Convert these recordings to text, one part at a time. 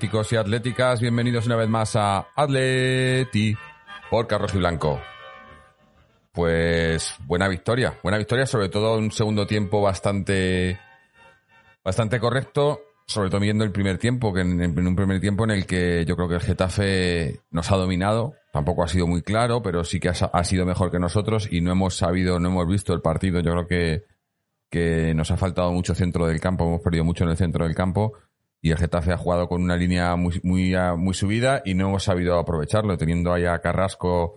y atléticas, bienvenidos una vez más a Atleti por Carros y Blanco. Pues buena victoria, buena victoria, sobre todo un segundo tiempo bastante, bastante correcto, sobre todo viendo el primer tiempo, que en, en un primer tiempo en el que yo creo que el Getafe nos ha dominado, tampoco ha sido muy claro, pero sí que ha, ha sido mejor que nosotros y no hemos sabido, no hemos visto el partido, yo creo que, que nos ha faltado mucho centro del campo, hemos perdido mucho en el centro del campo y el Getafe ha jugado con una línea muy, muy, muy subida y no hemos sabido aprovecharlo, teniendo ahí a Carrasco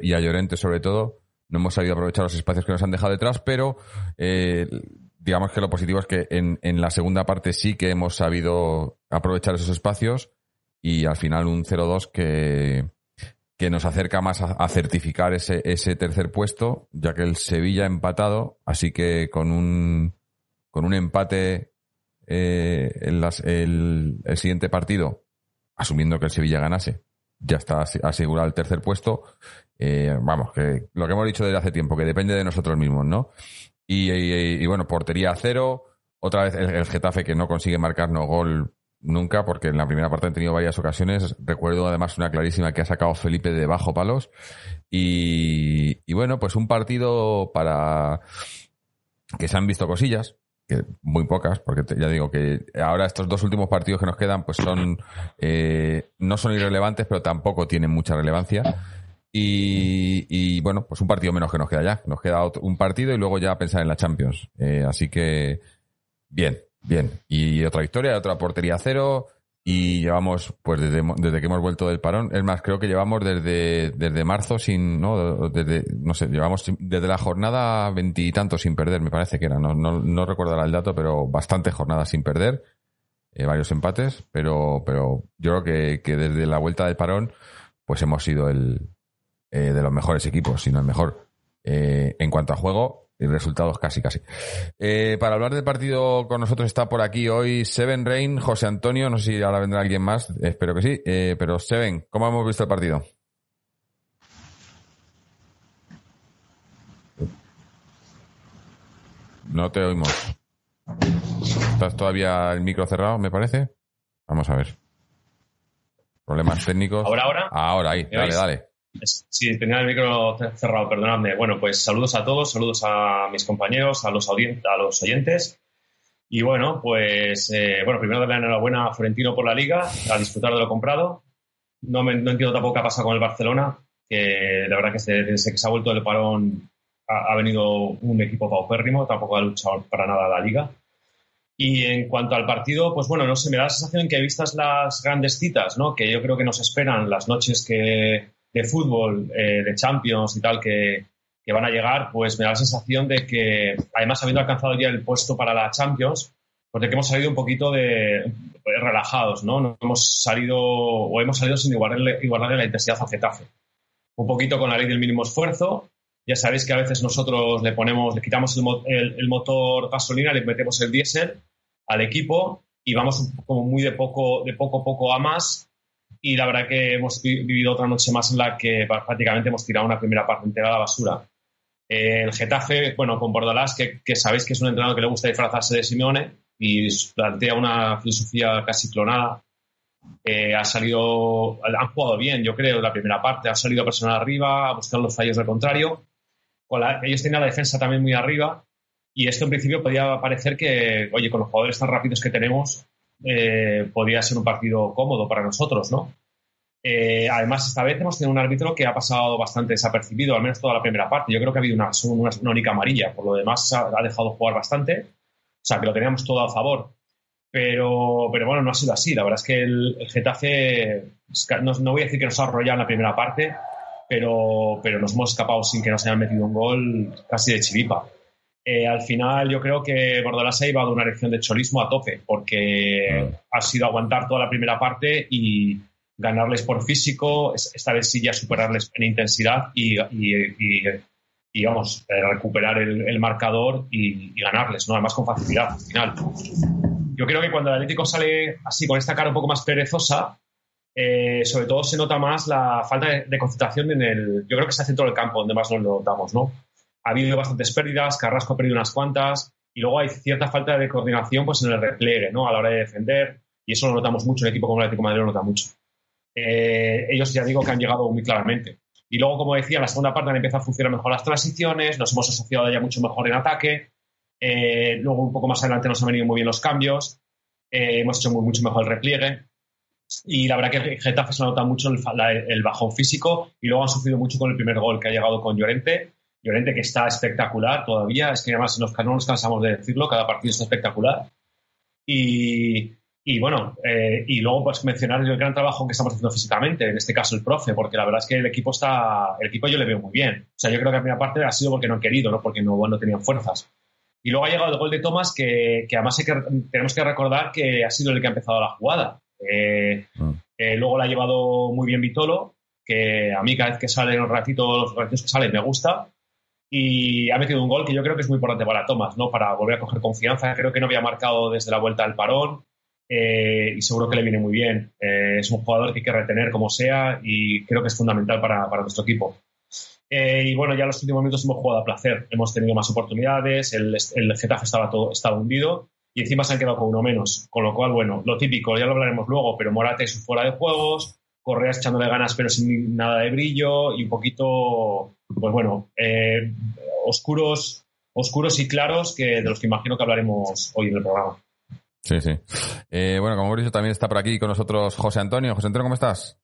y a Llorente sobre todo. No hemos sabido aprovechar los espacios que nos han dejado detrás, pero eh, digamos que lo positivo es que en, en, la segunda parte sí que hemos sabido aprovechar esos espacios y al final un 0-2 que, que nos acerca más a, certificar ese, ese tercer puesto, ya que el Sevilla ha empatado, así que con un, con un empate eh, el, siguiente partido, asumiendo que el Sevilla ganase, ya está asegurado el tercer puesto. Eh, vamos, que lo que hemos dicho desde hace tiempo, que depende de nosotros mismos, ¿no? Y, bueno, portería a cero. Otra vez el, Getafe que no consigue marcarnos gol nunca, porque en la primera parte han tenido varias ocasiones. Recuerdo además una clarísima que ha sacado Felipe de bajo palos. Y bueno, pues un partido para que se han visto cosillas, que muy pocas, porque te, ya digo que ahora estos dos últimos partidos que nos quedan, pues son eh, no son irrelevantes, pero tampoco tienen mucha relevancia. Y, y, bueno, pues un partido menos que nos queda ya. Nos queda otro, un partido y luego ya pensar en la Champions. Eh, así que bien, bien. Y otra victoria, otra portería cero. Y llevamos, pues desde, desde que hemos vuelto del parón, es más, creo que llevamos desde, desde marzo sin, no, desde, no sé, llevamos desde la jornada veintitantos sin perder, me parece que era, no, no, no recuerdo el dato, pero bastantes jornadas sin perder, eh, varios empates, pero, pero yo creo que, que desde la vuelta del parón, pues hemos sido el, eh, de los mejores equipos, si no el mejor. Eh, en cuanto a juego, y resultados casi, casi. Eh, para hablar del partido con nosotros está por aquí hoy Seven Rain, José Antonio, no sé si ahora vendrá alguien más, espero que sí, eh, pero Seven, ¿cómo hemos visto el partido? No te oímos. ¿Estás todavía el micro cerrado, me parece? Vamos a ver. Problemas técnicos. ¿Ahora, ahora? Ahora, ahí, dale, dale. Sí, tenía el micro cerrado, perdonadme. Bueno, pues saludos a todos, saludos a mis compañeros, a los, a los oyentes. Y bueno, pues eh, bueno, primero darle enhorabuena a Florentino por la liga, a disfrutar de lo comprado. No, me, no entiendo tampoco qué ha pasado con el Barcelona, que la verdad que desde, desde que se ha vuelto del parón ha, ha, venido un equipo paupérrimo, tampoco ha luchado para nada la liga. Y en cuanto al partido, pues bueno, no sé, me da la sensación que vistas las grandes citas, ¿no? Que yo creo que nos esperan las noches que, de fútbol, eh, de Champions y tal que, que, van a llegar, pues me da la sensación de que, además habiendo alcanzado ya el puesto para la Champions, pues de que hemos salido un poquito de relajados, ¿no? No hemos salido o hemos salido sin igualarle, igualarle la intensidad a Getafe. Un poquito con la ley del mínimo esfuerzo. Ya sabéis que a veces nosotros le ponemos, le quitamos el motor gasolina, le metemos el diésel al equipo y vamos como muy de poco, de poco a poco a más y la verdad que hemos vivido otra noche más en la que prácticamente hemos tirado una primera parte entera a la basura. El Getafe, bueno, con Bordalás, que, que, sabéis que es un entrenador que le gusta disfrazarse de Simeone y plantea una filosofía casi clonada. Eh, ha salido, han jugado bien, yo creo, la primera parte, ha salido a personal arriba, a buscar los fallos del contrario. La, ellos tienen la defensa también muy arriba y esto en principio podía parecer que, oye, con los jugadores tan rápidos que tenemos, eh, podría ser un partido cómodo para nosotros, ¿no? Eh, además, esta vez hemos tenido un árbitro que ha pasado bastante desapercibido, al menos toda la primera parte. Yo creo que ha habido una, única amarilla, por lo demás ha, dejado jugar bastante, o sea, que lo teníamos todo a favor. Pero, bueno, no ha sido así. La verdad es que el, Getafe, no, voy a decir que nos ha arrollado en la primera parte, pero, pero nos hemos escapado sin que nos hayan metido un gol casi de chiripa. Eh, al final yo creo que Bordalás ha llevado una elección de cholismo a tope, porque mm. ha sido aguantar toda la primera parte y ganarles por físico, esta vez sí ya superarles en intensidad y, y, y, y vamos, eh, recuperar el, marcador y, ganarles, ¿no? Además con facilidad al final. Yo creo que cuando el Atlético sale así con esta cara un poco más perezosa, eh, sobre todo se nota más la falta de, concentración en el. Yo creo que es el centro del campo donde más nos lo notamos, ¿no? Ha habido bastantes pérdidas, Carrasco ha perdido unas cuantas, y luego hay cierta falta de coordinación pues, en el repliegue, ¿no? A la hora de defender, y eso lo notamos mucho, el equipo como el Atlético de Madrid lo nota mucho. Eh, ellos ya digo que han llegado muy claramente. Y luego, como decía, la segunda parte han empezado a funcionar mejor las transiciones, nos hemos asociado ya mucho mejor en ataque. Eh, luego, un poco más adelante, nos han venido muy bien los cambios. Eh, hemos hecho mucho mejor el repliegue. Y la verdad que Getafe se nota mucho el, bajón físico y luego han sufrido mucho con el primer gol que ha llegado con Llorente. Llorente que está espectacular todavía, es que además nos, no nos cansamos de decirlo, cada partido está espectacular. Y, y bueno, eh, y luego pues mencionar el gran trabajo que estamos haciendo físicamente, en este caso el profe, porque la verdad es que el equipo está, el equipo yo le veo muy bien. O sea, yo creo que a primera parte ha sido porque no han querido, no porque no, no tenían fuerzas. Y luego ha llegado el gol de Thomas, que, que además que, tenemos que recordar que ha sido el que ha empezado la jugada. Eh, ah. eh, luego la ha llevado muy bien Vitolo, que a mí cada vez que sale un ratito, los ratitos que sale me gusta. Y ha metido un gol que yo creo que es muy importante para Thomas, ¿no? Para volver a coger confianza. Creo que no había marcado desde la vuelta al parón eh, y seguro que le viene muy bien. Eh, es un jugador que hay que retener como sea y creo que es fundamental para, nuestro equipo. Eh, y bueno, ya en los últimos minutos hemos jugado a placer. Hemos tenido más oportunidades, el, el Getafe estaba, todo, estaba hundido y encima se han quedado con uno menos. Con lo cual, bueno, lo típico, ya lo hablaremos luego, pero Morate es fuera de juegos, Correas echándole ganas pero sin nada de brillo y un poquito, pues bueno, oscuros, oscuros y claros que de los que imagino que hablaremos hoy en el programa. Sí, sí. Eh, bueno, como hemos dicho, también está por aquí con nosotros José Antonio. José Antonio, ¿cómo estás?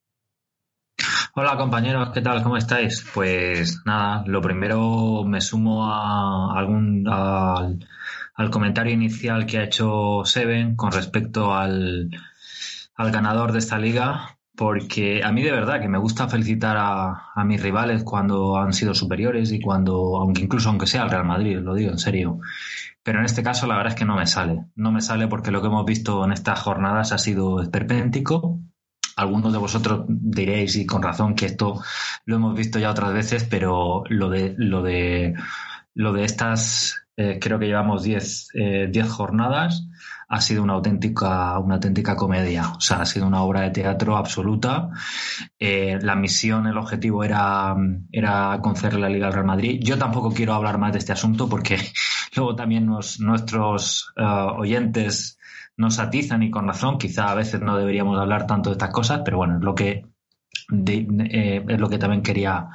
Hola compañeros, ¿qué tal? ¿Cómo estáis? Pues nada, lo primero me sumo a algún al, comentario inicial que ha hecho Seven con respecto al, al, ganador de esta liga, porque a mí de verdad que me gusta felicitar a, mis rivales cuando han sido superiores y cuando, aunque incluso aunque sea el Real Madrid, lo digo en serio, pero en este caso la verdad es que no me sale. No me sale porque lo que hemos visto en estas jornadas ha sido esperpéntico. Algunos de vosotros diréis, y con razón, que esto lo hemos visto ya otras veces, pero lo de, lo de, lo de estas, eh, creo que llevamos 10 eh, jornadas, ha sido una auténtica, una auténtica comedia. O sea, ha sido una obra de teatro absoluta. Eh, la misión, el objetivo era, era conceder la Liga al Real Madrid. Yo tampoco quiero hablar más de este asunto porque luego también nuestros eh, oyentes nos atizan y con razón. Quizá a veces no deberíamos hablar tanto de estas cosas, pero bueno, es lo que, eh, es lo que también quería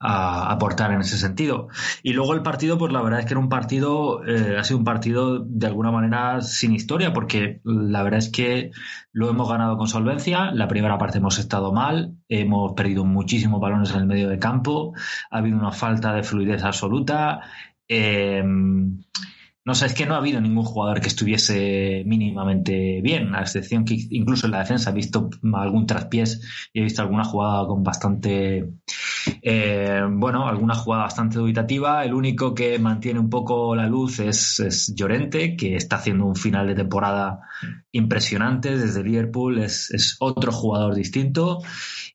a aportar en ese sentido. Y luego el partido, pues la verdad es que era un partido, eh, ha sido un partido de alguna manera sin historia, porque la verdad es que lo hemos ganado con solvencia. La primera parte hemos estado mal, hemos perdido muchísimos balones en el medio de campo, ha habido una falta de fluidez absoluta. Eh, no sé, es que no ha habido ningún jugador que estuviese mínimamente bien, a excepción que incluso en la defensa he visto algún traspiés y he visto alguna jugada con bastante, eh, bueno, alguna jugada bastante dubitativa. El único que mantiene un poco la luz es, Llorente, que está haciendo un final de temporada impresionante desde Liverpool, es, es otro jugador distinto.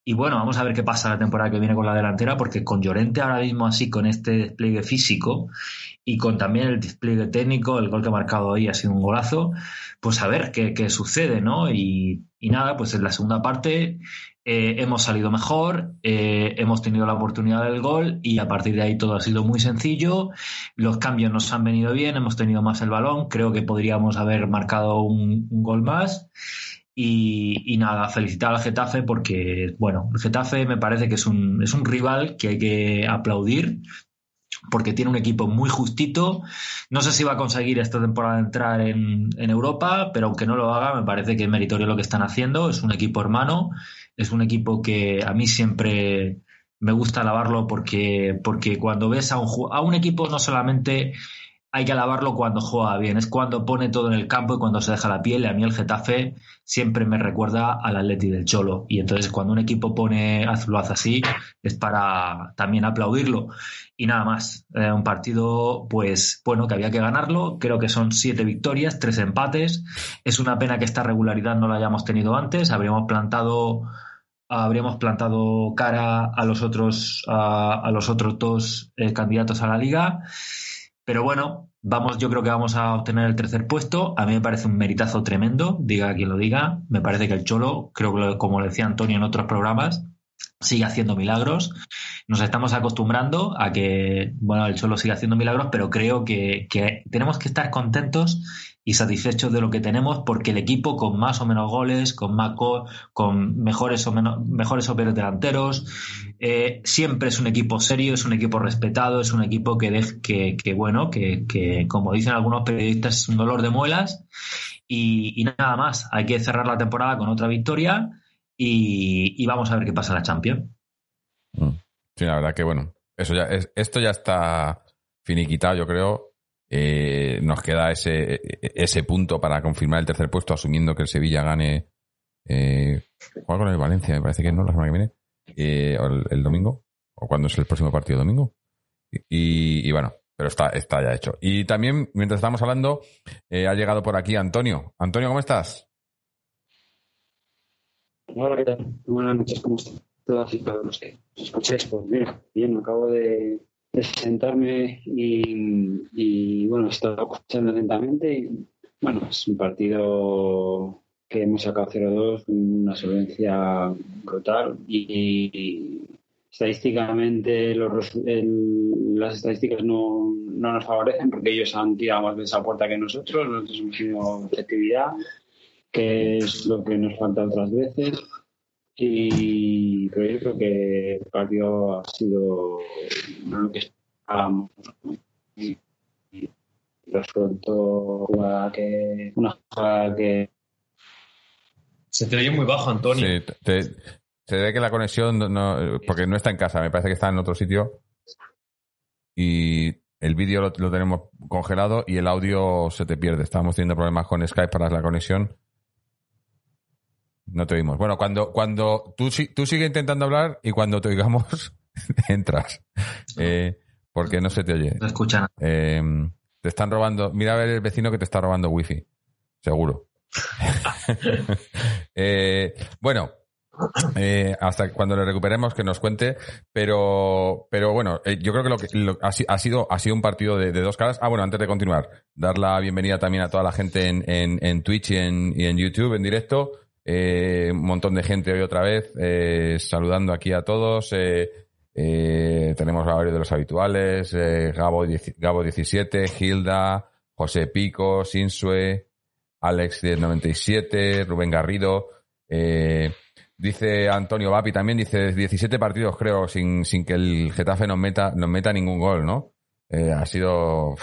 Y bueno, vamos a ver qué pasa la temporada que viene con la delantera, porque con Llorente ahora mismo así, con este despliegue físico y con también el despliegue técnico, el gol que ha marcado hoy ha sido un golazo, pues a ver qué, sucede, ¿no? Y, nada, pues en la segunda parte eh, hemos salido mejor, eh, hemos tenido la oportunidad del gol y a partir de ahí todo ha sido muy sencillo, los cambios nos han venido bien, hemos tenido más el balón, creo que podríamos haber marcado un, gol más. Y, y, nada, felicitar al Getafe porque, bueno, el Getafe me parece que es un, es un rival que hay que aplaudir porque tiene un equipo muy justito. No sé si va a conseguir esta temporada entrar en, Europa, pero aunque no lo haga, me parece que es meritorio lo que están haciendo. Es un equipo hermano, es un equipo que a mí siempre me gusta alabarlo porque, porque cuando ves a un, a un equipo no solamente hay que alabarlo cuando juega bien, es cuando pone todo en el campo y cuando se deja la piel. Y a mí el Getafe siempre me recuerda al Atleti del Cholo. Y entonces cuando un equipo pone lo hace así, es para también aplaudirlo. Y nada más, eh, un partido, pues bueno, que había que ganarlo. Creo que son siete victorias, tres empates. Es una pena que esta regularidad no la hayamos tenido antes. Habríamos plantado habríamos plantado cara a los otros, a, los otros dos eh, candidatos a la liga. Pero bueno, vamos, yo creo que vamos a obtener el tercer puesto. A mí me parece un meritazo tremendo, diga quien lo diga. Me parece que el Cholo, creo que como decía Antonio en otros programas, sigue haciendo milagros. Nos estamos acostumbrando a que, bueno, el Cholo sigue haciendo milagros, pero creo que, que tenemos que estar contentos y satisfechos de lo que tenemos porque el equipo con más o menos goles, con más con mejores o menos mejores o delanteros, eh, siempre es un equipo serio, es un equipo respetado, es un equipo que, que, bueno, que, que, como dicen algunos periodistas es un dolor de muelas y, nada más. Hay que cerrar la temporada con otra victoria y, vamos a ver qué pasa en la Champions. Mm. Sí, la verdad que bueno, eso ya es, esto ya está finiquitado, yo creo eh, nos queda ese, ese punto para confirmar el tercer puesto, asumiendo que el Sevilla gane. Eh, ¿Cuál con el Valencia? Me parece que no, la semana que viene. Eh, el, domingo. ¿O cuándo es el próximo partido? ¿Domingo? Y, bueno, pero está, está ya hecho. Y también, mientras estamos hablando, eh, ha llegado por aquí Antonio. Antonio, ¿cómo estás? Hola, ¿qué tal? Buenas noches, ¿cómo estás? Todas y todos los que escuchéis, pues mira, bien, acabo de, de sentarme y, bueno, he estado escuchando atentamente y bueno, es un partido que hemos sacado 0-2, una solvencia brutal y, estadísticamente los, las estadísticas no, no, nos favorecen porque ellos han tirado más de esa puerta que nosotros, nosotros hemos tenido efectividad, que es lo que nos falta otras veces. Y pero yo creo que el partido ha sido lo que esperábamos. Y, y resultó que, una jugada que. Se te oye muy bajo, Antonio. Sí, se ve que la conexión, no, porque no está en casa, me parece que está en otro sitio. Y el vídeo lo, lo, tenemos congelado y el audio se te pierde. Estábamos teniendo problemas con Skype para la conexión no te oímos. Bueno, cuando, cuando tú, tú sigue intentando hablar y cuando te oigamos, entras. Eh, porque no se te oye. No escuchan. Eh, te están robando. Mira a ver el vecino que te está robando wifi. Seguro. Eh, bueno, hasta cuando le recuperemos que nos cuente, pero, pero bueno, yo creo que lo que ha, sido, ha sido un partido de, dos caras. Ah, bueno, antes de continuar, dar la bienvenida también a toda la gente en, en, Twitch y en, y en YouTube en directo. Eh, un montón de gente hoy otra vez, eh, saludando aquí a todos. Eh, tenemos a varios de los habituales, Gabo, Gabo 17, Hilda, José Pico, Sinsue, Alex 1097, Rubén Garrido. dice Antonio Vapi también, dice 17 partidos creo sin, sin que el Getafe nos meta, nos meta ningún gol, ¿no? ha sido...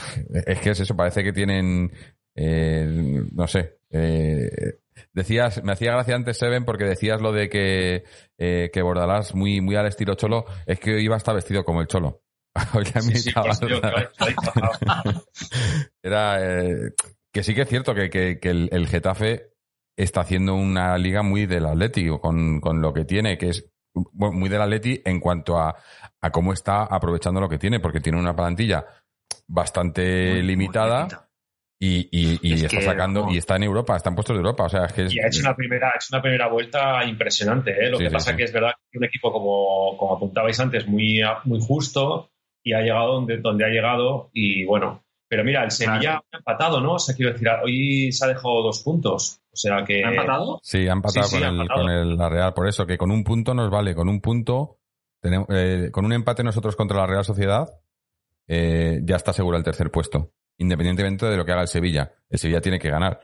Es que es eso, parece que tienen... no sé, Decías, me hacía gracia antes, Seven, porque decías lo de que, eh, que Bordalás muy, muy al estilo cholo, es que iba hasta vestido como el cholo. Hoy Era eh, que sí que es cierto que, que, el, Getafe está haciendo una liga muy del Atlético con, con lo que tiene, que es muy del Atleti en cuanto a, a cómo está aprovechando lo que tiene, porque tiene una plantilla bastante limitada y, y, está sacando, y está en Europa, está en puestos de Europa. O sea, es que Y ha hecho una primera, ha hecho una primera vuelta impresionante, ¿eh? Lo que pasa que es verdad que un equipo como, como apuntabais antes, muy, muy justo, y ha llegado donde, donde ha llegado, y bueno. Pero mira, el Sevilla ha empatado, ¿no? O sea, quiero decir, hoy se ha dejado dos puntos. O sea que. ¿Ha empatado? Sí, ha empatado, con, el, con el, la Real. Por eso, que con un punto nos vale. Con un punto, tenemos, eh, con un empate nosotros contra la Real Sociedad, eh, ya está seguro el tercer puesto independientemente de lo que haga el Sevilla. El Sevilla tiene que ganar.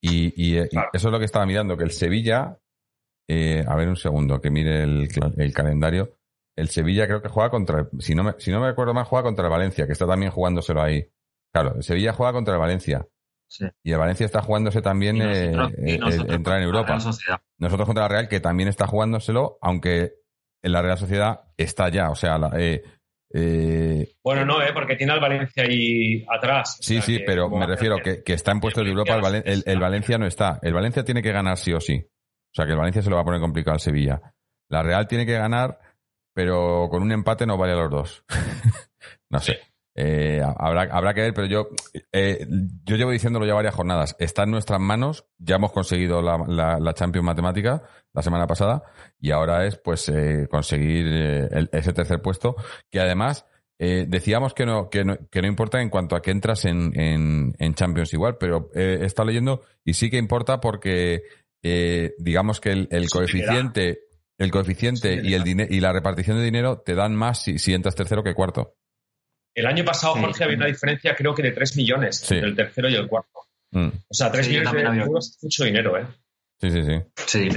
Y, eh, eso es lo que estaba mirando, que el Sevilla, eh, a ver un segundo, que mire el, calendario. El Sevilla creo que juega contra, si no, me, si no me acuerdo mal, juega contra el Valencia, que está también jugándoselo ahí. Claro, el Sevilla juega contra el Valencia. Y el Valencia está jugándose también eh, entrar en Europa. Nosotros contra la Real, que también está jugándoselo, aunque en la Real Sociedad está ya. O sea, la, eh, bueno, no, ¿eh? porque tiene al Valencia ahí atrás. Sí, sí, pero me refiero que, que, está en puestos de Europa, el, Valencia no está. El Valencia tiene que ganar sí o sí. O sea que el Valencia se lo va a poner complicado al Sevilla. La Real tiene que ganar, pero con un empate no vale a los dos. no sé. Eh, habrá, habrá que ver, pero yo, eh, yo llevo diciéndolo ya varias jornadas. Está en nuestras manos. Ya hemos conseguido la, la, la Champions Matemática la semana pasada y ahora es pues eh, conseguir eh, el- ese tercer puesto que además eh, decíamos que no, que no que no importa en cuanto a que entras en, en, en Champions igual, pero eh, he estado leyendo y sí que importa porque eh, digamos que el, el coeficiente el coeficiente Sí, y el y la repartición de dinero te dan más si, si entras tercero que cuarto. El año pasado, Sí. Jorge, había una diferencia creo que de 3 millones Sí. entre el tercero y el cuarto. Mm. O sea, 3 Sí, yo millones de había- euros es mucho dinero, ¿eh? Sí, sí, sí. Sí,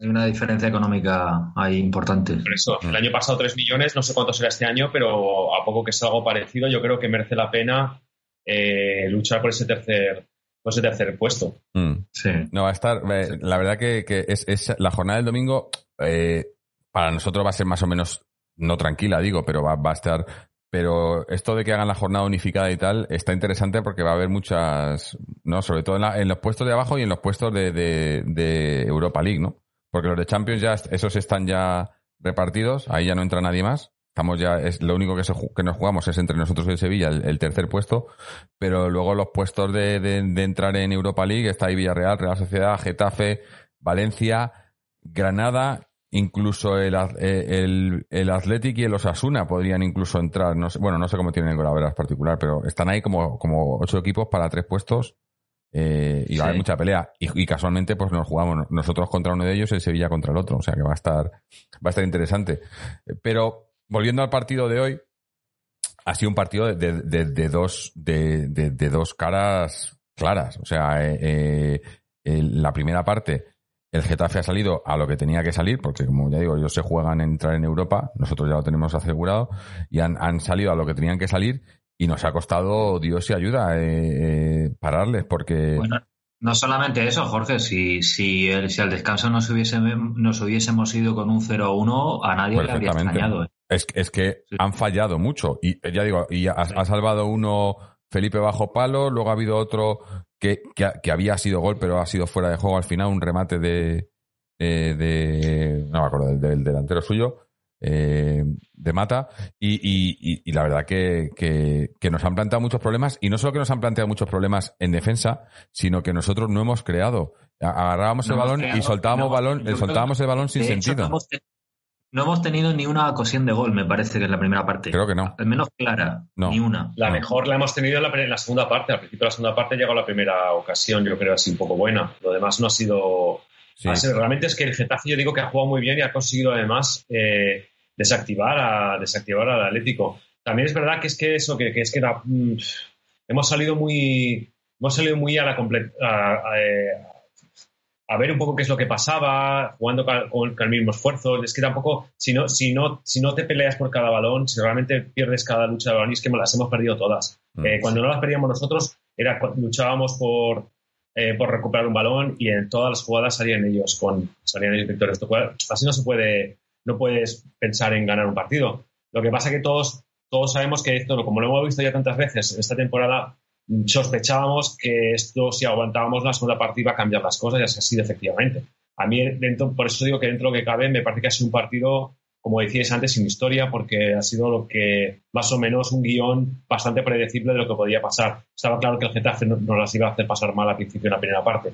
hay una diferencia económica ahí importante. Por eso, Mm. el año pasado 3 millones, no sé cuánto será este año, pero a poco que sea algo parecido, yo creo que merece la pena eh, luchar por ese tercer, por ese tercer puesto. Mm. Sí. No, va a estar. eh, La verdad que, que es, es la jornada del domingo. eh, para nosotros va a ser más o menos no tranquila, digo, pero va, va a estar. Pero esto de que hagan la jornada unificada y tal está interesante porque va a haber muchas, no, sobre todo en, la- en los puestos de abajo y en los puestos de, de- Europa League, ¿no? Porque los de Champions ya, esos están ya repartidos, ahí ya no entra nadie más. Estamos ya, es lo único que, se que nos jugamos es entre nosotros y Sevilla, el, tercer puesto. Pero luego los puestos de- de entrar en Europa League está ahí Villarreal, Real Sociedad, Getafe, Valencia, Granada, incluso el, eh, el, el Athletic y el Osasuna podrían incluso entrar. No sé, bueno, no sé cómo tienen el particular, pero están ahí como, como ocho equipos para tres puestos. eh, y va a haber mucha pelea. Y, y casualmente, pues nos jugamos nosotros contra uno de ellos y el Sevilla contra el otro. O sea que va a estar, va a estar interesante. Pero volviendo al partido de hoy, ha sido un partido de, de- de- de dos, de, de- de dos caras claras. O sea, eh, eh, la primera parte, el Getafe ha salido a lo que tenía que salir, porque como ya digo, ellos se juegan en entrar en Europa, nosotros ya lo tenemos asegurado, y han, han salido a lo que tenían que salir, y nos ha costado Dios y ayuda eh, eh, pararles, porque... Bueno, no solamente eso, Jorge, si, si, el, si al descanso nos, hubiese, nos hubiésemos ido con un 0-1, a nadie le habría extrañado. ¿eh? Es, es que Sí. han fallado mucho. Y ya digo, y ha, ha salvado uno Felipe bajo palo, luego ha habido otro que, que, que había sido gol, pero ha sido fuera de juego al final, un remate de. eh, de no me acuerdo, del, del delantero suyo, eh, de Mata. Y, y- y- la verdad que, que- nos han planteado muchos problemas. Y no solo que nos han planteado muchos problemas en defensa, sino que nosotros no hemos creado. Agarrábamos No el balón y soltábamos, no, balón, soltábamos el balón sin sentido. hemos, no hemos tenido ni una ocasión de gol, me parece que es la primera parte. Creo que no. Al menos clara, No. ni una. La No. mejor la hemos tenido en la, en la segunda parte. Al principio de la segunda parte llegó la primera ocasión, yo creo, así un poco buena. Lo demás no ha sido. Sí. ha sido- realmente es que el Getafe, yo digo que ha jugado muy bien y ha conseguido además eh, desactivar, a, desactivar al Atlético. También es verdad que es que eso, que, que es que era, mm, hemos salido muy. Hemos salido muy a la comple- a, a, eh, a ver un poco qué es lo que pasaba, jugando con, con el mismo esfuerzo. Es que tampoco, si no, si, no, si no te peleas por cada balón, si realmente pierdes cada lucha de balón, y es que las hemos perdido todas. Mm. Eh, cuando no las perdíamos nosotros, era luchábamos por, eh, por recuperar un balón y en todas las jugadas salían ellos con salían ellos victorios. Lo cual, Así no se puede, no puedes pensar en ganar un partido. Lo que pasa que todos, todos sabemos que esto, como lo hemos visto ya tantas veces esta temporada, sospechábamos que esto, si aguantábamos la segunda parte, iba a cambiar las cosas y así ha sido efectivamente. A mí, por eso digo que dentro de lo que cabe, me parece que ha sido un partido, como decíais antes, sin historia, porque ha sido lo que, más o menos, un guion bastante predecible de lo que podía pasar. Estaba claro que el Getafe no- nos las iba a hacer pasar mal al principio en la primera parte.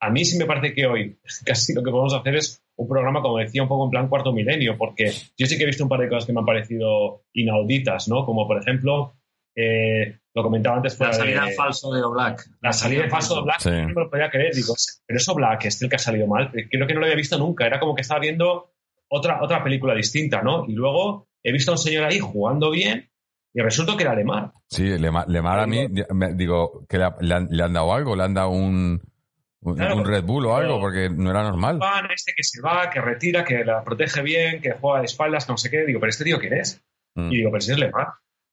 A mí sí me parece que hoy casi lo que podemos hacer es un programa, como decía, un poco en plan cuarto milenio, porque yo sí que he visto un par de cosas que me han parecido inauditas, ¿no? Como, por ejemplo, eh, lo comentaba antes La salida de- en falso de Oblak. la salida en falso de Black, Sí. no me lo podía creer. Digo, pero eso Black es el que ha salido mal. Creo que no lo había visto nunca. Era como que estaba viendo otra, otra película distinta, ¿no? Y luego he visto a un señor ahí jugando bien y resulta que era Lemar. Sí, Lemar, Lemar a mí, me- digo, que le, ha- le han, le han dado algo, le han dado un, un, Claro, un Red Bull o algo, porque no era normal. Van, este que se va, que retira, que la protege bien, que juega de espaldas, que no sé qué. Digo, pero este tío, ¿quién es? Mm. Y digo, pero si es Lemar.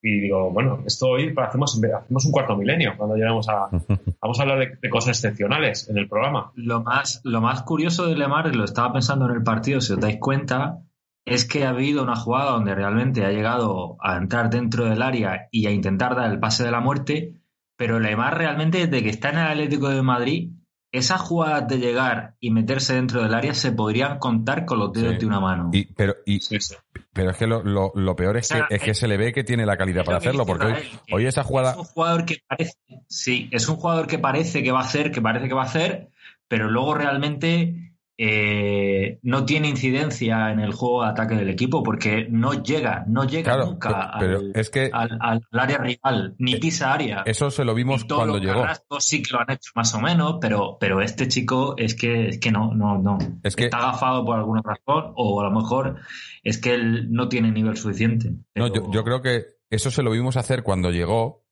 Y digo, bueno, esto hoy hacemos, hacemos un cuarto milenio cuando lleguemos a. Vamos a hablar de, de cosas excepcionales en el programa. Lo más, lo más curioso de Lemar, y lo estaba pensando en el partido, si os dais cuenta, es que ha habido una jugada donde realmente ha llegado a entrar dentro del área y a intentar dar el pase de la muerte, pero Lemar realmente desde que está en el Atlético de Madrid esas jugadas de llegar y meterse dentro del área se podrían contar con los dedos Sí. de una mano. Y, pero, y, Sí, sí. pero es que lo, lo- lo peor es, O sea, que, es que se le ve que tiene la calidad para hacerlo, porque hoy, hoy esa jugada... Es un jugador que parece, sí, es un jugador que parece que va a hacer, que parece que va a hacer, pero luego realmente eh, no tiene incidencia en el juego de ataque del equipo porque no llega, no llega Claro, nunca pero al, es que al- al- al área rival, ni pisa área. eso se lo vimos cuando llegó. sí que lo han hecho más o menos, pero, pero este chico es que, es que no, no, no. Es que- Está agafado por alguna razón, o a lo mejor es que él no tiene nivel suficiente. No, yo, yo creo que eso se lo vimos hacer cuando llegó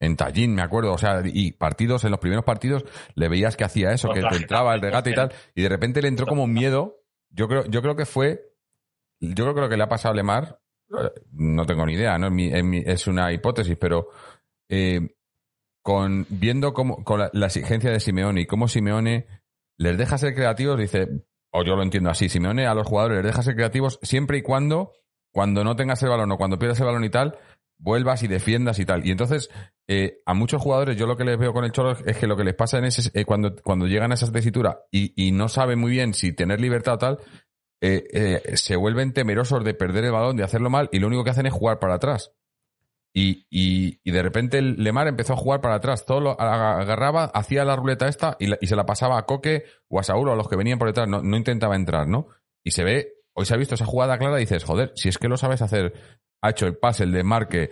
en Tallín, me acuerdo. O sea, y partidos, en los primeros partidos, le veías que hacía eso, que te entraba el regate y tal, y de repente le entró como un miedo. Yo creo, yo creo que fue. Yo creo que lo que le ha pasado a Lemar, no tengo ni idea, ¿no? Mi- mi- es una hipótesis, pero eh, con viendo cómo, con la, la exigencia de Simeone y cómo Simeone les deja ser creativos, dice, o yo lo entiendo así, Simeone a los jugadores les deja ser creativos siempre y cuando, cuando no tengas el balón o cuando pierdas el balón y tal, vuelvas y defiendas y tal. Y entonces, eh, a muchos jugadores, yo lo que les veo con el Cholo es que lo que les pasa en ese, eh, cuando, cuando llegan a esa tesitura y, no saben muy bien si tener libertad o tal, eh, se vuelven temerosos de perder el balón, de hacerlo mal, y lo único que hacen es jugar para atrás. Y, de repente el Lemar empezó a jugar para atrás, todo lo agarraba, hacía la ruleta esta y se la pasaba a Coque o a Saúl o a los que venían por detrás, no, no intentaba entrar, ¿no? Y se ve, hoy se ha visto esa jugada clara y dices, joder, si es que lo sabes hacer, ha hecho el pase, el de marque,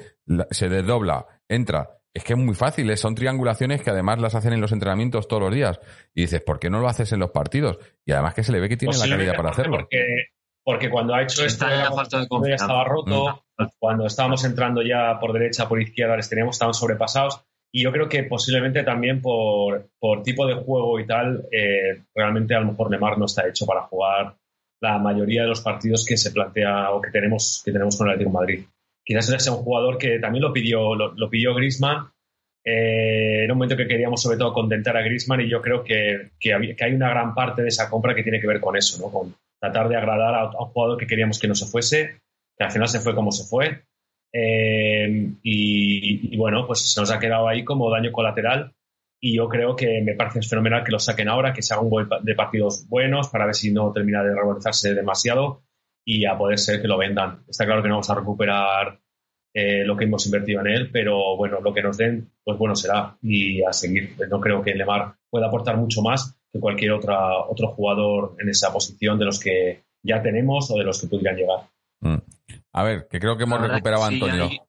se desdobla, entra, es que es muy fácil, ¿eh? son triangulaciones que además las hacen en los entrenamientos todos los días. Y dices, ¿por qué no lo haces en los partidos? Y además que se le ve que tiene la calidad para hacerlo. Porque, porque cuando ha hecho esto, la falta de confianza. estaba roto, cuando estábamos entrando ya por derecha, por izquierda, les teníamos, estaban sobrepasados. Y yo creo que posiblemente también por, por tipo de juego y tal, eh, realmente a lo mejor Neymar no está hecho para jugar la mayoría de los partidos que se plantea o que tenemos, que tenemos con el Atlético Madrid. Quizás era un jugador que también lo pidió, lo, pidió Griezmann. Eh, era un momento que queríamos sobre todo contentar a Griezmann y yo creo que, que, hay una gran parte de esa compra que tiene que ver con eso, ¿no? con tratar de agradar a, un jugador que queríamos que no se fuese, que al final se fue como se fue. Eh, y bueno, pues se nos ha quedado ahí como daño colateral y yo creo que me parece fenomenal que lo saquen ahora, que se haga un gol de partidos buenos para ver si no termina de revalorizarse demasiado y a poder ser que lo vendan. Está claro que no vamos a recuperar eh, lo que hemos invertido en él, pero bueno, lo que nos den, pues bueno será y a seguir. No creo que Lemar pueda aportar mucho más que cualquier otra, otro jugador en esa posición de los que ya tenemos o de los que pudieran llegar. Mm. A ver, que creo que hemos recuperado a que sí Antonio. hay-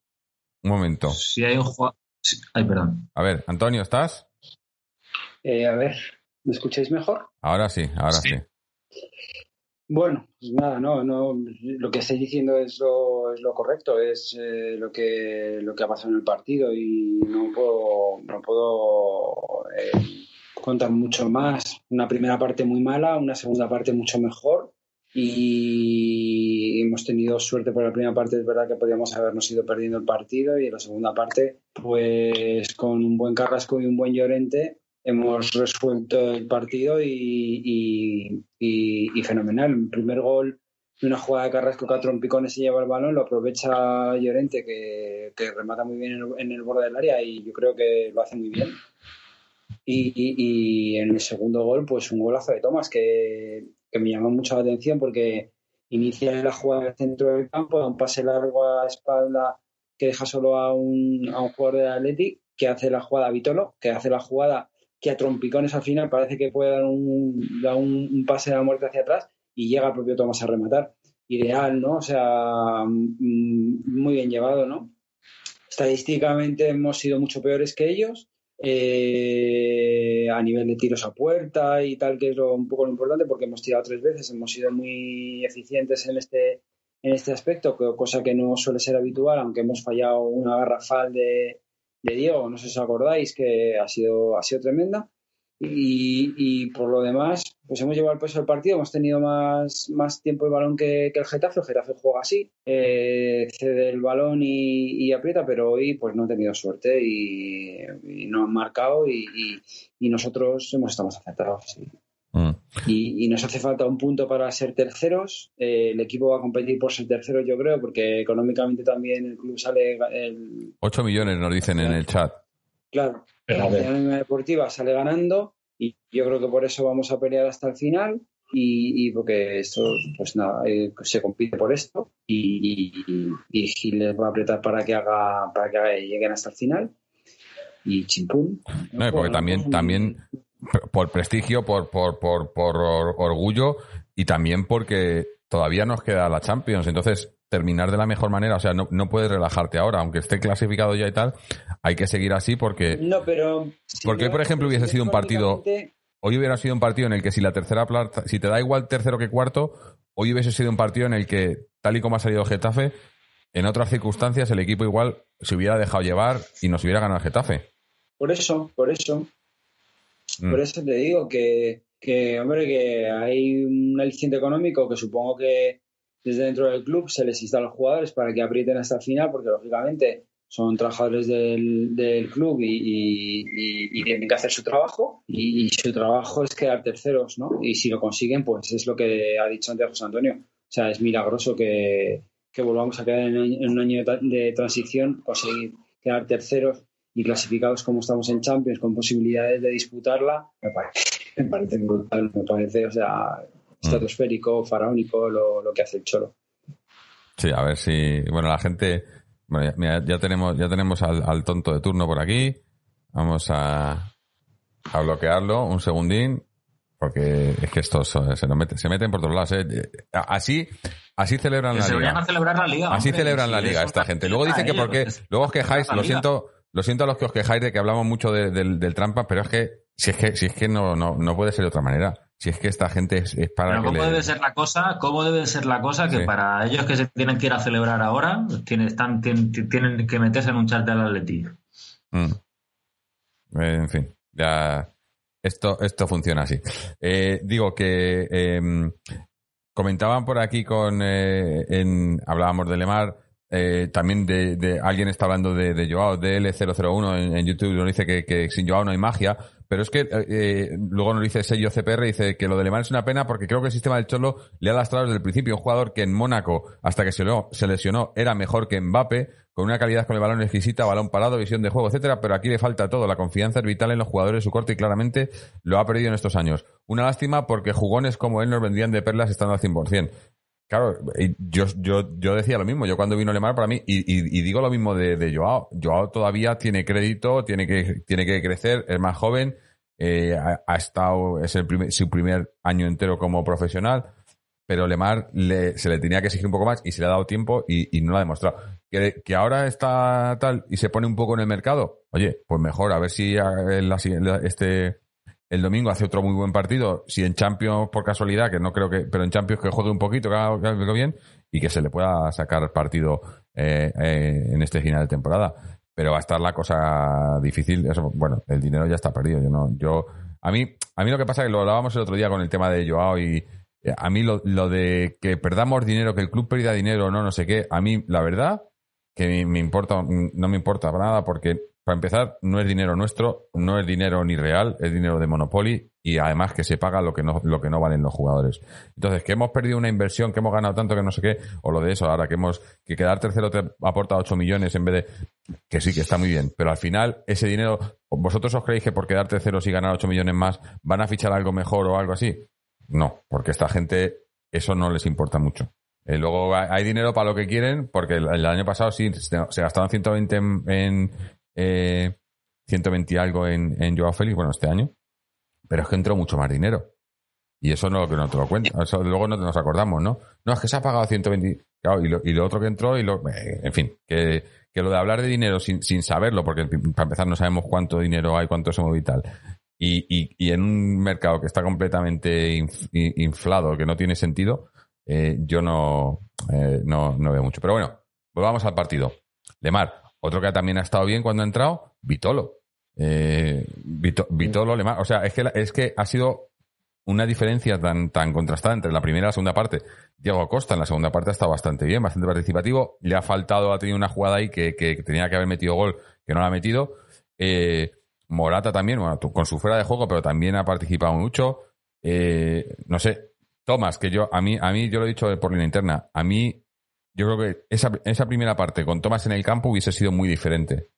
Un momento. Si hay un jugador. Ay, perdón. A ver, Antonio, ¿estás? Eh, a ver, ¿me escucháis mejor? Ahora sí, ahora sí. Sí. Bueno, pues nada, no, no, lo que estáis diciendo es lo, es lo correcto, es eh, lo que lo que ha pasado en el partido y no puedo, no puedo eh, contar mucho más. Una primera parte muy mala, una segunda parte mucho mejor y hemos tenido suerte por la primera parte, es verdad que podíamos habernos ido perdiendo el partido y en la segunda parte, pues con un buen Carrasco y un buen Llorente hemos resuelto el partido y, y, y, y fenomenal. Primer gol una jugada de Carrasco que a trompicones se lleva el balón, lo aprovecha Llorente que, que remata muy bien en el, en el, borde del área y yo creo que lo hace muy bien. Y, y, y, en el segundo gol, pues un golazo de Tomás que, que me llamó mucho la atención porque inicia la jugada en el centro del campo, un pase largo a espalda que deja solo a un, a un jugador del Athletic que hace la jugada Vitolo, que hace la jugada que a trompicones al final parece que puede dar un, un, un pase de la muerte hacia atrás y llega el propio Tomás a rematar. Ideal, ¿no? O sea, muy bien llevado, ¿no? Estadísticamente hemos sido mucho peores que ellos. Eh, a nivel de tiros a puerta y tal, que es lo, un poco lo importante, porque hemos tirado tres veces, hemos sido muy eficientes en este, en este aspecto, cosa que no suele ser habitual, aunque hemos fallado una garrafal de, de Diego, no sé si os acordáis, que ha sido, ha sido tremenda. Y, y, por lo demás, pues hemos llevado el peso del partido, hemos tenido más, más tiempo el balón que, que el Getafe, el Getafe juega así, eh, cede el balón y, aprieta, pero hoy pues no ha tenido suerte y, no han marcado y, nosotros hemos estado más. Mm. Y, nos hace falta un punto para ser terceros. Eh, el equipo va a competir por ser terceros, yo creo, porque económicamente también el club sale. El... 8 millones nos dicen en el chat. Claro, la Deportiva sale ganando y yo creo que por eso vamos a pelear hasta el final y, porque esto, pues nada, eh, se compite por esto y, y, Gil les va a apretar para que haga, para que lleguen hasta el final y chimpún. No, porque también, también por prestigio, por, por, por, por orgullo y también porque todavía nos queda la Champions. Entonces, terminar de la mejor manera, o sea, no, no puedes relajarte ahora, aunque esté clasificado ya y tal, hay que seguir así porque... No, pero... porque por ejemplo, hubiese sido un partido hoy hubiera sido un partido en el que si la tercera plata, si te da igual tercero que cuarto, hoy hubiese sido un partido en el que, tal y como ha salido Getafe, en otras circunstancias el equipo igual se hubiera dejado llevar y nos hubiera ganado el Getafe. Por eso, por eso. Mm. Por eso te digo que, que, hombre, que hay un aliciente económico que supongo que desde dentro del club se les instala a los jugadores para que aprieten hasta el final, porque lógicamente son trabajadores del, del club y, tienen que hacer su trabajo y, su trabajo es quedar terceros, ¿no? Y si lo consiguen, pues es lo que ha dicho antes José Antonio. O sea, es milagroso que, volvamos a quedar en, un año de, transición, conseguir quedar terceros y clasificados como estamos en Champions con posibilidades de disputarla, me parece, me parece brutal, me parece, o sea, mm. estratosférico, faraónico lo, lo que hace el Cholo. Sí, a ver si, bueno, la gente bueno, ya, tenemos, ya tenemos al, tonto de turno por aquí. Vamos a, a bloquearlo un segundín, porque es que estos se, se meten por todos lados. ¿eh? Así, así celebran la liga. celebrar la liga. Así celebran la liga esta gente. Luego dicen que porque, luego os quejáis, lo siento, lo siento a los que os quejáis de que hablamos mucho del trampa, pero es que si es que, si es que no, no, no puede ser de otra manera. Si es que esta gente es, para Pero ¿cómo debe ser la cosa? ¿Cómo debe ser la cosa que para ellos que se tienen que ir a celebrar ahora tienen, están, tienen, que meterse en un chat del Atleti? Mm. En fin, ya esto, esto funciona así. Eh, digo que em, comentaban por aquí con eh, en, hablábamos de Lemar. Eh, también de, alguien está hablando de, de Joao, DL001 en, en YouTube, nos dice que, sin Joao no hay magia. Pero es que eh, luego nos dice sello CPR, dice que lo de Lemar es una pena porque creo que el sistema del Cholo le ha lastrado desde el principio. Un jugador que en Mónaco, hasta que se, se lesionó, era mejor que Mbappe, con una calidad con el balón exquisita, balón parado, visión de juego, etcétera, pero aquí le falta todo. La confianza es vital en los jugadores de su corte y claramente lo ha perdido en estos años. Una lástima porque jugones como él nos vendían de perlas estando al 100%. Claro, yo, yo, yo decía lo mismo, yo cuando vino Lemar para mí, y, y, digo lo mismo de, de, Joao, Joao todavía tiene crédito, tiene que, tiene que crecer, es más joven, eh, ha, estado, es el primer, su primer año entero como profesional, pero Lemar le, se le tenía que exigir un poco más y se le ha dado tiempo y, y no lo ha demostrado. Que, que, ahora está tal y se pone un poco en el mercado, oye, pues mejor, a ver si el, este el domingo hace otro muy buen partido. Si en Champions, por casualidad, que no creo que, pero en Champions que juegue un poquito, que haga, bien y que se le pueda sacar partido eh, eh, en este final de temporada. Pero va a estar la cosa difícil. Bueno, el dinero ya está perdido. Yo no, yo, a mí, a mí lo que pasa es que lo hablábamos el otro día con el tema de Joao y eh, a mí lo, de que perdamos dinero, que el club pierda dinero, no, no sé qué, a mí la verdad que me importa, no me importa nada porque para empezar, no es dinero nuestro, no es dinero ni real, es dinero de Monopoly y además que se paga lo que no, lo que no valen los jugadores. Entonces, que hemos perdido una inversión, que hemos ganado tanto que no sé qué, o lo de eso, ahora que hemos, que quedar tercero te aporta 8 millones en vez de, que sí, que está muy bien, pero al final ese dinero, ¿vosotros os creéis que por quedar tercero y ganar 8 millones más van a fichar algo mejor o algo así? No, porque esta gente eso no les importa mucho. Eh, luego hay dinero para lo que quieren, porque el, año pasado sí se gastaron 120 en, eh, 120 y algo en, en Joao Félix, bueno, este año, pero es que entró mucho más dinero. Y eso no, que no te lo cuento. Eso luego no nos acordamos, ¿no? No, es que se ha pagado 120. Claro, y, lo, y lo otro que entró, y lo, eh, en fin, que, que, lo de hablar de dinero sin, sin saberlo, porque para empezar no sabemos cuánto dinero hay, cuánto se mueve y tal. Y, y, y en un mercado que está completamente inflado, que no tiene sentido, eh, yo no, eh, no, no veo mucho. Pero bueno, volvamos al partido. Lemar, otro que también ha estado bien cuando ha entrado, Vitolo. Eh, Vitolo, o sea, es que, es que ha sido una diferencia tan, tan contrastada entre la primera y la segunda parte. Diego Costa en la segunda parte ha estado bastante bien, bastante participativo. Le ha faltado, ha tenido una jugada ahí que, tenía que haber metido gol, que no la ha metido. Eh, Morata también, bueno, con su fuera de juego, pero también ha participado mucho. Eh, no sé, Tomás, que yo, a mí, a mí, yo lo he dicho por línea interna, a mí yo creo que esa, esa primera parte con Tomás en el campo hubiese sido muy diferente.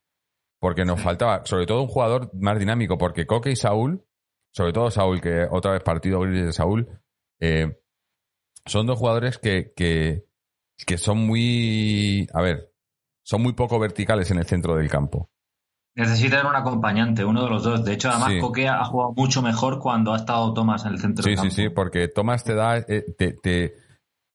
Porque nos faltaba, sobre todo, un jugador más dinámico, porque Coque y Saúl sobre todo Saúl, que otra vez partido gris de Saúl, eh, son dos jugadores que, que, que son muy, a ver, son muy poco verticales en el centro del campo. Necesitan un acompañante, uno de los dos. De hecho, además, Sí. Coque ha jugado mucho mejor cuando ha estado Tomás en el centro Sí, del sí, campo. sí, porque Tomás te da, eh, te, te,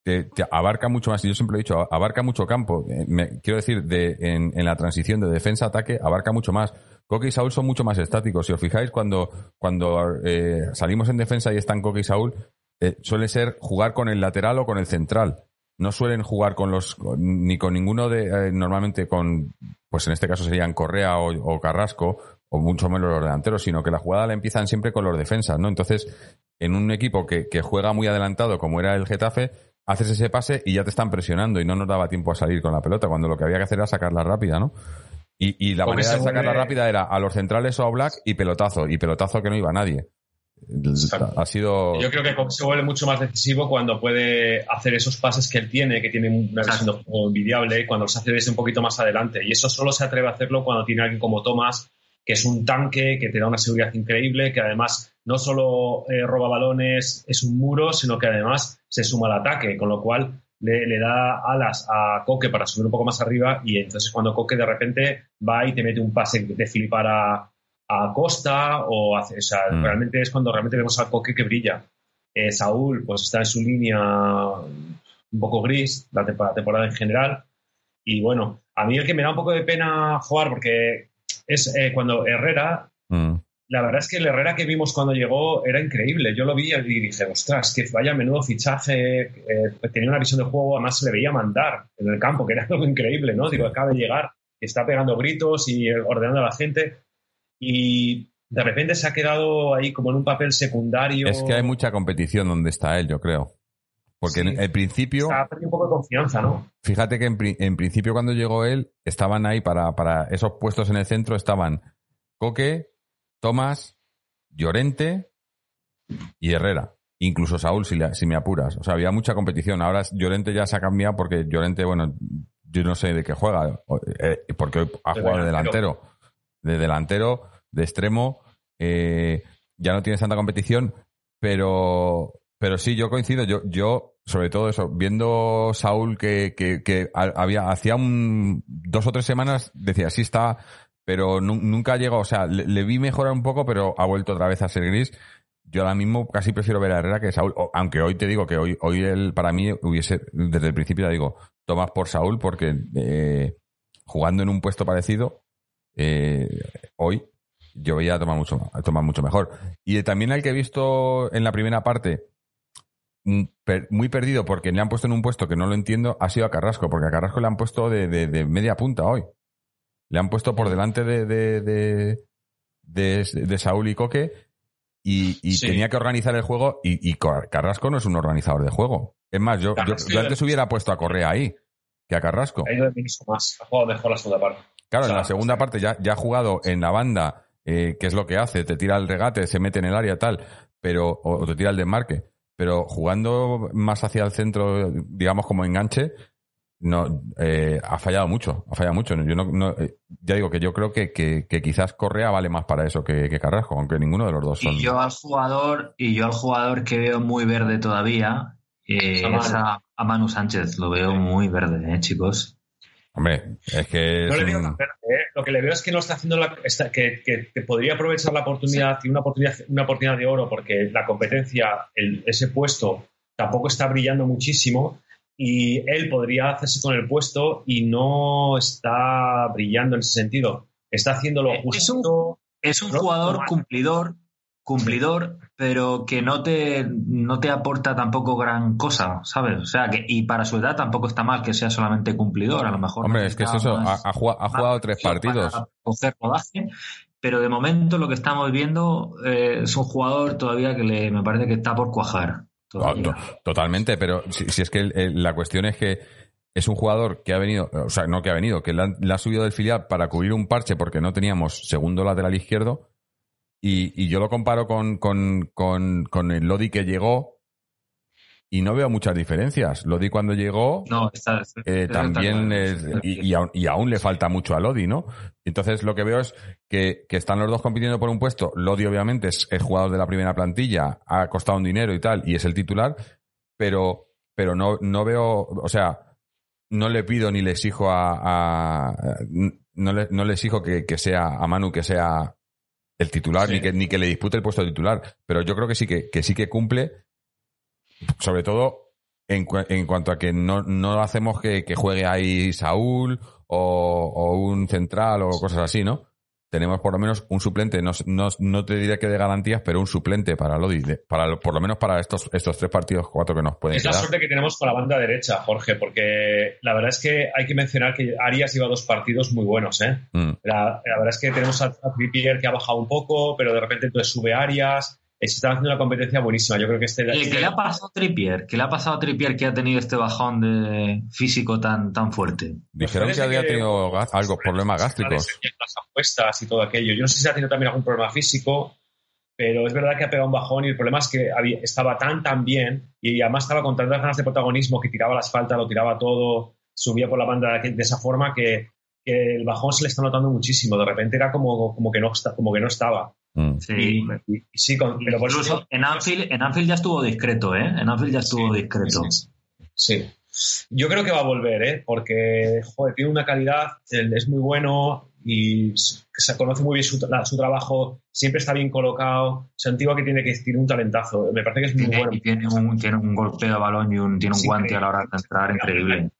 te- abarca mucho más, y yo siempre he dicho, abarca mucho campo. Eh, me- quiero decir, de, en, la transición de defensa-ataque, abarca mucho más. Coque y Saúl son mucho más estáticos. Si os fijáis, cuando, cuando eh, salimos en defensa y están Coque y Saúl, eh, suele ser jugar con el lateral o con el central. No suelen jugar con los, ni con ninguno de, normalmente con, pues en este caso serían Correa o, o Carrasco, o mucho menos los delanteros, sino que la jugada la empiezan siempre con los defensas, ¿no? Entonces, en un equipo que, que juega muy adelantado, como era el Getafe, haces ese pase y ya te están presionando y no nos daba tiempo a salir con la pelota, cuando lo que había que hacer era sacarla rápida, ¿no? Y, y la Porque manera de sacarla vuelve- rápida era a los centrales o a Black y pelotazo, y pelotazo que no iba nadie. Exacto. Ha sido... Yo creo que se vuelve mucho más decisivo cuando puede hacer esos pases que él tiene, que tiene una visión envidiable, cuando los hace desde un poquito más adelante. Y eso solo se atreve a hacerlo cuando tiene alguien como Tomás, que es un tanque, que te da una seguridad increíble, que además no solo eh, roba balones, es un muro, sino que además se suma al ataque, con lo cual le, le da alas a Coque para subir un poco más arriba y entonces cuando Coque de repente va y te mete un pase de flipar a, a Costa o, hace, o sea, Mm. realmente es cuando realmente vemos a Coque que brilla. Eh, Saúl pues está en su línea un poco gris la temporada, temporada en general y bueno, a mí el que me da un poco de pena jugar porque es eh, cuando Herrera Mm. la verdad es que el Herrera que vimos cuando llegó era increíble. Yo lo vi y dije, ostras, que vaya menudo fichaje. eh, tenía una visión de juego, además se le veía mandar en el campo, que era algo increíble, ¿no? Digo, acaba de llegar, está pegando gritos y eh, ordenando a la gente. Y de repente se ha quedado ahí como en un papel secundario. Es que hay mucha competición donde está él, yo creo. Porque Sí. en el principio, Ha perdido un poco de confianza, ¿no? fíjate que en, en principio cuando llegó él, estaban ahí para, para esos puestos en el centro, estaban Coque, Tomás, Llorente y Herrera. Incluso Saúl, si, la- si me apuras. O sea, había mucha competición. Ahora Llorente ya se ha cambiado porque Llorente, bueno, yo no sé de qué juega, eh, porque hoy ha jugado de delantero. delantero. De delantero, de extremo, eh, ya no tienes tanta competición, pero, pero sí, yo coincido. Yo, yo sobre todo eso, viendo Saúl que, que, que ha- había, hacía un, dos o tres semanas, decía, sí está, pero nu- nunca llegó, o sea, le, vi mejorar un poco, pero ha vuelto otra vez a ser gris. Yo ahora mismo casi prefiero ver a Herrera que Saúl, aunque hoy te digo que hoy, hoy él, para mí hubiese, desde el principio ya digo, tomas por Saúl porque eh, jugando en un puesto parecido, eh, hoy yo veía a tomar mucho, a tomar mucho mejor. Y también el que he visto en la primera parte, muy perdido porque le han puesto en un puesto que no lo entiendo, ha sido a Carrasco, porque a Carrasco le han puesto de, de- de media punta hoy. Le han puesto por delante de, de, de, de- de Saúl y Coque y, y Sí. tenía que organizar el juego y, y Car- Carrasco no es un organizador de juego. Es más, yo, yo, Carrasco yo antes hubiera puesto a Correa ahí que a Carrasco. Ha ido más. Ha jugado mejor la segunda parte. Claro, O sea, en la segunda sí. parte ya, ya ha jugado en la banda, eh, que es lo que hace, te tira el regate, se mete en el área, tal, pero, o, o te tira el desmarque. Pero jugando más hacia el centro, digamos como enganche, no, eh, ha fallado mucho, ha fallado mucho. Yo no, no, eh, ya digo que yo creo que, que, que quizás Correa vale más para eso que, que Carrasco, aunque ninguno de los dos son. Y yo al jugador, y yo al jugador que veo muy verde todavía, eh, A Manu. es a, a Manu Sánchez. Lo veo muy verde, eh, chicos. Hombre, es que No es le veo un- ¿eh? Lo que le veo es que no está haciendo la, está- que, que- que podría aprovechar la oportunidad, tiene una oportunidad, una oportunidad de oro porque la competencia, el- ese puesto tampoco está brillando muchísimo y él podría hacerse con el puesto y no está brillando en ese sentido. Está haciendo lo es justo. Es un jugador cumplidor, cumplidor, pero que no te, no te aporta tampoco gran cosa, ¿sabes? O sea, que y para su edad tampoco está mal que sea solamente cumplidor, a lo mejor. Hombre, es que es eso, ha, más- ha jugado, ha jugado más tres partidos. para coger rodaje, pero de momento lo que estamos viendo eh, es un jugador todavía que le, me parece que está por cuajar. todavía. To- Totalmente, pero si, si es que la cuestión es que es un jugador que ha venido, o sea, no que ha venido, que han- le ha subido del filial para cubrir un parche porque no teníamos segundo lateral izquierdo. Y, y yo lo comparo con, con, con, con el Lodi que llegó y no veo muchas diferencias. Lodi cuando llegó No, está, eh, está también es- y, y aún, y aún le falta mucho a Lodi, ¿no? Entonces lo que veo es que, que están los dos compitiendo por un puesto. Lodi obviamente es el jugador de la primera plantilla, ha costado un dinero y tal, y es el titular, pero, pero no, no veo, o sea, no le pido ni le exijo a, a- no le, no le exijo que, que sea a Manu que sea el titular, Sí. ni que, ni que le dispute el puesto de titular. Pero yo creo que sí que, que sí que cumple, sobre todo en, cu- en cuanto a que no, no hacemos que, que juegue ahí Saúl o, o un central o cosas así, ¿no? Tenemos por lo menos un suplente, no, no, no te diré que de garantías, pero un suplente para Lodi, para, por lo menos para estos, estos tres partidos, cuatro que nos pueden Es la quedar. suerte que tenemos con la banda derecha, Jorge, porque la verdad es que hay que mencionar que Arias lleva dos partidos muy buenos, ¿eh? Mm. La, la verdad es que tenemos a, a Trippier que ha bajado un poco, pero de repente entonces sube Arias. Se está haciendo una competencia buenísima. Yo creo que este. Oye, ¿Qué le ha pasado a Trippier? ¿Qué le ha pasado a Trippier que ha tenido este bajón de físico tan, tan fuerte? Dijeron Pues que había que- tenido gas- algo, problemas gástricos. Las apuestas y todo aquello. Yo no sé si ha tenido también algún problema físico, pero es verdad que ha pegado un bajón y el problema es que había- estaba tan, tan bien y además estaba con tantas ganas de protagonismo que tiraba las faltas, lo tiraba todo, subía por la banda de, de esa forma que, que el bajón se le está notando muchísimo. De repente era como, como, que, no, como que no estaba. Mm. Sí. Y, y- y sí, con- pero por eso- Incluso en Anfield, en Anfield ya estuvo discreto, ¿eh? En Anfield ya estuvo discreto. Sí, sí. Yo creo que va a volver, ¿eh? Porque, joder, tiene una calidad, es muy bueno y se conoce muy bien su, tra- su trabajo, siempre está bien colocado. Se antigua que tiene que tiene un talentazo. Me parece que es muy Tiene, bueno. y tiene un, tiene un golpeo de balón y un, tiene un Sí, guante a la hora de entrar increíble.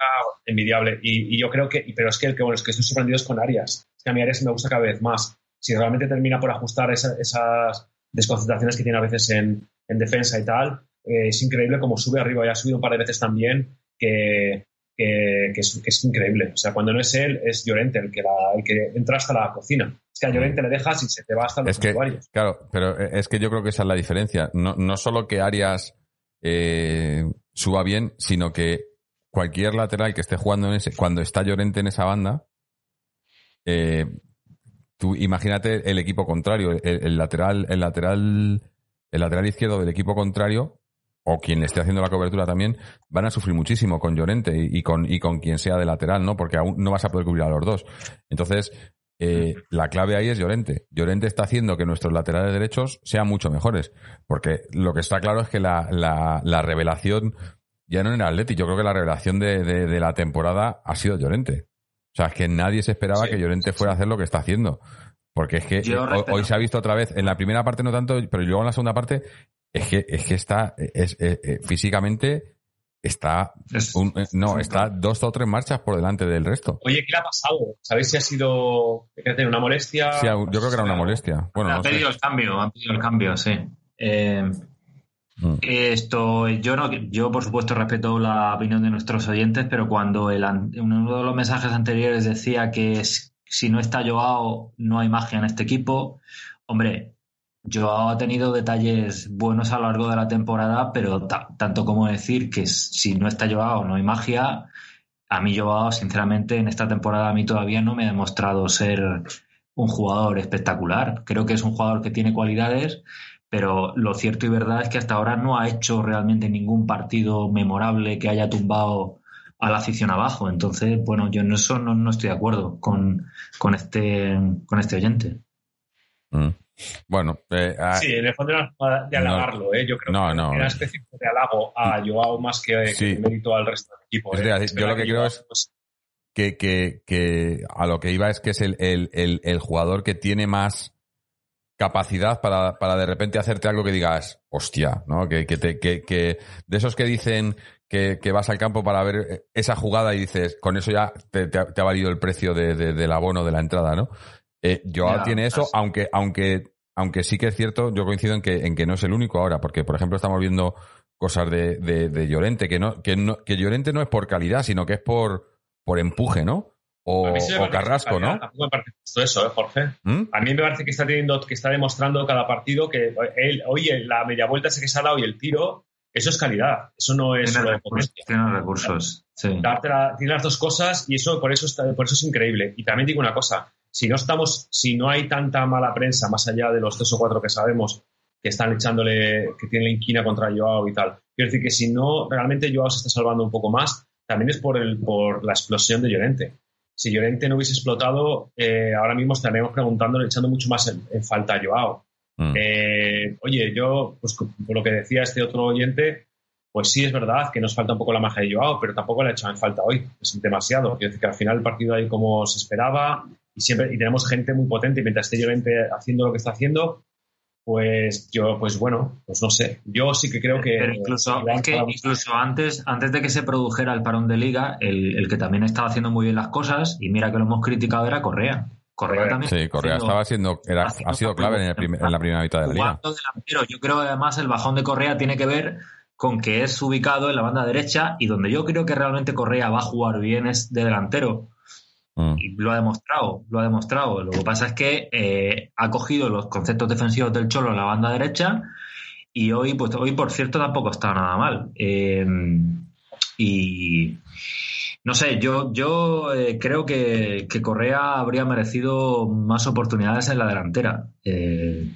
Envidiable. Y, y yo creo que, pero es que el que, bueno, es que estoy sorprendido es con Arias. Es que a mí Arias me gusta cada vez más. Si realmente termina por ajustar esa- esas desconcentraciones que tiene a veces en, en defensa y tal, eh, es increíble como sube arriba. Ya ha subido un par de veces también, que, que, que es, que es increíble. O sea, cuando no es él, es Llorente el que, la- el que entra hasta la cocina. Es que a Llorente le dejas y se te va hasta los Es que, vestuarios. claro, pero es que yo creo que esa es la diferencia. No, no solo que Arias eh, suba bien, sino que cualquier lateral que esté jugando en ese, cuando está Llorente en esa banda, eh, tú imagínate el equipo contrario, el, el lateral, el lateral, el lateral izquierdo del equipo contrario, o quien le esté haciendo la cobertura también, van a sufrir muchísimo con Llorente y, y con, y con quien sea de lateral, ¿no? Porque aún no vas a poder cubrir a los dos. Entonces, eh, la clave ahí es Llorente. Llorente está haciendo que nuestros laterales derechos sean mucho mejores. Porque lo que está claro es que la, la, la revelación, ya no en el Atleti, yo creo que la revelación de, de- de la temporada ha sido Llorente. O sea, es que nadie se esperaba Sí, que Llorente fuera a hacer lo que está haciendo. Porque es que hoy- se ha visto otra vez, en la primera parte no tanto, pero luego en la segunda parte, es que, es que está, es, eh, eh, físicamente, está, Es- un- eh, no, es- está dos o tres marchas por delante del resto. Oye, ¿qué le ha pasado? ¿Sabéis si ha sido una molestia? Sí, yo creo que era una molestia. Bueno, han no sé. pedido el cambio, han pedido el cambio, sí. Eh, Mm. Esto, yo no, yo por supuesto respeto la opinión de nuestros oyentes, pero cuando el, uno de los mensajes anteriores decía que es- si no está Joao no hay magia en este equipo, hombre, Joao ha tenido detalles buenos a lo largo de la temporada, pero ta- tanto como decir que si no está Joao no hay magia, a mí Joao sinceramente en esta temporada a mí todavía no me ha demostrado ser un jugador espectacular. Creo que es un jugador que tiene cualidades, pero lo cierto y verdad es que hasta ahora no ha hecho realmente ningún partido memorable que haya tumbado a la afición abajo. Entonces, bueno, yo en eso no, no estoy de acuerdo con, con, este, con este oyente. Mm. Bueno, eh, ah, Sí, en el fondo era de No. halagarlo, ¿eh? Yo creo No, que no. era una especie de halago a Joao más que, que Sí. mérito al resto del equipo. Es ¿eh? decir, yo lo verdad que creo es- pues, que, que, que a lo que iba es que es el, el, el, el jugador que tiene más capacidad para, para de repente hacerte algo que digas, hostia, ¿no? Que, que, te, que, que de esos que dicen que, que vas al campo para ver esa jugada y dices, con eso ya te, te ha, te ha valido el precio de, de- del abono de la entrada, ¿no? Eh, Joao tiene eso, aunque, aunque, aunque sí que es cierto, yo coincido en que, en que no es el único ahora, porque por ejemplo estamos viendo cosas de, de, de Llorente, que no, que no, que Llorente no es por calidad, sino que es por, por empuje, ¿no? O, Carrasco, ¿no? Tampoco me parece justo eso, ¿eh, Jorge? ¿Mm? A mí me parece que está teniendo, que está demostrando cada partido que él, oye, la media vuelta ese que se ha dado y el tiro, eso es calidad, eso no es Tiene recursos. potencia. Tiene recursos sí. Darte la- tiene las dos cosas y eso por eso está, por eso es increíble. Y también digo una cosa, si no estamos, si no hay tanta mala prensa, más allá de los tres o cuatro que sabemos que están echándole, que tiene la inquina contra Joao y tal, Quiero decir que si no, realmente Joao se está salvando un poco más, también es por, el, por la explosión de Llorente. Si Llorente no hubiese explotado, eh, ahora mismo estaríamos preguntando, echando mucho más en, falta a Joao. Mm. Eh, oye, yo, pues por lo que decía este otro oyente, pues sí es verdad que nos falta un poco la magia de Joao, pero tampoco le ha hecho en falta hoy. Es demasiado. Quiero decir que al final el partido ahí como se esperaba y siempre y tenemos gente muy potente y mientras esté Llorente haciendo lo que está haciendo, pues yo, pues bueno, pues no sé. Yo sí que creo que. incluso, incluso antes, antes de que se produjera el parón de liga, el, que también estaba haciendo muy bien las cosas, y mira que lo hemos criticado, era Correa. Correa también. Sí, Correa estaba siendo, era, ha sido clave en, la primera mitad de la liga. Yo creo que además el bajón de Correa tiene que ver con que es ubicado en la banda derecha y donde yo creo que realmente Correa va a jugar bien es de delantero. Mm. Y lo ha demostrado, lo ha demostrado. Lo que pasa es que eh, ha cogido los conceptos defensivos del Cholo en la banda derecha y hoy, pues hoy por cierto, tampoco está nada mal. Em, y no sé, yo, yo eh, creo que, Correa habría merecido más oportunidades en la delantera. Eh,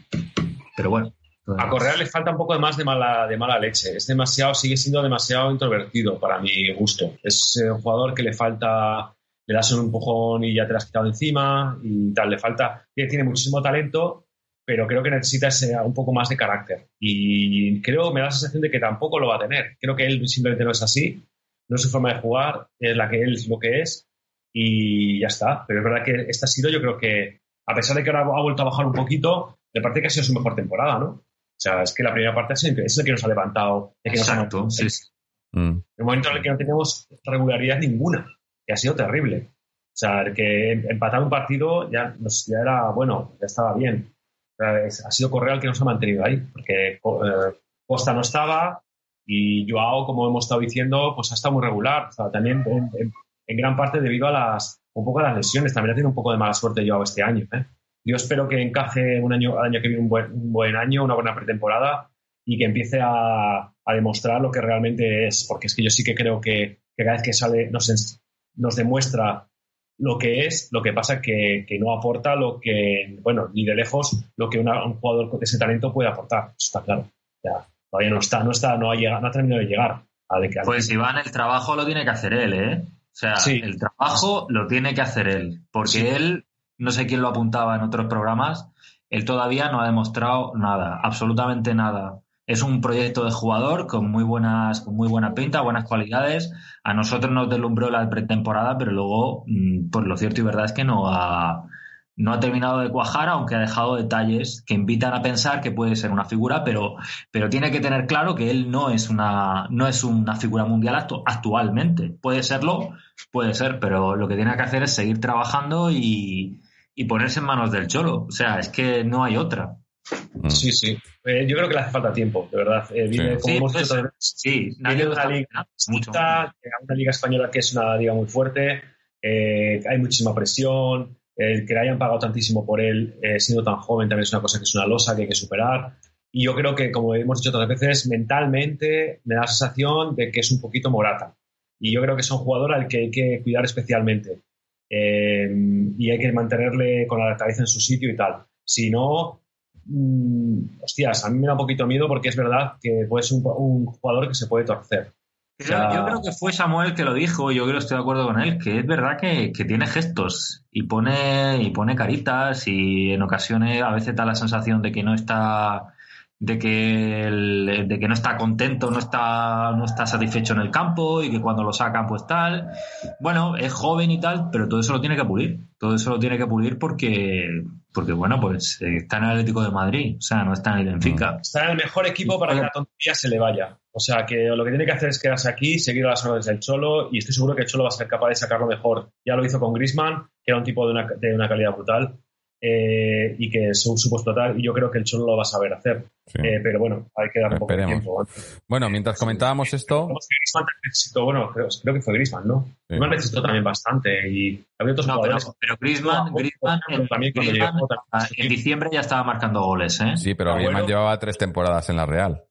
pero bueno. A Correa le falta un poco de más de mala, de mala leche. Es demasiado, sigue siendo demasiado introvertido para mi gusto. Es un jugador que le falta le das un empujón y ya te lo has quitado encima y tal, le falta, tiene, muchísimo talento, pero creo que necesita un poco más de carácter. Y creo, me da la sensación de que tampoco lo va a tener. Creo que él simplemente no es así, no es su forma de jugar, es la que él es lo que es y ya está. Pero es verdad que esta ha sido, yo creo que, a pesar de que ahora ha vuelto a bajar un poquito, de parte que ha sido su mejor temporada, ¿no? O sea, es que la primera parte es el que nos ha levantado. Exacto, sí. Mm. El momento en el que no tenemos regularidad ninguna ha sido terrible. O sea, que empatar un partido ya, ya era, bueno, ya estaba bien. ha sido Correa el que nos ha mantenido ahí, porque eh, Costa no estaba y Joao, como hemos estado diciendo, pues ha estado muy regular. O sea, también en, gran parte debido a las, un poco a las lesiones. También ha tenido un poco de mala suerte Joao este año. ¿eh? Yo espero que encaje un año, año que viene un buen, un buen año, una buena pretemporada y que empiece a, a, demostrar lo que realmente es, porque es que yo sí que creo que, que cada vez que sale, no sé, nos demuestra lo que es, lo que pasa que, que no aporta lo que, bueno, ni de lejos lo que un jugador de ese talento puede aportar. está claro. Ya, todavía no está, no está, no ha, llegado, no ha terminado de llegar. A de que, pues Iván, el trabajo lo tiene que hacer él, ¿eh? O sea, el trabajo lo tiene que hacer él. Porque él, no sé quién lo apuntaba en otros programas, él todavía no ha demostrado nada, absolutamente nada es un proyecto de jugador con muy buenas, con muy buena pinta, buenas cualidades. A nosotros nos deslumbró la pretemporada, pero luego, mm, pues lo cierto y verdad es que no ha, no ha terminado de cuajar, aunque ha dejado detalles que invitan a pensar que puede ser una figura, pero, pero tiene que tener claro que él no es una, no es una figura mundial actualmente. Puede serlo, puede ser, pero lo que tiene que hacer es seguir trabajando y, y ponerse en manos del cholo. O sea, es que no hay otra. Mm. Sí, sí. Eh, yo creo que le hace falta tiempo, de verdad. Eh, viene, como hemos dicho pues, sí, viene una liga, una liga española que es una liga muy fuerte, eh, hay muchísima presión, el que le hayan pagado tantísimo por él siendo tan joven también es una cosa que es una losa que hay que superar. Y yo creo que, como hemos dicho otras veces, mentalmente me da la sensación de que es un poquito morata. Y yo creo que es un jugador al que hay que cuidar especialmente. y hay que mantenerle con la cabeza en su sitio y tal. Si no, Mm, hostias, a mí me da un poquito miedo porque es verdad que puede ser un, jugador que se puede torcer. yo, creo que fue Samuel que lo dijo, yo creo que estoy de acuerdo con él, que es verdad que, tiene gestos y pone, y pone caritas y en ocasiones a veces da la sensación de que no está de que, de que no está contento, no está, no está satisfecho en el campo y que cuando lo sacan pues tal. Bueno, es joven y tal, pero todo eso lo tiene que pulir. Todo eso lo tiene que pulir porque, porque bueno, pues eh, está en el Atlético de Madrid, o sea, no está en el Benfica. Mm. Está en el mejor equipo para que la tontería se le vaya. O sea, que lo que tiene que hacer es quedarse aquí, seguir a las órdenes del Cholo y estoy seguro que el Cholo va a ser capaz de sacarlo mejor. Ya lo hizo con Grisman, que era un tipo de una, de una calidad brutal eh, y que es un supuesto tal, y yo creo que el Cholo lo va a saber hacer. Eh, pero bueno, hay que dar un poco de tiempo. Bueno, mientras comentábamos esto. bueno, creo, creo, que fue Grisman, ¿no? Sí. Grisman necesitó también bastante y había otros no, Pero, pero Grisman, Grisman, en, también llegó, en diciembre ya estaba marcando goles, ¿eh? Sí, pero Grisman llevaba tres temporadas en la Real.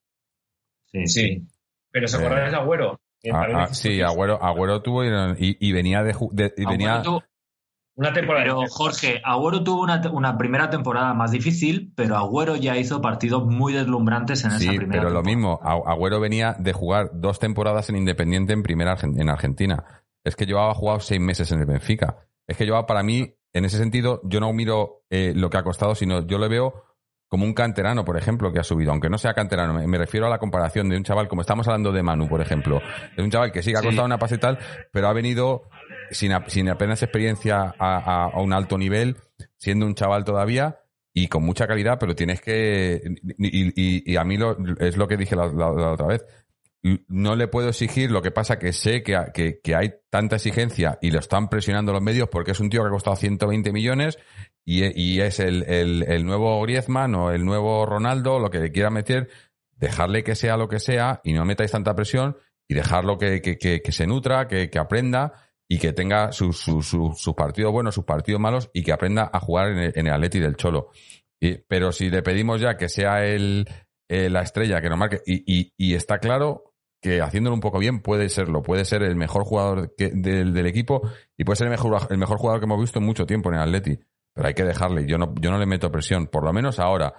Sí, sí. Pero ¿se acuerdan de Agüero? Ah, ah, sí, Agüero, Agüero tuvo y, y venía de, y venía Una temporada. Pero Jorge, Agüero tuvo una, primera temporada más difícil, pero Agüero ya hizo partidos muy deslumbrantes en esa primera Sí, pero lo mismo, Agüero venía de jugar dos temporadas en Independiente en primera en Argentina. Es que llevaba jugado seis meses en el Benfica. Es que llevaba para mí, en ese sentido, yo no miro eh, lo que ha costado, sino yo lo veo como un canterano, por ejemplo, que ha subido, aunque no sea canterano, me, refiero a la comparación de un chaval, como estamos hablando de Manu, por ejemplo, es un chaval que sí que ha costado una pase y tal, pero ha venido sin, sin apenas experiencia a, un alto nivel, siendo un chaval todavía y con mucha calidad, pero tienes que. Y, a mí lo, es lo que dije la, otra vez. No le puedo exigir, lo que pasa que sé que, que, hay tanta exigencia y lo están presionando los medios porque es un tío que ha costado 120 millones y, es el, nuevo Griezmann o el nuevo Ronaldo, lo que le quiera meter, dejarle que sea lo que sea y no metáis tanta presión y dejarlo que se nutra, que, aprenda y que tenga sus su, partidos buenos, sus partidos malos y que aprenda a jugar en el, en el Atleti del Cholo. Y, pero si le pedimos ya que sea el, eh, la estrella que nos marque, y, y, y, está claro que haciéndolo un poco bien puede serlo, puede ser el mejor jugador del, del, equipo y puede ser el mejor, el mejor jugador que hemos visto en mucho tiempo en el Atleti. Pero hay que dejarle, yo no, yo no le meto presión, por lo menos ahora.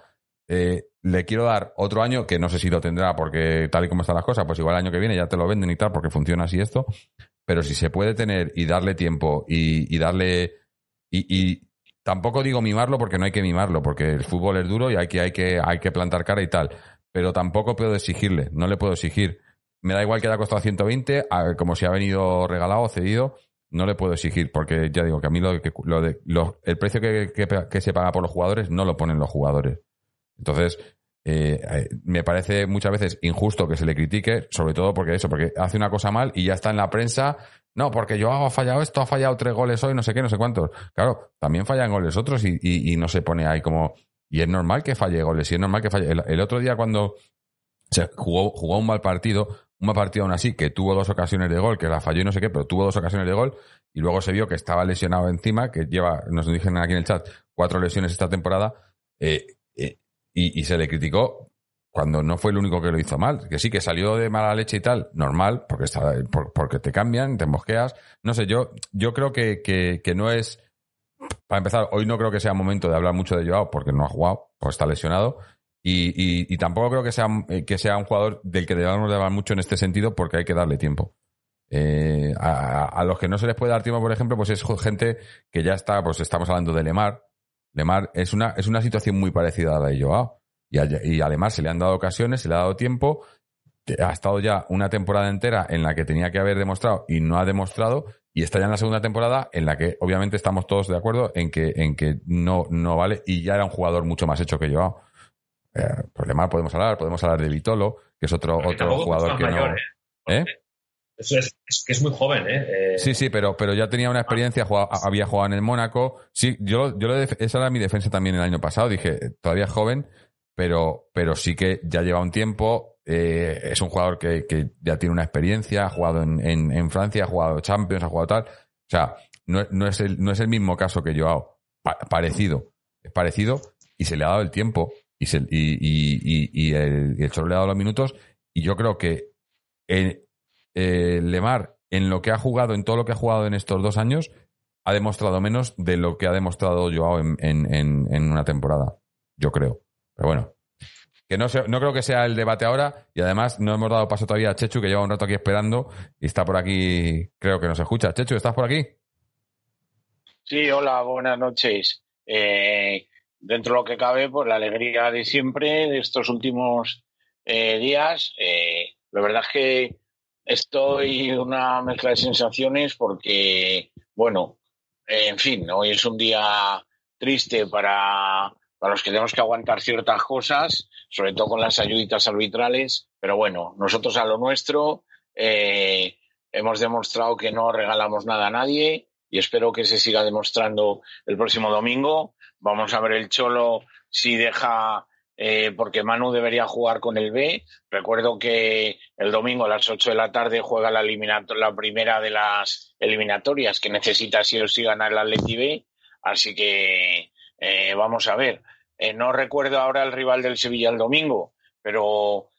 Eh, le quiero dar otro año, que no sé si lo tendrá, porque tal y como están las cosas, pues igual el año que viene ya te lo venden y tal, porque funciona así esto pero si se puede tener y darle tiempo y, darle. Y, tampoco digo mimarlo porque no hay que mimarlo, porque el fútbol es duro y hay que, hay que, hay que plantar cara y tal. Pero tampoco puedo exigirle, no le puedo exigir. Me da igual que haya costado 120, como si ha venido regalado o cedido, no le puedo exigir, porque ya digo que a mí lo, lo de, el precio que, que, se paga por los jugadores no lo ponen los jugadores. Entonces, eh, eh, me parece muchas veces injusto que se le critique, sobre todo porque eso, porque hace una cosa mal y ya está en la prensa. No, porque yo ha fallado esto, ha fallado tres goles hoy, no sé qué, no sé cuántos. Claro, también fallan goles otros y, no se pone ahí como. Y es normal que falle goles, y es normal que falle. El, otro día, cuando se jugó, jugó un mal partido, un mal partido aún así, que tuvo dos ocasiones de gol, que la falló y no sé qué, pero tuvo dos ocasiones de gol, y luego se vio que estaba lesionado encima, que lleva, nos dijeron aquí en el chat, cuatro lesiones esta temporada. Eh, y, se le criticó cuando no fue el único que lo hizo mal. Que sí, que salió de mala leche y tal, normal, porque, está, porque te cambian, te mosqueas. No sé, yo, yo creo que, que, no es. Para empezar, hoy no creo que sea momento de hablar mucho de Joao porque no ha jugado, pues está lesionado. Y, y, tampoco creo que sea, que sea un jugador del que debamos de hablar mucho en este sentido porque hay que darle tiempo. Eh, a, a, los que no se les puede dar tiempo, por ejemplo, pues es gente que ya está, pues estamos hablando de Lemar, Lemar es una, es una situación muy parecida a la de Joao. Y, y además se le han dado ocasiones, se le ha dado tiempo. Ha estado ya una temporada entera en la que tenía que haber demostrado y no ha demostrado. Y está ya en la segunda temporada en la que obviamente estamos todos de acuerdo en que, en que no, no vale. Y ya era un jugador mucho más hecho que Joao. Eh, pues Lemar podemos hablar, podemos hablar de Vitolo, que es otro, otro jugador que no. ¿Eh? Es, que es muy joven, ¿eh? ¿eh? Sí, sí, pero, pero ya tenía una experiencia, había jugado en el Mónaco. Sí, yo, yo esa era mi defensa también el año pasado. Dije, todavía joven, pero, pero sí que ya lleva un tiempo. Eh, es un jugador que, que, ya tiene una experiencia, ha jugado en, en, Francia, ha jugado Champions, ha jugado tal. O sea, no, no, es, el, no es el mismo caso que Joao. parecido. Es parecido y se le ha dado el tiempo y, se, y, y, y, el, y el Cholo le ha dado los minutos. Y yo creo que eh, Lemar, en lo que ha jugado, en todo lo que ha jugado en estos dos años, ha demostrado menos de lo que ha demostrado Joao en, una temporada. Yo creo. Pero bueno. Que no, no creo que sea el debate ahora. Y además no hemos dado paso todavía a Chechu, que lleva un rato aquí esperando. Y está por aquí, creo que nos escucha. Chechu, ¿estás por aquí? Sí, hola, buenas noches. Eh, dentro de lo que cabe, pues la alegría de siempre, de estos últimos eh, días. la verdad es que Estoy una mezcla de sensaciones porque, bueno, en fin, hoy es un día triste para, para los que tenemos que aguantar ciertas cosas, sobre todo con las ayuditas arbitrales, pero bueno, nosotros a lo nuestro eh, hemos demostrado que no regalamos nada a nadie y espero que se siga demostrando el próximo domingo. Vamos a ver el Cholo si deja eh, porque Manu debería jugar con el B. Recuerdo que el domingo a las 8 de la tarde juega la, primera de las eliminatorias que necesita sí o sí ganar el Atleti B. Así que eh, vamos a ver. Eh, no recuerdo ahora el rival del Sevilla el domingo, pero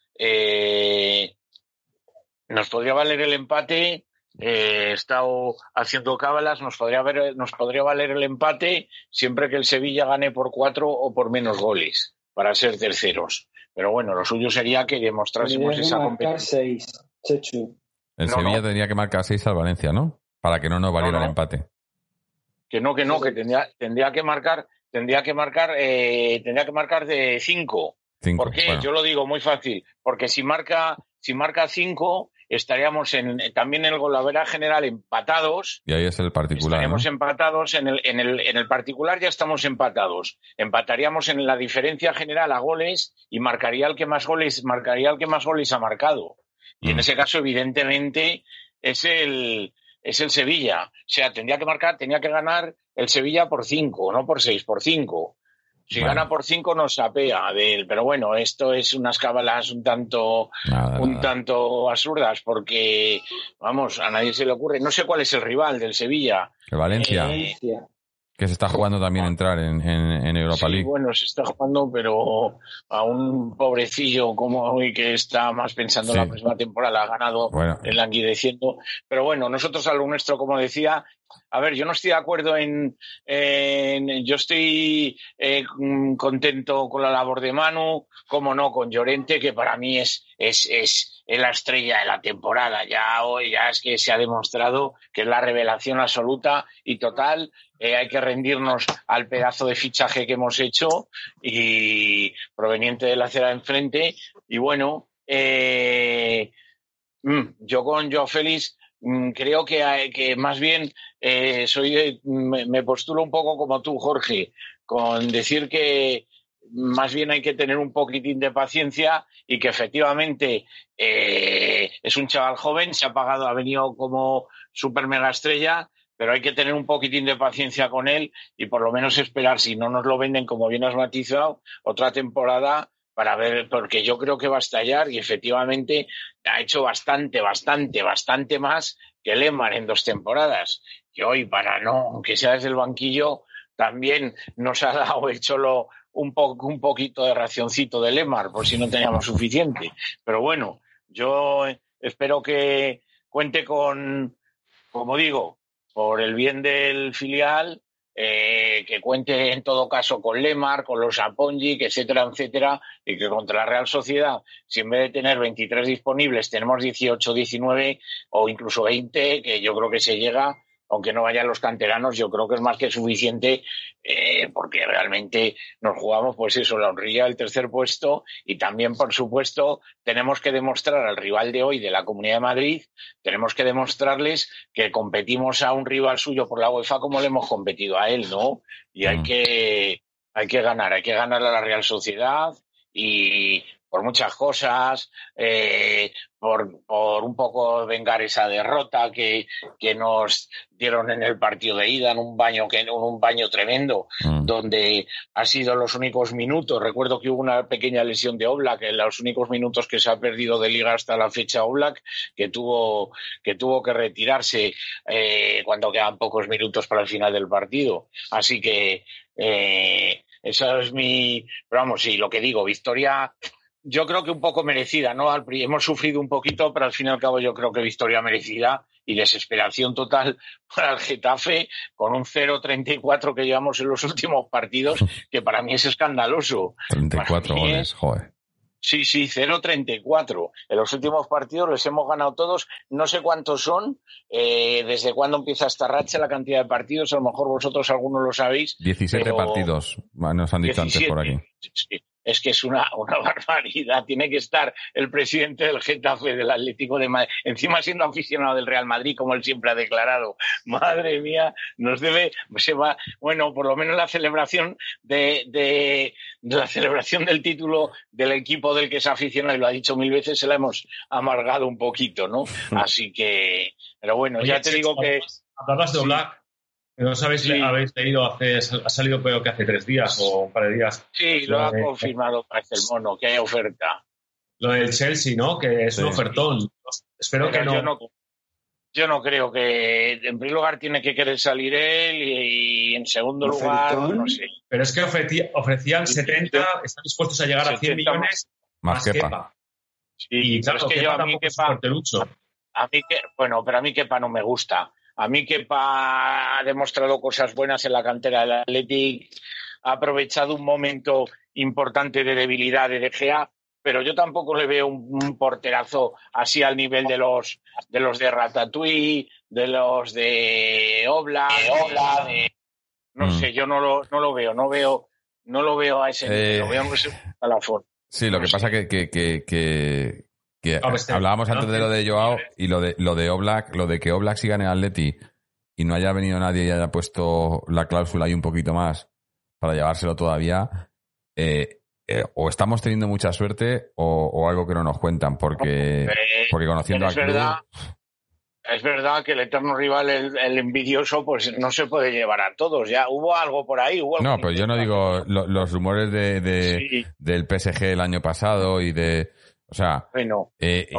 nos podría valer el empate eh, he estado haciendo cábalas, nos podría, haber, nos podría valer el empate siempre que el Sevilla gane por cuatro o por menos goles para ser terceros. Pero bueno, lo suyo sería que demostrásemos esa competencia. El Sevilla tendría que marcar seis al Valencia, ¿no? Para que no nos valiera el empate. Que no, que no, que tendría, tendría que marcar, tendría que marcar, eh, tendría que marcar de cinco. ¿Por qué? Yo lo digo muy fácil. Porque si marca, si marca cinco, estaríamos en, también en el golavera general empatados. Y ahí es el particular. Estaríamos empatados en el, en, el, en el particular, ya estamos empatados. Empataríamos en la diferencia general a goles y marcaría el que más goles, marcaría el que más goles ha marcado. Y en mm. ese caso, evidentemente, es el, es el Sevilla. O sea, tendría que marcar, tenía que ganar el Sevilla por cinco, no por seis, por cinco. Si gana por cinco nos sapea de él, pero bueno, esto es unas cábalas un tanto, un tanto absurdas porque, vamos, a nadie se le ocurre. No sé cuál es el rival del Sevilla. El Valencia. Eh, que se está jugando también entrar en, en, Europa sí, League. Bueno, se está jugando, pero a un pobrecillo como hoy que está más pensando en la próxima temporada, ha ganado el languideciendo. Pero bueno, nosotros a lo nuestro, como decía, a ver, yo no estoy de acuerdo en. yo estoy eh, contento con la labor de Manu, como no, con Llorente, que para mí es, es, es, la estrella de la temporada. Ya hoy ya es que se ha demostrado que es la revelación absoluta y total. Eh, hay que rendirnos al pedazo de fichaje que hemos hecho y proveniente de la acera enfrente. Y bueno, eh, mm, yo con Joe Félix Mm, creo que, que más bien eh, soy me, postulo un poco como tú, Jorge, con decir que más bien hay que tener un poquitín de paciencia y que efectivamente eh, es un chaval joven, se ha pagado, ha venido como super mega estrella, pero hay que tener un poquitín de paciencia con él y por lo menos esperar, si no nos lo venden como bien has matizado, otra temporada para ver, porque yo creo que va a estallar y efectivamente ha hecho bastante, bastante, bastante más que Lemar en dos temporadas. Y hoy, para no, aunque sea desde el banquillo, también nos ha dado el cholo un, poco, un poquito de racioncito de Lemar, por si no teníamos suficiente. Pero bueno, yo espero que cuente con, como digo, por el bien del filial, eh, que cuente en todo caso con Lemar, con los Apongic, etcétera, etcétera, y que contra la Real Sociedad, si en vez de tener 23 disponibles tenemos 18, 19 o incluso 20, que yo creo que se llega, aunque no vayan los canteranos, yo creo que es más que suficiente eh, porque realmente nos jugamos, pues eso, la honrilla del tercer puesto y también, por supuesto, tenemos que demostrar al rival de hoy de la Comunidad de Madrid, tenemos que demostrarles que competimos a un rival suyo por la UEFA como le hemos competido a él, ¿no? Y hay mm. que hay que ganar, hay que ganar a la Real Sociedad y por muchas cosas, eh, por, por, un poco vengar esa derrota que, que, nos dieron en el partido de ida, en un baño, que, en un baño tremendo, mm. donde ha sido los únicos minutos. Recuerdo que hubo una pequeña lesión de Oblak, en los únicos minutos que se ha perdido de liga hasta la fecha Oblak, que tuvo que, tuvo que retirarse eh, cuando quedan pocos minutos para el final del partido. Así que eh, esa es mi, vamos, sí, lo que digo, victoria yo creo que un poco merecida, ¿no? Hemos sufrido un poquito, pero al fin y al cabo yo creo que victoria merecida y desesperación total para el Getafe con un 0-34 que llevamos en los últimos partidos, que para mí es escandaloso. 34 goles, joder. Sí, sí, 0-34. En los últimos partidos les hemos ganado todos. No sé cuántos son, eh, desde cuándo empieza esta racha, la cantidad de partidos. A lo mejor vosotros algunos lo sabéis. 17 partidos, nos han dicho antes por aquí. Sí es que es una, una, barbaridad. Tiene que estar el presidente del Getafe del Atlético de Madrid, encima siendo aficionado del Real Madrid, como él siempre ha declarado. Madre mía, nos debe, se va, bueno, por lo menos la celebración de, de, la celebración del título del equipo del que se aficionado, y lo ha dicho mil veces, se la hemos amargado un poquito, ¿no? Así que, pero bueno, ya te digo que. Hablabas de Black no sabéis, habéis leído hace, ha salido creo que hace tres días o un par de días. Sí, lo ha confirmado parece el mono, que hay oferta. Lo del Chelsea, ¿no? Que es un ofertón. Espero que no. Yo no, creo que, en primer lugar, tiene que querer salir él y, en segundo lugar, no sé. Pero es que ofrecían 70, están dispuestos a llegar a 100 millones más, que Sí, y claro, es que yo a mí Kepa, a mí que, bueno, pero a mí Kepa no me gusta. A mí Kepa ha demostrado cosas buenas en la cantera del Athletic, ha aprovechado un momento importante de debilidad de De Gea, pero yo tampoco le veo un, porterazo así al nivel de los de los de Ratatouille, de los de Obla, de, no mm. sé, yo no lo, no lo veo, no veo, no lo veo a ese nivel, lo veo a la forma. Sí, lo que pasa que, que, que, que, hablábamos antes de lo de Joao y lo de lo de Oblak, lo de que Oblak siga en el Atleti y no haya venido nadie y haya puesto la cláusula ahí un poquito más para llevárselo todavía. Eh, eh, o estamos teniendo mucha suerte o, algo que no nos cuentan, porque, porque conociendo a verdad, Es verdad que el eterno rival, el, envidioso, pues no se puede llevar a todos. Ya hubo algo por ahí. no, pues yo no digo los rumores de, del PSG el año pasado y de. O sea, eh,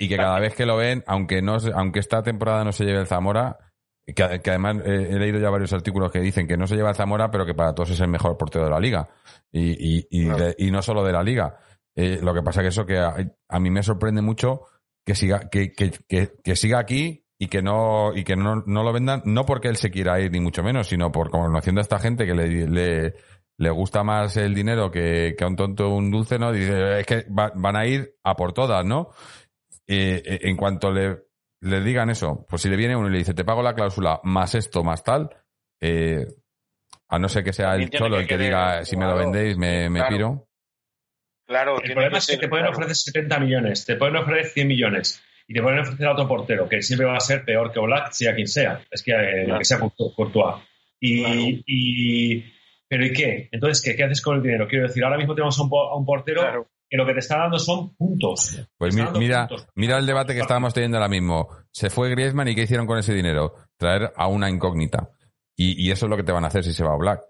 y, que, cada vez que lo ven, aunque no aunque esta temporada no se lleve el Zamora, que, además eh, he leído ya varios artículos que dicen que no se lleva el Zamora, pero que para todos es el mejor portero de la liga. Y, y, no solo de la liga. Eh, lo que pasa que eso que a, mí me sorprende mucho que siga, que, que, que, siga aquí y que no, y que no, no, lo vendan, no porque él se quiera ir, ni mucho menos, sino por como haciendo a esta gente que le, le, le, gusta más el dinero que, que a un tonto un dulce, ¿no? Dice, es que van a ir a por todas, ¿no? Eh, eh, en cuanto le, le digan eso, pues si le viene uno y le dice, te pago la cláusula más esto, más tal, eh, a no ser que sea el cholo el que diga, si me lo vendéis, me, me piro. Claro, el problema es que te pueden ofrecer 70 millones, te pueden ofrecer 100 millones y te pueden ofrecer a otro portero, que siempre va a ser peor que Black, sea quien sea. Es que, eh, que sea Courtois. Y, y, ¿Pero y qué? Entonces, ¿qué, ¿qué, haces con el dinero? Quiero decir, ahora mismo tenemos a un, portero que lo que te está dando son puntos. Pues mira, mira el debate que estábamos teniendo ahora mismo. Se fue Griezmann y ¿qué hicieron con ese dinero? Traer a una incógnita. Y, eso es lo que te van a hacer si se va a Black.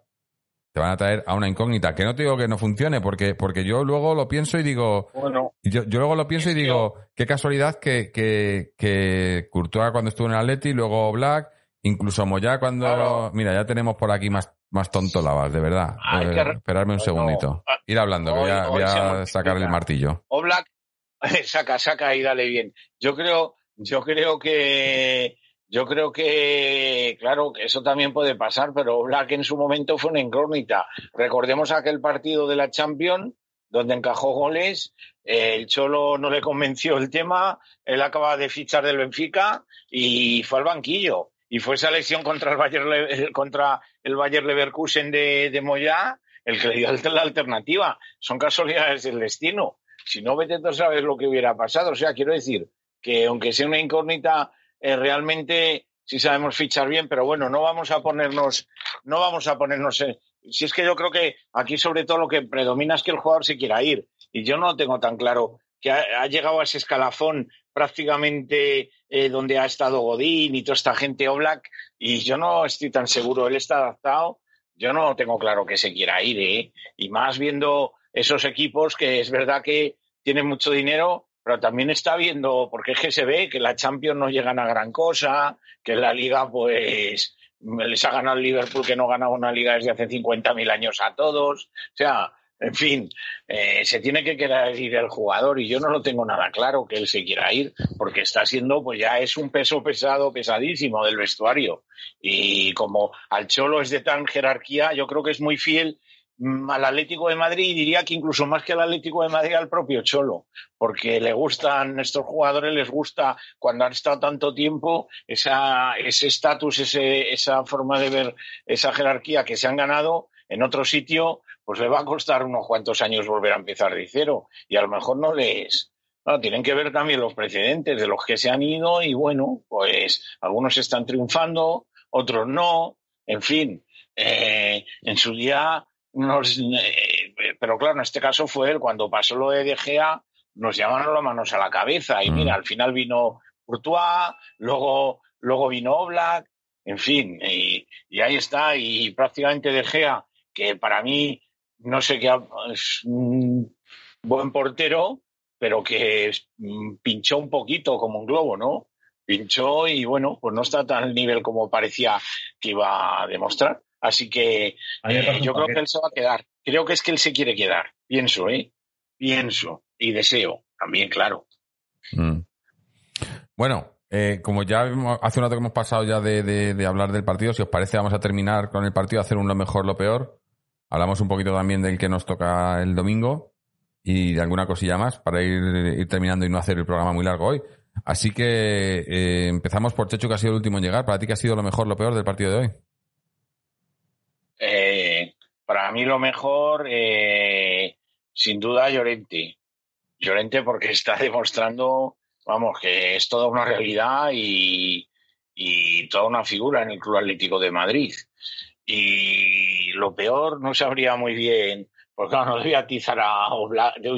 Te van a traer a una incógnita. Que no te digo que no funcione, porque, porque yo luego lo pienso y digo. Bueno, yo, yo luego lo pienso y digo, qué casualidad que, que, que Courtois cuando estuvo en el Atleti, luego Black, incluso Moya cuando. Mira, ya tenemos por aquí más, más tontolabas, de verdad. Eh, esperarme un segundito. Ir hablando, que voy a, voy a sacar el martillo. O Black, saca, saca y dale bien. Yo creo, yo creo que yo creo que, claro, que eso también puede pasar, pero Black en su momento fue una incógnita. Recordemos aquel partido de la Champions donde encajó goles, el Cholo no le convenció el tema, él acaba de fichar del Benfica y fue al banquillo. Y fue esa lesión contra el Bayer, contra el Bayer Leverkusen de, de Moyá el que le dio la alternativa. Son casualidades del destino. Si no, vete tú sabes lo que hubiera pasado. O sea, quiero decir que aunque sea una incógnita, eh, realmente sí sabemos fichar bien, pero bueno, no vamos a ponernos, no vamos a ponernos. Eh, si es que yo creo que aquí sobre todo lo que predomina es que el jugador se quiera ir. Y yo no tengo tan claro que ha, llegado a ese escalafón prácticamente eh, donde ha estado Godín y toda esta gente Oblak, y yo no estoy tan seguro, él está adaptado, yo no tengo claro que se quiera ir, ¿eh? y más viendo esos equipos que es verdad que tienen mucho dinero, pero también está viendo, porque es que se ve que la Champions no llegan a gran cosa, que la Liga, pues, les ha ganado el Liverpool que no ganaba una liga desde hace 50.000 años a todos. O sea, en fin, eh, se tiene que querer ir el jugador y yo no lo tengo nada claro que él se quiera ir, porque está siendo, pues ya es un peso pesado, pesadísimo del vestuario. Y como al Cholo es de tan jerarquía, yo creo que es muy fiel Mm, al Atlético de Madrid y diría que incluso más que al Atlético de Madrid al propio Cholo, porque le gustan estos jugadores, les gusta cuando han estado tanto tiempo esa, ese estatus, esa forma de ver esa jerarquía que se han ganado en otro sitio, pues le va a costar unos cuantos años volver a empezar de cero y a lo mejor no les, tienen que ver también los precedentes de los que se han ido y bueno, pues algunos están triunfando, otros no, en fin, eh, en su día nos, eh, pero claro, en este caso fue él, cuando pasó lo de De Gea, nos llamaron las manos a la cabeza y mira, mm. al final vino Courtois, luego, luego vino Oblak, en fin, y, ahí está, y prácticamente De Gea, que para mí, no sé qué, es un buen portero, pero que mm, pinchó un poquito como un globo, ¿no? Pinchó y bueno, pues no está tan al nivel como parecía que iba a demostrar. Así que eh, yo creo que él se va a quedar. Creo que es que él se quiere quedar. Pienso, ¿eh? Pienso y deseo también, claro. Mm. Bueno, eh, como ya hace un rato que hemos pasado ya de, hablar del partido, si os parece, vamos a terminar con el partido, hacer un lo mejor, lo peor. Hablamos un poquito también del que nos toca el domingo y de alguna cosilla más para ir, terminando y no hacer el programa muy largo hoy. Así que eh, empezamos por Checho, que ha sido el último en llegar. ¿Para ti qué ha sido lo mejor, lo peor del partido de hoy? Eh, para mí lo mejor, sin duda, Llorente. Llorente porque está demostrando vamos, que es toda una realidad y, toda una figura en el Club Atlético de Madrid. Y lo peor no sabría muy bien, porque no le voy a atizar a Oblak, no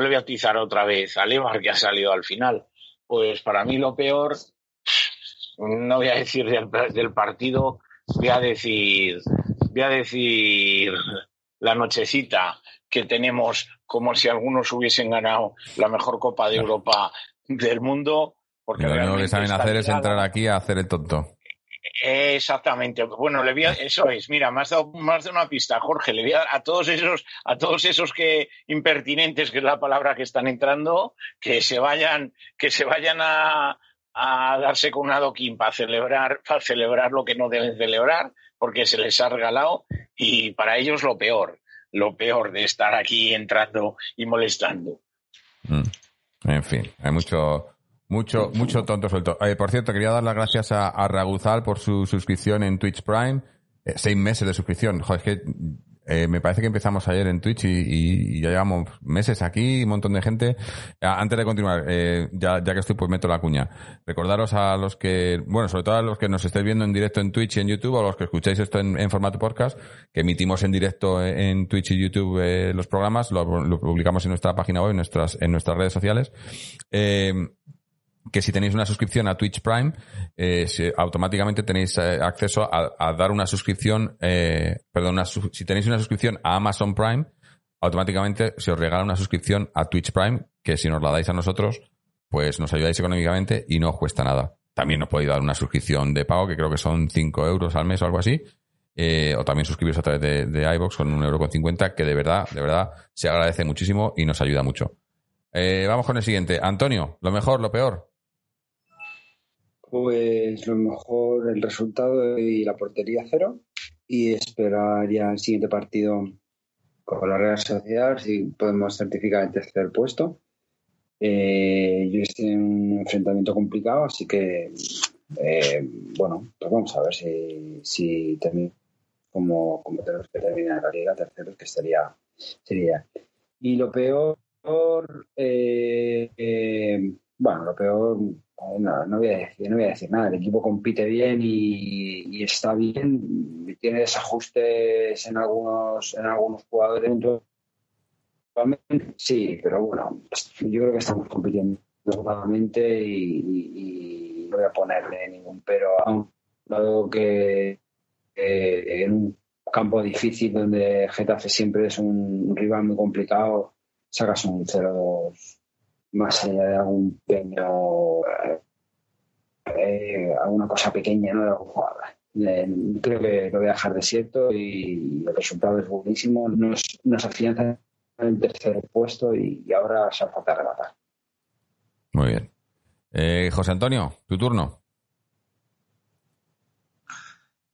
le voy a atizar otra vez a Lemar que ha salido al final. Pues para mí lo peor, no voy a decir del, del partido, voy a decir, voy a decir la nochecita que tenemos como si algunos hubiesen ganado la mejor Copa de Europa del mundo. Porque lo único que saben hacer es entrar aquí a hacer el tonto. Exactamente. Bueno, le voy a, eso es. Mira, me has dado más de una pista, Jorge. Le voy a a todos esos, a todos esos que impertinentes, que es la palabra que están entrando, que se vayan, que se vayan a, a darse con un adoquín para celebrar, para celebrar lo que no deben celebrar, porque se les ha regalado y para ellos lo peor lo peor de estar aquí entrando y molestando. Mm. En fin, hay mucho, mucho, mucho tonto suelto. Eh, por cierto, quería dar las gracias a, a Raguzal por su suscripción en Twitch Prime. Eh, seis meses de suscripción. Joder, es que eh, me parece que empezamos ayer en Twitch y, ya llevamos meses aquí, un montón de gente. Ah, antes de continuar, eh, ya, ya que estoy, pues meto la cuña. Recordaros a los que, bueno, sobre todo a los que nos estéis viendo en directo en Twitch y en YouTube, o a los que escucháis esto en, formato podcast, que emitimos en directo en Twitch y YouTube eh, los programas, lo, publicamos en nuestra página web, en nuestras, en nuestras redes sociales. Que si tenéis una suscripción a Twitch Prime, eh, automáticamente tenéis eh, acceso a, dar una suscripción, eh, perdón, si tenéis una suscripción a Amazon Prime, automáticamente se os regala una suscripción a Twitch Prime, que si nos la dais a nosotros, pues nos ayudáis económicamente y no os cuesta nada. También os podéis dar una suscripción de pago, que creo que son 5 euros al mes o algo así. Eh, o también suscribiros a través de, de iVox con un euro con 50, que de verdad, de verdad, se agradece muchísimo y nos ayuda mucho. vamos con el siguiente. Antonio, lo mejor, lo peor. Pues lo mejor el resultado y la portería cero y esperaría el siguiente partido con la Real Sociedad si podemos certificar el tercer puesto. Eh, yo estoy en un enfrentamiento complicado, así que eh, bueno, pues vamos a ver si, si como, como tenemos que terminar la liga terceros, que sería, sería. Y lo peor, eh, bueno, lo peor no, no, voy a decir, no voy a decir nada. El equipo compite bien y, está bien. Tiene desajustes en algunos, en algunos jugadores. Sí, pero bueno, yo creo que estamos compitiendo totalmente y, no voy a ponerle ningún pero a un que en un campo difícil donde Getafe siempre es un rival muy complicado, sacas un 0-2 más allá de algún pequeño, eh, alguna cosa pequeña, ¿no? De algún jugador. Creo que lo voy a dejar desierto y el resultado es buenísimo. Nos, nos afianza en el tercer puesto y, ahora se falta rematar. Muy bien. Eh, José Antonio, tu turno.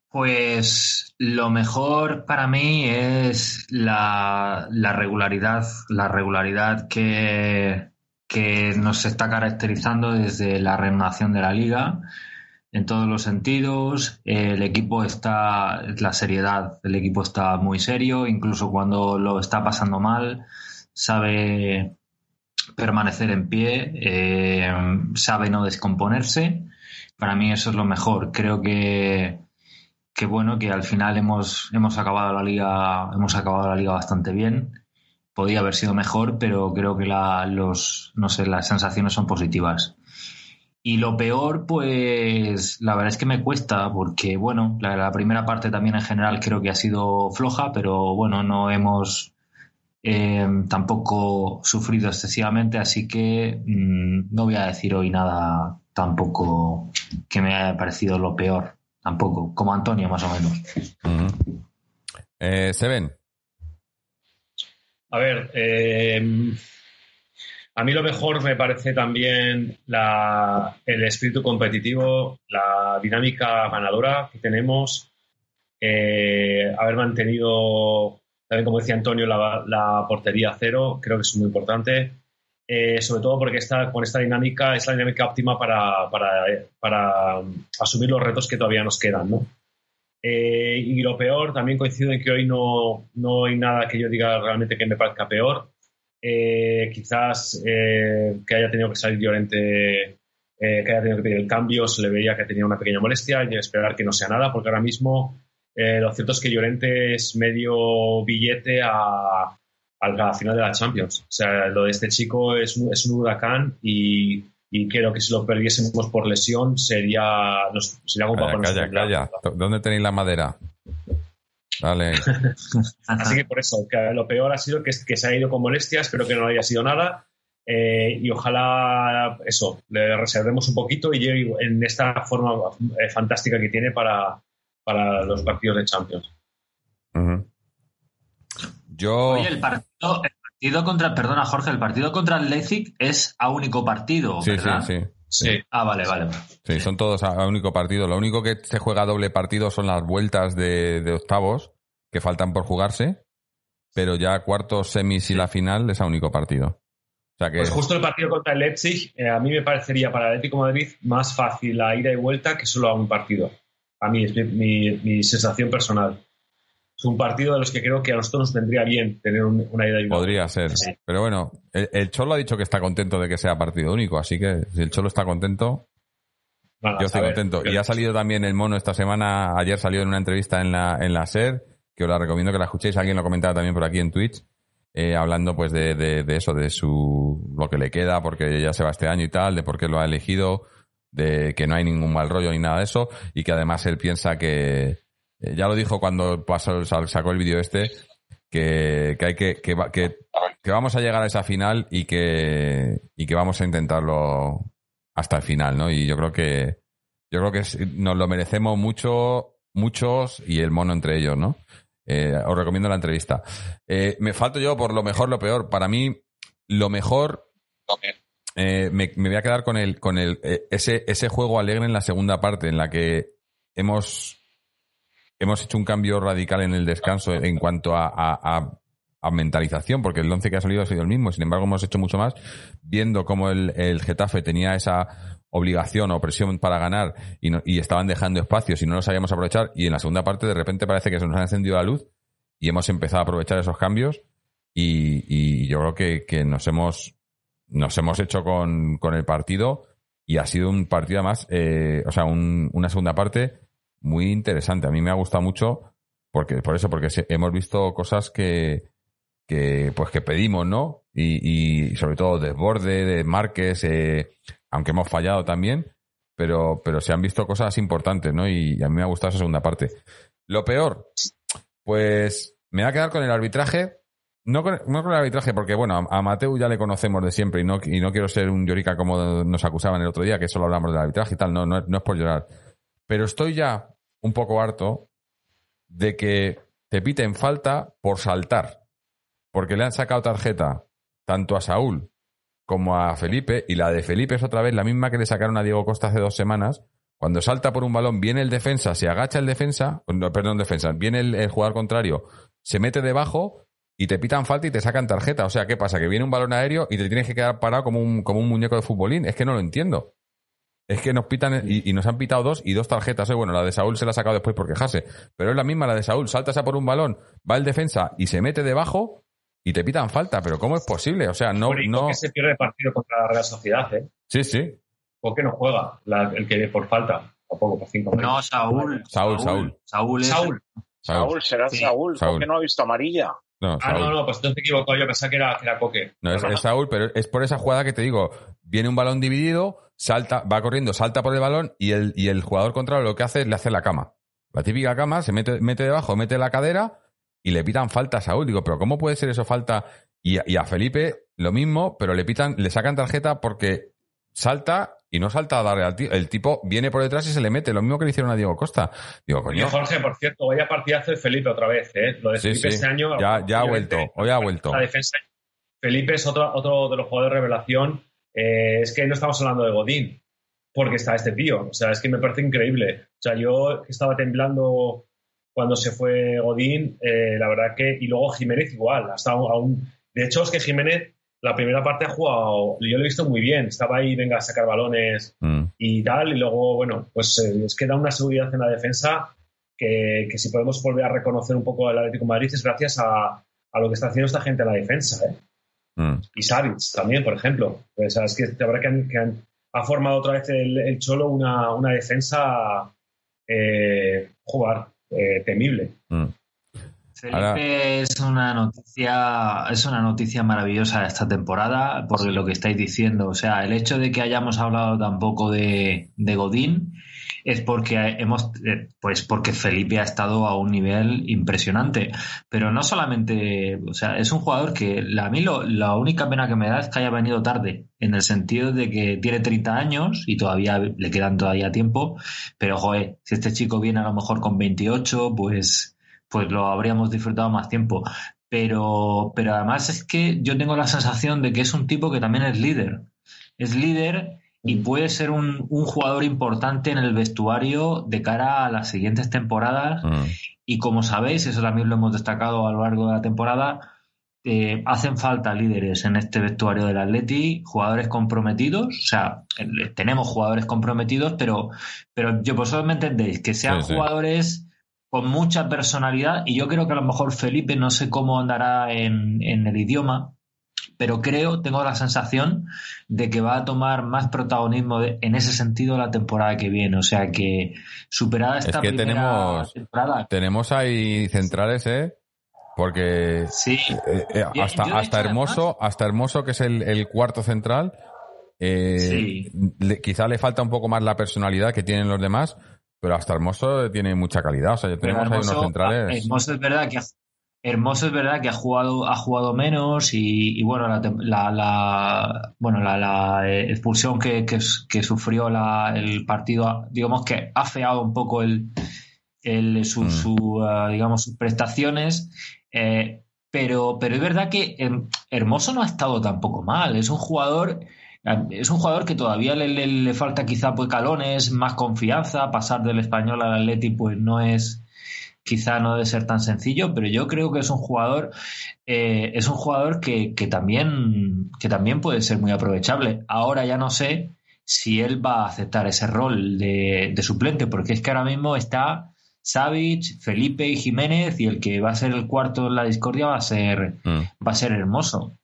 Pues lo mejor para mí es la, la regularidad, la regularidad que, que nos está caracterizando desde la renovación de la liga en todos los sentidos. El equipo está, la seriedad, el equipo está muy serio, incluso cuando lo está pasando mal, sabe permanecer en pie, eh, sabe no descomponerse. Para mí eso es lo mejor. Creo que, que bueno, que al final hemos, hemos acabado la liga, hemos acabado la liga bastante bien podía haber sido mejor, pero creo que la, los, no sé, las sensaciones son positivas. Y lo peor, pues la verdad es que me cuesta, porque bueno, la, primera parte también en general creo que ha sido floja, pero bueno, no hemos eh, tampoco sufrido excesivamente, así que mm, no voy a decir hoy nada tampoco que me haya parecido lo peor, tampoco, como Antonio más o menos. Eh, Seven, a ver, eh, A mí lo mejor me parece también el espíritu competitivo, la dinámica ganadora que tenemos, eh, haber mantenido, también como decía Antonio, la, portería cero, creo que es muy importante. Eh, sobre todo porque esta, con esta dinámica es la dinámica óptima para, para, para asumir los retos que todavía nos quedan. ¿no? Eh, y lo peor, también coincido en que hoy no, no hay nada que yo diga realmente que me parezca peor. Eh, quizás eh, que haya tenido que salir Llorente, eh, que haya tenido que pedir el cambio, se le veía que tenía una pequeña molestia y esperar que no sea nada, porque ahora mismo lo cierto es que Llorente es medio billete a, a la final de la Champions. O sea, lo de este chico es, es un huracán y, y creo que si lo perdiésemos por lesión sería, nos, sería algo Calla, para calla, calla. ¿Dónde tenéis la madera? Dale. Así que por eso, que lo peor ha sido que, que se ha ido con molestias, espero que no haya sido nada. eh, y ojalá eso, le reservemos un poquito y llegue en esta forma eh, fantástica que tiene para, para los partidos de Champions. Ujú. Yo. Oye, el partido, partido contra, perdona Jorge, el partido contra el Leipzig es a único partido, Sí, sí, ¿verdad? sí. Sí. Ah, vale, vale. Sí, son todos a, a único partido. Lo único que se juega a doble partido son las vueltas de, de octavos que faltan por jugarse, pero ya cuartos, semis y la final es a único partido. O sea que Pues justo el partido contra el Leipzig, eh, a mí me parecería para el Atlético de Madrid más fácil la ida y vuelta que solo a un partido. A mí es mi, mi- mi sensación personal. Es un partido de los que creo que a nosotros nos vendría bien tener un- una vuelta. podría ser. Sí. Pero bueno, el, el Cholo ha dicho que está contento de que sea partido único, así que si el Cholo está contento, yo estoy ver, contento. pero- Y ha salido también el mono esta semana, ayer salió en una entrevista en la, en la SER, que os la recomiendo que la escuchéis, alguien lo comentaba también por aquí en Twitch, eh, hablando pues de, de- de eso, de su lo que le queda, porque ya se va este año y tal, de por qué lo ha elegido, de que no hay ningún mal rollo ni nada de eso, y que además él piensa que, eh, ya lo dijo cuando pasó, sacó el vídeo este, que, que hay que, que, va- que, que vamos a llegar a esa final y que, y que vamos a intentarlo hasta el final, ¿no? Y yo creo que, yo creo que nos lo merecemos mucho, muchos y el mono entre ellos, ¿no? Eh, os recomiendo la entrevista. Eh, me falto yo por lo mejor, lo peor. Para mí, lo mejor, eh, me, me voy a quedar con el, con el, ese, ese juego alegre en la segunda parte, en la que hemos, hemos hecho un cambio radical en el descanso en cuanto a, a- mentalización, porque el 11 que ha salido ha sido el mismo, sin embargo hemos hecho mucho más, viendo cómo el, Getafe tenía esa obligación o presión para ganar y, no- y estaban dejando espacios y no los sabíamos aprovechar y en la segunda parte de repente parece que se nos ha encendido la luz y hemos empezado a aprovechar esos cambios y, yo creo que, que nos hemos nos hemos hecho con, con el partido y ha sido un partido además, eh, o sea, un- una segunda parte muy interesante. A mí me ha gustado mucho porque por eso, porque hemos visto cosas que, que pues que pedimos, ¿no? Y, y sobre todo desborde, de Márquez, eh, aunque hemos fallado también, pero, pero se han visto cosas importantes, ¿no? Y, a mí me ha gustado esa segunda parte. Lo peor, pues me voy a quedar con el arbitraje. No con, no con el arbitraje, porque bueno, a, a Mateu ya le conocemos de siempre y no, y no quiero ser un llorica como nos acusaban el otro día, que solo hablamos del arbitraje y tal, no, no, no es por llorar. Pero estoy ya un poco harto de que te piten falta por saltar. Porque le han sacado tarjeta tanto a Saúl como a Felipe, y la de Felipe es otra vez la misma que le sacaron a Diego Costa hace dos semanas. Cuando salta por un balón, viene el defensa, se agacha el defensa, no, perdón, defensa, viene el, jugador contrario, se mete debajo y te pitan falta y te sacan tarjeta. O sea, ¿qué pasa? Que viene un balón aéreo y te tienes que quedar parado como un, como un muñeco de futbolín. Es que no lo entiendo. Es que nos pitan y, y nos han pitado dos y dos tarjetas. Eh, Bueno, la de Saúl se la ha sacado después por quejarse. Pero es la misma la de Saúl. Saltas a por un balón, va el defensa y se mete debajo y te pitan falta. Pero ¿cómo es posible? O sea, no, no. Se pierde partido contra la Real Sociedad, ¿eh? Sí, sí. ¿Por qué no juega la- el que por falta? Tampoco por cinco No, Saúl. Saúl, Saúl. Saúl es- Saúl. Saúl, será Sí, Saúl, Saúl. porque no ha visto amarilla. No, Ah, no, no, pues entonces te equivocó. Yo pensaba que era, que era Coque. No, es, es Saúl, pero es por esa jugada que te digo. Viene un balón dividido, salta, va corriendo, salta por el balón y el, y el jugador contrario lo que hace es le hace la cama. La típica cama, se mete, mete debajo, mete la cadera y le pitan falta a Saúl. Digo, pero ¿cómo puede ser eso falta? Y a, y a Felipe lo mismo, pero le pitan, le sacan tarjeta porque salta y no salta a darle al tío. El tipo viene por detrás y se le mete, lo mismo que le hicieron a Diego Costa. Digo, Oye, coño. Jorge, por cierto, vaya partidazo de Felipe otra vez, ¿eh? Lo de Sí, Felipe sí. este año. Ya, ya ha vuelto, hoy ha vuelto. La defensa, Felipe es otro, otro de los jugadores de revelación. Eh, es que no estamos hablando de Godín, porque está este tío. O sea, es que me parece increíble. O sea, yo estaba temblando cuando se fue Godín, eh, la verdad que. Y luego Jiménez igual. Hasta aún, de hecho, es que Jiménez, la primera parte ha jugado. Yo lo he visto muy bien. Estaba ahí, venga a sacar balones Mm. y tal. Y luego, bueno, pues eh, es que da una seguridad en la defensa que, que si podemos volver a reconocer un poco el Atlético de Madrid es gracias a, a lo que está haciendo esta gente en la defensa. ¿eh? Mm. Y Savic también, por ejemplo. Pues, es que la verdad que, han- que han- ha formado otra vez el, el Cholo una, una defensa eh, jugar eh, temible. Mm. Felipe Ahora- es una noticia, es una noticia maravillosa de esta temporada, por lo que estáis diciendo. O sea, el hecho de que hayamos hablado tampoco de, de Godín es porque hemos, eh, pues porque Felipe ha estado a un nivel impresionante. Pero no solamente, o sea, es un jugador que la- a mí lo- la única pena que me da es que haya venido tarde, en el sentido de que tiene 30 años y todavía le quedan todavía tiempo. Pero, joder, si este chico viene a lo mejor con 28, pues pues lo habríamos disfrutado más tiempo. Pero, pero además es que yo tengo la sensación de que es un tipo que también es líder. Es líder y puede ser un, un jugador importante en el vestuario de cara a las siguientes temporadas. Mm. Y como sabéis, eso también lo hemos destacado a lo largo de la temporada, eh, hacen falta líderes en este vestuario del Atleti, jugadores comprometidos, o sea, eh, tenemos jugadores comprometidos, pero, pero yo vosotros me entendéis, que sean Sí, sí. jugadores con mucha personalidad y yo creo que a lo mejor Felipe no sé cómo andará en, en el idioma, pero creo, tengo la sensación de que va a tomar más protagonismo de- en ese sentido la temporada que viene. O sea que superada Es esta que primera tenemos- temporada, Tenemos ahí centrales, ¿eh? Porque sí, eh, eh, hasta, yo hasta Hermoso, hasta Hermoso, que es el, el cuarto central, eh, Sí. le- quizá le falta un poco más la personalidad que tienen los demás, pero hasta Hermoso tiene mucha calidad. O sea, ya tenemos ahí unos Hermoso- centrales. Hermoso es verdad que ha- Hermoso es verdad que ha jugado ha jugado menos y, y bueno la, tem- la, la- bueno la, la, eh, expulsión que, que, que sufrió la- el partido digamos que ha feado un poco el, el su, Mm. su, ah, digamos sus prestaciones eh, pero pero es verdad que em, Hermoso no ha estado tampoco mal es un jugador es un jugador que todavía le, le- le falta quizá pues calones, más confianza, pasar del español al Atleti pues no es quizá no debe ser tan sencillo, pero yo creo que es un jugador eh, es un jugador que, que también que también puede ser muy aprovechable. Ahora ya no sé si él va a aceptar ese rol de, de suplente, porque es que ahora mismo está Savic, Felipe y Jiménez y el que va a ser el cuarto en la discordia va a ser Mm. va a ser hermoso.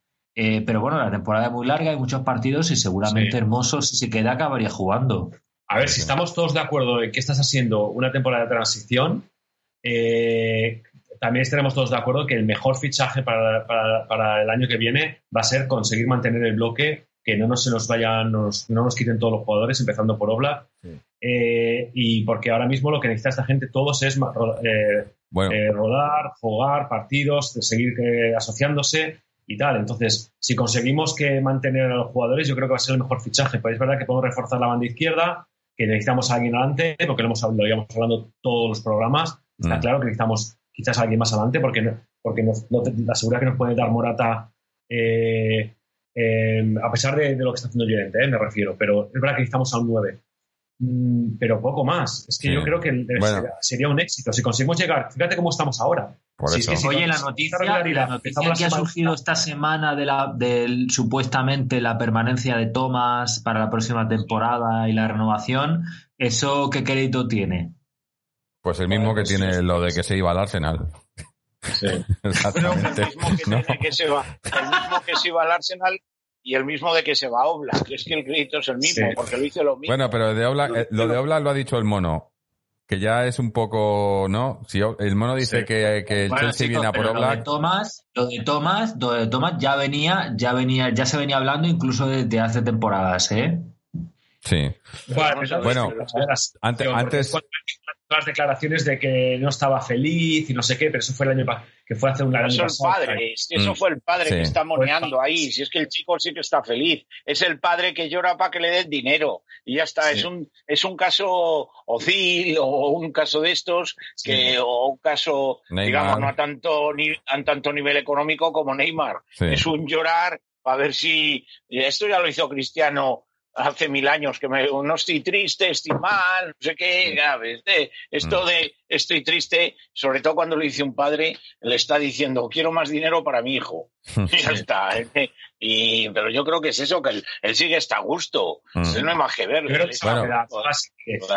Eh, pero bueno, la temporada es muy larga, hay muchos partidos y seguramente Sí. Hermoso, si se queda, acabaría jugando. A ver, si estamos todos de acuerdo en que estás haciendo una temporada de transición, eh, también estaremos todos de acuerdo que el mejor fichaje para, para- para el año que viene va a ser conseguir mantener el bloque, que no nos se nos vayan, nos- no nos quiten todos los jugadores, empezando por Obla. Sí. Eh, y porque ahora mismo lo que necesita esta gente todos es eh, Bueno, eh, rodar, jugar partidos, seguir eh, asociándose y tal. Entonces, si conseguimos que mantener a los jugadores, yo creo que va a ser el mejor fichaje. Pues es verdad que podemos reforzar la banda izquierda, que necesitamos a alguien adelante, porque lo hemos lo íbamos hablando todos los programas. Está Mm. claro que necesitamos quizás a alguien más adelante, porque, no- porque nos- no la seguridad que nos puede dar Morata, eh, eh, a pesar de, de lo que está haciendo Llorente, eh, me refiero, pero es verdad que necesitamos a un 9. Mm, pero poco más. Es que Sí. yo creo que Bueno. sería, un éxito. Si conseguimos llegar, fíjate cómo estamos ahora. por sí, eso. sí, sí. Oye, la noticia, la noticia que ha surgido esta semana de la, del supuestamente la permanencia de Thomas para la próxima temporada y la renovación, ¿eso qué crédito tiene? Pues el mismo que tiene sí. lo de que se iba al Arsenal. Pero el Exactamente. mismo que, ¿no? tiene que se va, el mismo que se iba al Arsenal y el mismo de que se va a Oblak. Es que el crédito es el mismo, Sí. porque lo hizo lo mismo. Bueno, pero de Oblak- eh, lo de Oblak lo ha dicho el mono. Que ya es un poco, ¿no? Si el mono dice Sí. que, que el Bueno, Chelsea chicos, viene a por pero lo de Oblak. Thomas, lo de Thomas, lo de Thomas ya venía, ya venía, ya se venía hablando incluso desde hace temporadas, ¿eh? Sí. Bueno, antes, antes las declaraciones de que no estaba feliz y no sé qué, pero eso fue el año que fue hace un año Eso, el padre, eso mm. fue el padre que está moneando ahí. Si es que el chico sí que está feliz. Es el padre que llora para que le den dinero. Y ya está. Es un es un caso OCIL o un caso de estos, que, o un caso, digamos, no a tanto, ni, a tanto nivel económico como Neymar. Es un llorar para ver si. Esto ya lo hizo Cristiano hace mil años que me no estoy triste, estoy mal, no sé qué, esto mm. de estoy triste, sobre todo cuando lo dice un padre, le está diciendo quiero más dinero para mi hijo. Y ya está. ¿eh? Y, pero yo creo que es eso, que él, sigue está a gusto. Mm. no hay más que ver.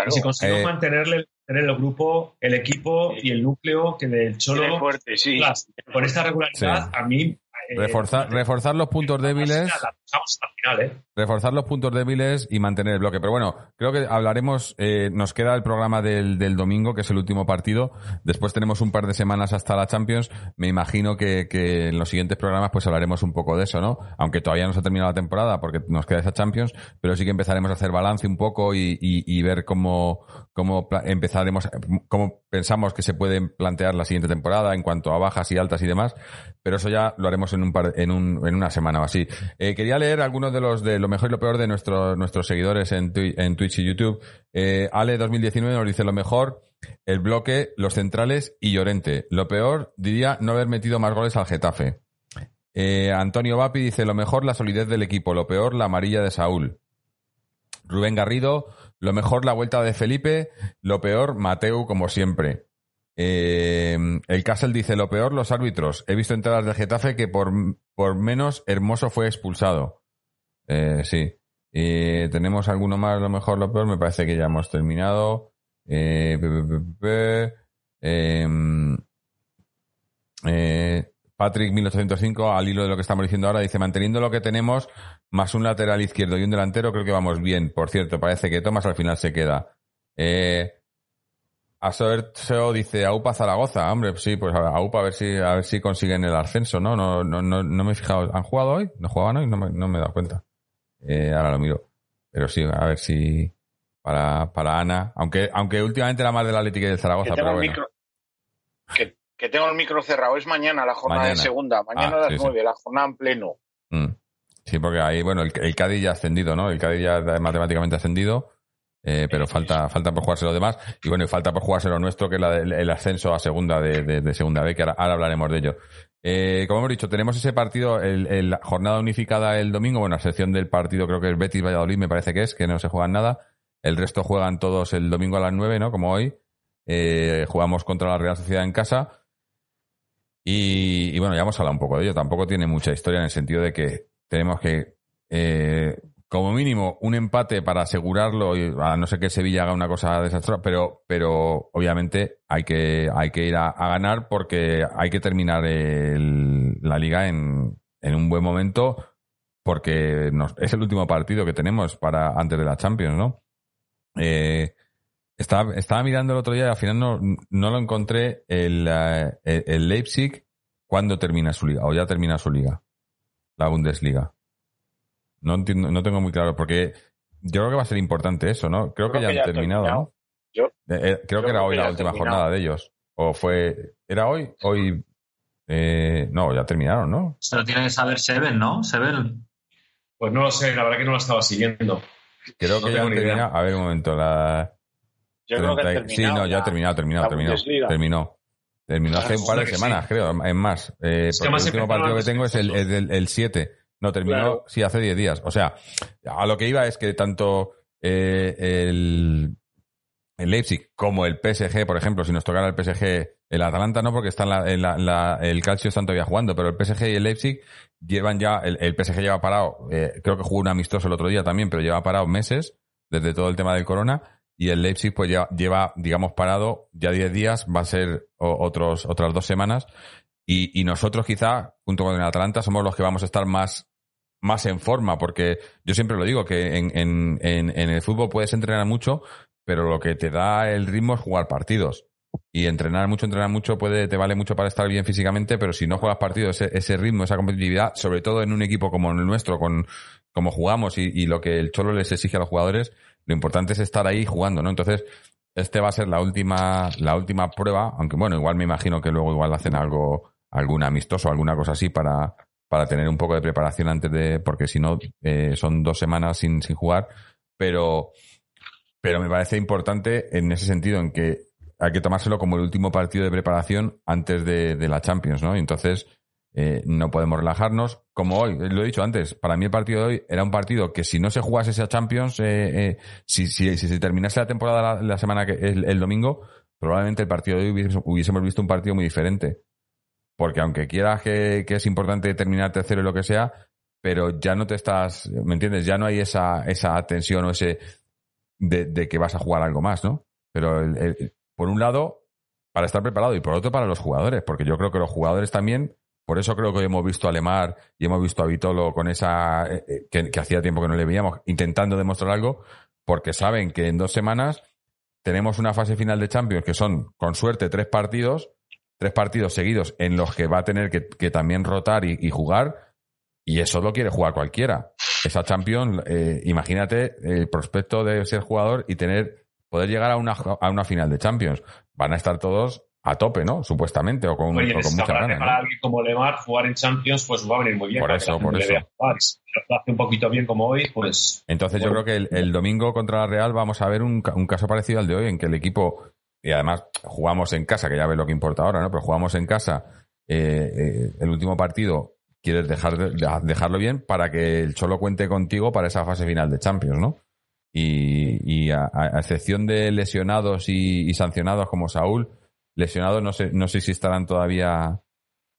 Si conseguimos mantenerle tener el grupo, el equipo y el núcleo que del Cholo. Fuerte, sí. con esta regularidad, a mí eh, reforzar, reforzar los puntos débiles. ¿eh? Reforzar los puntos débiles y mantener el bloque. Pero bueno, creo que hablaremos. Eh, nos queda el programa del, del, domingo, que es el último partido. Después tenemos un par de semanas hasta la Champions. Me imagino que, que, en los siguientes programas pues hablaremos un poco de eso, ¿no? Aunque todavía no se ha terminado la temporada porque nos queda esa Champions, pero sí que empezaremos a hacer balance un poco y, y, y ver cómo, cómo empezaremos, cómo pensamos que se puede plantear la siguiente temporada en cuanto a bajas y altas y demás. Pero eso ya lo haremos en un par, en, un, en una semana o así. Eh, quería leer algunos de los de lo mejor y lo peor de nuestros nuestros seguidores en, en Twitch y YouTube. Eh, Ale 2019 nos dice lo mejor, el bloque, los centrales y Llorente. Lo peor, diría, no haber metido más goles al Getafe. Eh, Antonio Vapi dice lo mejor, la solidez del equipo. Lo peor, la amarilla de Saúl. Rubén Garrido, lo mejor, la vuelta de Felipe. Lo peor, Mateu, como siempre. Eh, el Castle dice lo peor, los árbitros. He visto entradas de Getafe que por, por menos Hermoso fue expulsado. Eh, sí. tenemos alguno más, lo mejor, lo peor. Me parece que ya hemos terminado. Eh, em, eh, Patrick 1805, al hilo de lo que estamos diciendo ahora, dice, manteniendo lo que tenemos, más un lateral izquierdo y un delantero, creo que vamos bien. Por cierto, parece que Tomás al final se queda. Eh, Asoerteo dice AUPA Zaragoza, hombre, sí, pues a AUPA a ver si a ver si consiguen el ascenso, ¿no? No, no, no, no me he fijado. ¿Han jugado hoy? ¿No jugaban hoy? No me, no me he dado cuenta. Eh, ahora lo miro. Pero sí, a ver si para, para Ana, aunque, aunque últimamente era más del Atlético y del Zaragoza, pero bueno. Micro, que, que, tengo el micro cerrado, es mañana la jornada de segunda, mañana ah, a las nueve, la jornada en pleno. Mm. Sí, porque ahí, bueno, el, el Cádiz ya ha ascendido, ¿no? El Cádiz ya matemáticamente ascendido. Eh, pero falta, falta por jugarse lo demás. Y bueno, y falta por jugarse lo nuestro, que es la el ascenso a segunda de, segunda B, que ahora, hablaremos de ello. Eh, como hemos dicho, tenemos ese partido, el, jornada unificada el domingo. Bueno, a excepción del partido, creo que es Betis Valladolid, me parece que es, que no se juegan nada. El resto juegan todos el domingo a las nueve, ¿no? Como hoy. Eh, jugamos contra la Real Sociedad en casa. Y, bueno, ya hemos hablado un poco de ello. Tampoco tiene mucha historia en el sentido de que tenemos que como mínimo un empate para asegurarlo, a no ser que Sevilla haga una cosa desastrosa, pero, pero obviamente hay que, hay que ir a, ganar porque hay que terminar la liga en, en, un buen momento porque es el último partido que tenemos para antes de la Champions, ¿no? Eh, estaba, estaba, mirando el otro día y al final no, no lo encontré el, eh, el Leipzig cuando termina su liga, o ya termina su liga, la Bundesliga. No, entiendo, no tengo muy claro, porque yo creo que va a ser importante eso, ¿no? Creo, que, ya han terminado, ¿no? Yo, eh, creo, que era hoy la última jornada de ellos. O fue. ¿Era hoy? Hoy. Eh, no, ya terminaron, ¿no? Se lo tiene que saber Seven, ¿no? Seven. Pues no lo sé, la verdad que no lo estaba siguiendo. Creo que ya han terminado. A ver, un momento. La... Yo creo que Sí, no, ya ha terminado, terminado, terminó. Terminó. Terminó hace un par de semanas, creo. Es más. Eh, el último partido que tengo es el 7. No, terminó, sí, hace 10 días. O sea, a lo que iba es que tanto eh, el, el, Leipzig como el PSG, por ejemplo, si nos tocara el PSG, el Atalanta no, porque está en la, el Calcio están todavía jugando, pero el PSG y el Leipzig llevan ya, el, PSG lleva parado, eh, creo que jugó un amistoso el otro día también, pero lleva parado meses desde todo el tema del corona. Y el Leipzig pues ya lleva, digamos, parado ya 10 días, va a ser otros, otras dos semanas. Y, y, nosotros quizá, junto con el Atalanta, somos los que vamos a estar más más en forma, porque yo siempre lo digo, que en, en, en, el fútbol puedes entrenar mucho, pero lo que te da el ritmo es jugar partidos. y entrenar mucho, entrenar mucho puede, te vale mucho para estar bien físicamente, pero si no juegas partido, ese, ese ritmo, esa competitividad, sobre todo en un equipo como el nuestro, con como jugamos y, y, lo que el Cholo les exige a los jugadores, lo importante es estar ahí jugando, ¿no? Entonces, este va a ser la última, la última prueba, aunque bueno, igual me imagino que luego igual hacen algo, algún amistoso, alguna cosa así para, para tener un poco de preparación antes de, porque si no, eh, son dos semanas sin, sin jugar, pero, pero me parece importante en ese sentido, en que hay que tomárselo como el último partido de preparación antes de, de la Champions, ¿no? Y entonces eh, no podemos relajarnos. Como hoy, lo he dicho antes, para mí el partido de hoy era un partido que si no se jugase esa Champions, eh, eh, si, si, si, se terminase la temporada la, semana que el, el, domingo, probablemente el partido de hoy hubiésemos, hubiésemos, visto un partido muy diferente. Porque aunque quieras que, es importante terminar tercero y lo que sea, pero ya no te estás, ¿me entiendes? Ya no hay esa, esa tensión o ese de, que vas a jugar algo más, ¿no? Pero por un lado, para estar preparado y por otro para los jugadores, porque yo creo que los jugadores también, por eso creo que hemos visto a Lemar y hemos visto a Vitolo con esa, eh, que, que hacía tiempo que no le veíamos, intentando demostrar algo, porque saben que en dos semanas tenemos una fase final de Champions que son, con suerte, tres partidos, tres partidos seguidos en los que va a tener que, que también rotar y, y, jugar, y eso lo quiere jugar cualquiera. Esa Champions, eh, imagínate el prospecto de ser jugador y tener poder llegar a una, a una final de Champions. Van a estar todos a tope, ¿no? Supuestamente, o con, Oye, o con mucha ganas. Para ¿no? alguien como Lemar, jugar en Champions, pues va a venir muy bien. Por eso, por eso. Jugar. Si lo hace un poquito bien como hoy, pues... Entonces bueno. yo creo que el, el, domingo contra la Real vamos a ver un, un, caso parecido al de hoy, en que el equipo, y además jugamos en casa, que ya ves lo que importa ahora, ¿no? Pero jugamos en casa, eh, eh, el último partido, quieres dejar, dejarlo bien para que el Cholo cuente contigo para esa fase final de Champions, ¿no? Y, y a, a, excepción de lesionados y, y, sancionados como Saúl, lesionados no sé, no sé si estarán todavía.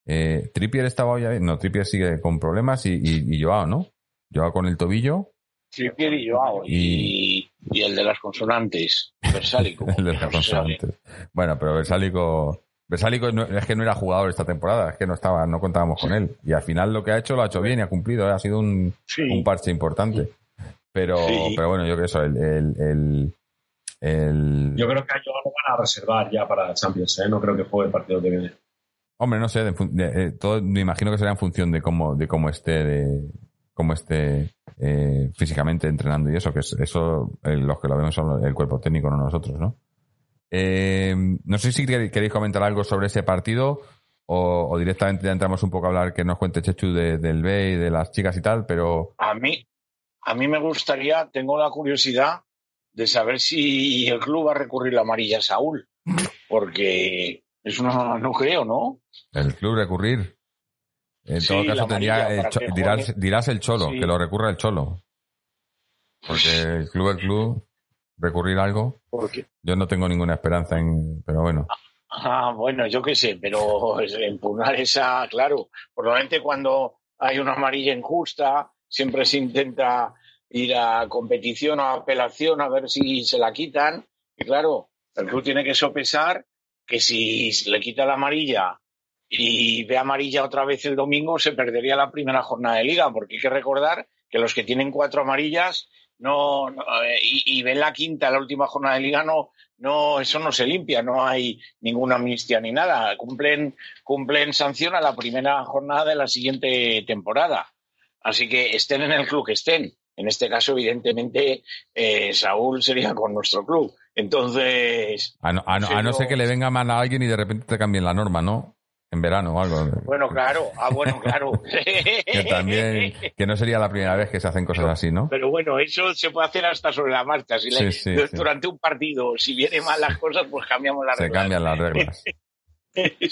Eh, Trippier estaba ya no, Trippier sigue con problemas y, y, y Joao, ¿no? Joao con el tobillo. Trippier y Joao. Y, y el de las consonantes, Versálico. el de las consonantes. Bueno, pero Versálico. Versálico no, es que no era jugador esta temporada, es que no estaba, no contábamos con él. Y al final lo que ha hecho lo ha hecho bien y ha cumplido, ¿eh? ha sido un, sí. un parche importante. Pero, sí. pero bueno, yo creo que eso, el, el, el, el... Yo creo que a Joao lo van a reservar ya para Champions, ¿eh? no creo que juegue el partido que viene. Hombre, no sé, de, de, de, todo, me imagino que será en función de cómo, de cómo esté, de cómo esté eh, físicamente entrenando y eso, que es, eso eh, los que lo vemos son el cuerpo técnico, no nosotros, ¿no? Eh, no sé si queréis comentar algo sobre ese partido o, o, directamente ya entramos un poco a hablar que nos cuente Chechu de, del B y de las chicas y tal, pero... A mí, a mí me gustaría, tengo la curiosidad de saber si el club va a recurrir la amarilla a Saúl, porque es una, no creo, ¿no? El club recurrir. En sí, todo caso tendría, el dirás, dirás, el cholo, sí. que lo recurra el cholo. Porque el club, el club, recurrir algo. Yo no tengo ninguna esperanza en, pero bueno. Ah, bueno, yo qué sé, pero impugnar esa, claro, probablemente cuando hay una amarilla injusta, siempre se intenta ir a competición o a apelación a ver si se la quitan. Y claro, el club tiene que sopesar que si le quita la amarilla y ve amarilla otra vez el domingo, se perdería la primera jornada de liga, porque hay que recordar que los que tienen cuatro amarillas no, no y, y, ven la quinta, la última jornada de liga, no, no, eso no se limpia, no hay ninguna amnistía ni nada. Cumplen, cumplen sanción a la primera jornada de la siguiente temporada. Así que estén en el club que estén. En este caso, evidentemente, eh, Saúl sería con nuestro club. Entonces. A no, a no, a no ser que le venga mal a alguien y de repente te cambien la norma, ¿no? En verano o algo. Bueno, claro. Ah, bueno, claro. que también. Que no sería la primera vez que se hacen cosas pero, así, ¿no? Pero bueno, eso se puede hacer hasta sobre la marcha. Si sí, sí, durante un partido, si vienen mal las cosas, pues cambiamos las se reglas. Se cambian las reglas.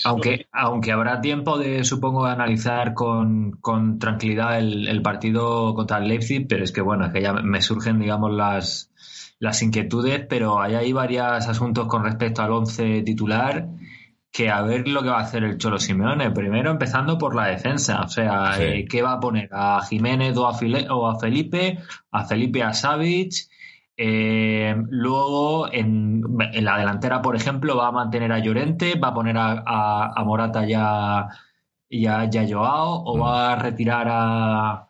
Aunque, aunque habrá tiempo de, supongo, de analizar con, con tranquilidad el, el, partido contra el Leipzig, pero es que, bueno, es que ya me surgen, digamos, las, las inquietudes, pero hay ahí varios asuntos con respecto al once titular que a ver lo que va a hacer el Cholo Simeone. Primero empezando por la defensa, o sea, sí. eh, ¿qué va a poner? ¿A Jiménez o a, File o a Felipe? ¿A Felipe a Savic? Eh, luego, en, en, la delantera, por ejemplo, va a mantener a Llorente, va a poner a, a, a Morata ya, ya, ya Joao, o mm. va a retirar a,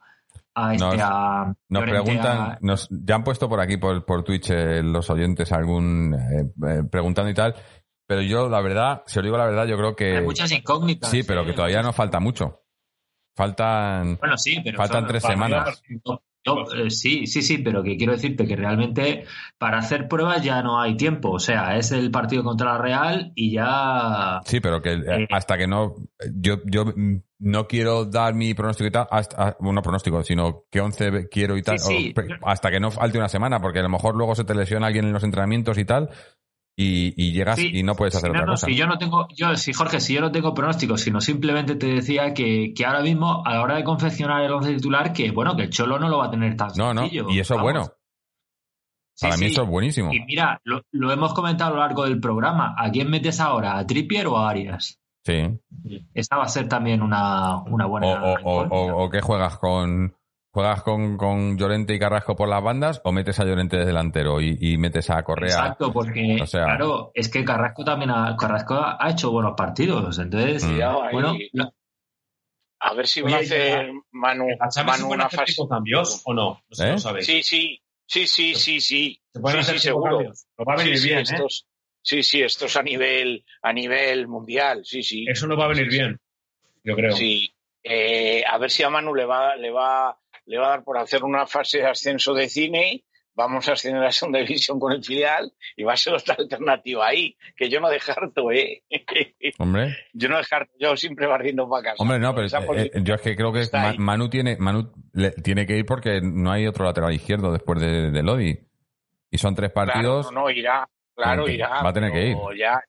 a este, nos, a nos preguntan, a... nos, ya han puesto por aquí por, por Twitch eh, los oyentes algún eh, eh, preguntando y tal, pero yo, la verdad, si os digo la verdad, yo creo que. Hay muchas incógnitas. Sí, pero eh. que todavía no falta mucho. Faltan. Bueno, sí, pero Faltan tres semanas. No, eh, sí, sí, sí, pero que quiero decirte que realmente para hacer pruebas ya no hay tiempo. O sea, es el partido contra la Real y ya. Sí, pero que eh, hasta que no. Yo, yo no quiero dar mi pronóstico y tal. Hasta, ah, bueno, no pronóstico, sino que 11 quiero y tal. Sí, sí. o pre- hasta que no falte una semana, porque a lo mejor luego se te lesiona alguien en los entrenamientos y tal. Y, y llegas Sí, y no puedes hacer otra no, cosa. Si yo no tengo, yo, sí, Jorge, si yo no tengo pronóstico, sino simplemente te decía que, que ahora mismo, a la hora de confeccionar el once titular, que bueno, que el Cholo no lo va a tener tan No, no. sencillo. Y eso es bueno. Sí, Para mí sí. eso es buenísimo. Y mira, lo, lo hemos comentado a lo largo del programa. ¿A quién metes ahora? ¿A Trippier o a Arias? Sí. Esta va a ser también una, una buena. o, o, o, o que juegas con. ¿Juegas con, con Llorente y Carrasco por las bandas o metes a Llorente de delantero y, y metes a Correa? Exacto, porque O sea- claro, es que Carrasco también ha, Carrasco ha hecho buenos partidos. Entonces, Mm. Cuidado ahí. bueno, A ver si va a hacer Manu, ¿La Champions se Manu una fase. cambios o no? No sé ¿Eh? lo sabéis. Sí, sí, sí, sí, sí, sí. ¿Se pueden Sí, hacer sí, seguro. cambios? Va a venir Sí, sí, bien, ¿eh? estos, sí, sí, esto es a nivel, a nivel mundial, sí, sí. Eso nos va a venir bien, yo creo. Sí. Eh, a ver si a Manu le va, le va, le va a dar por hacer una fase de ascenso de cine. Vamos a ascender a la segunda división con el filial y va a ser otra alternativa ahí, que yo no descarto, ¿eh? Hombre. yo no descarto, yo siempre barriendo para casa. Hombre, no, pero eh, eh, yo es que creo que está Ma- ahí. Manu tiene Manu le- tiene que ir porque no hay otro lateral izquierdo después de, de Lodi. Y son tres partidos. Claro, no, no, irá, claro, irá. va a tener que ir. Ya,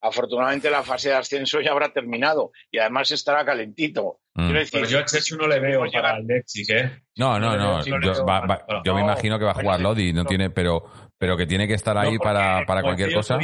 afortunadamente la fase de ascenso ya habrá terminado y además estará calentito. Mm. Decir, Pero yo a Chechu no le veo para llegar- el Leipzig, ¿eh? No, no, no Yo, va- va- me no, imagino que va a jugar Lodi, no tiene, pero, pero que tiene que estar ahí para, para cualquier cosa.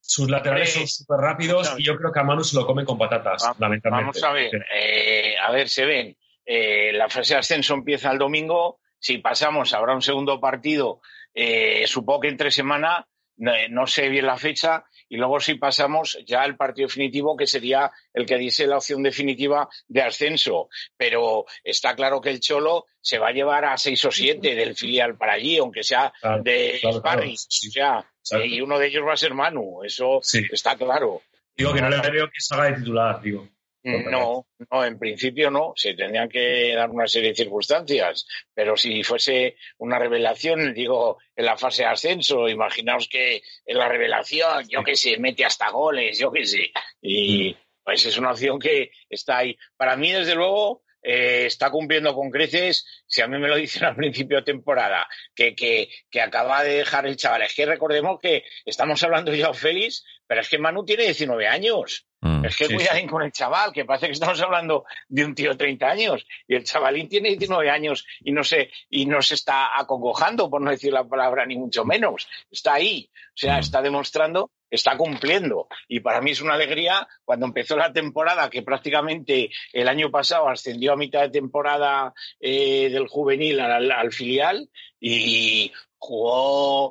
sus laterales son Hombre, súper rápidos y yo creo que a Manu se lo comen con patatas, Va- lamentablemente. Vamos a ver, eh, a ver, se ven. Eh, la fase de ascenso empieza el domingo. Si pasamos, habrá un segundo partido, eh, supongo que entre semana, no, no sé bien la fecha, y luego si pasamos ya al partido definitivo, que sería el que diese la opción definitiva de ascenso. Pero está claro que el Cholo se va a llevar a seis o siete del filial para allí, aunque sea Claro, de claro. O sea, y uno de ellos va a ser Manu, eso está claro. Digo que no le veo que salga de titular, digo. No, no, en principio no. Se tendrían que dar una serie de circunstancias. Pero si fuese una revelación, digo, en la fase de ascenso, imaginaos que en la revelación, yo que sé, mete hasta goles, yo que sé. Y pues es una opción que está ahí. Para mí, desde luego, eh, está cumpliendo con creces. Si a mí me lo dicen al principio de temporada, que, que, que acaba de dejar el chaval. Es que recordemos que estamos hablando de Joao Félix, pero es que Manu tiene 19 años. Mm. Es que Sí, cuidadín con el chaval, que parece que estamos hablando de un tío de 30 años y el chavalín tiene 19 años y no se, y no se está acongojando, por no decir la palabra ni mucho menos. Está ahí, o sea, Mm. está demostrando, está cumpliendo. Y para mí es una alegría cuando empezó la temporada, que prácticamente el año pasado ascendió a mitad de temporada eh, del juvenil al, al filial y jugó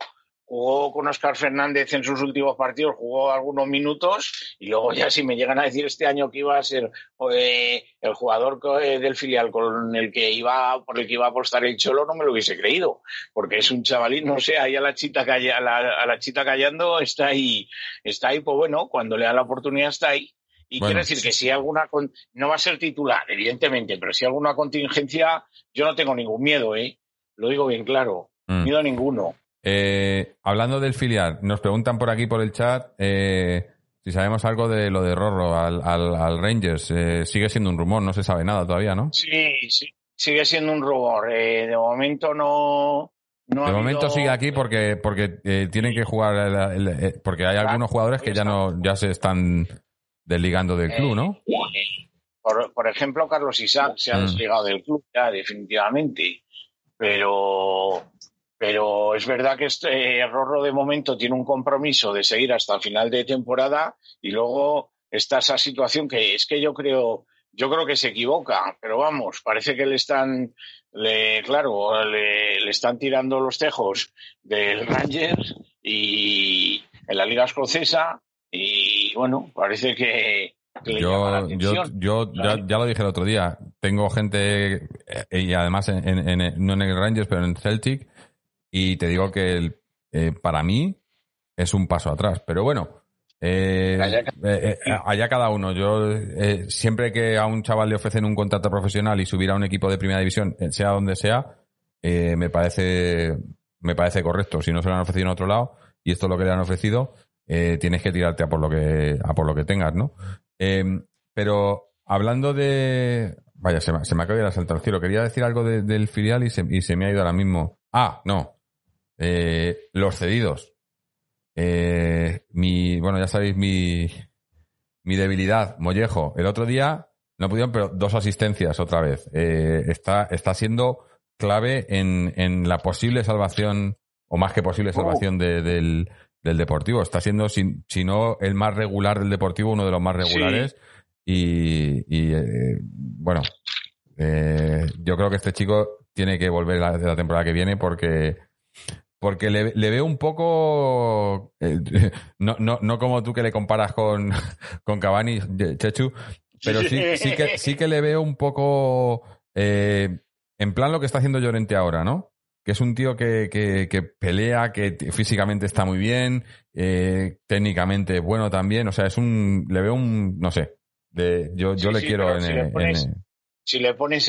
jugó con Oscar Fernández en sus últimos partidos, jugó algunos minutos y luego ya si me llegan a decir este año que iba a ser eh, el jugador eh, del filial con el que iba por el que iba a apostar el Cholo no me lo hubiese creído porque es un chavalín no sé ahí a la chita calla- a la, a la chita callando está ahí está ahí pues bueno cuando le da la oportunidad está ahí. Y Bueno, quiero decir que si alguna con- no va a ser titular evidentemente pero si alguna contingencia yo no tengo ningún miedo eh lo digo bien claro Mm. miedo ninguno Eh, hablando del filial, nos preguntan por aquí por el chat eh, si sabemos algo de lo de Rorro al, al, al Rangers. Eh, sigue siendo un rumor, no se sabe nada todavía, ¿no? Sí, sí, sigue siendo un rumor. De momento no. no De ha momento habido- sigue aquí porque porque tienen que jugar el- el- porque hay algunos jugadores que ya no ya se están desligando del club, ¿no? Por, por ejemplo, Carlos Isaac se ha Mm. desligado del club ya, definitivamente. Pero, pero es verdad que este eh, Rorro de momento tiene un compromiso de seguir hasta el final de temporada y luego está esa situación que es que yo creo, yo creo que se equivoca, pero vamos, parece que le están, le, claro, le, le están tirando los tejos del Rangers y en la Liga Escocesa y bueno, parece que, Yo, yo, yo ya, lo dije el otro día. Tengo gente, eh, y además en, en- en- no en el Rangers, pero en Celtic, y te digo que el- eh, para mí es un paso atrás. Pero bueno, Eh, allá, cada uno. Yo siempre que a un chaval le ofrecen un contrato profesional y subir a un equipo de primera división, sea donde sea, me parece me parece correcto. Si no se lo han ofrecido en otro lado y esto es lo que le han ofrecido, tienes que tirarte a por lo que a por lo que tengas, ¿no? pero hablando de Vaya, se me, se me acaba de saltar el cielo. Quería decir algo del filial y se, y se, me ha ido ahora mismo. Ah, no. Eh, los cedidos. Eh, mi, bueno, ya sabéis mi, mi debilidad, Mollejo. El otro día no pudieron, pero dos asistencias otra vez. Eh, está, está siendo clave en, en la posible salvación, o más que posible salvación de, del, del Deportivo. Está siendo, si, si, no el más regular del Deportivo, uno de los más regulares. Y, eh, bueno, eh, yo creo que este chico tiene que volver la, la temporada que viene porque porque le, veo un poco eh, no, no, no como tú que le comparas con, con Cavani, Chechu, pero sí, sí que sí que le veo un poco en plan lo que está haciendo Llorente ahora, ¿no? Que es un tío que, que, que pelea, que físicamente está muy bien, técnicamente bueno también, o sea, es un, le veo un, no sé, yo yo le quiero en, si, le pones,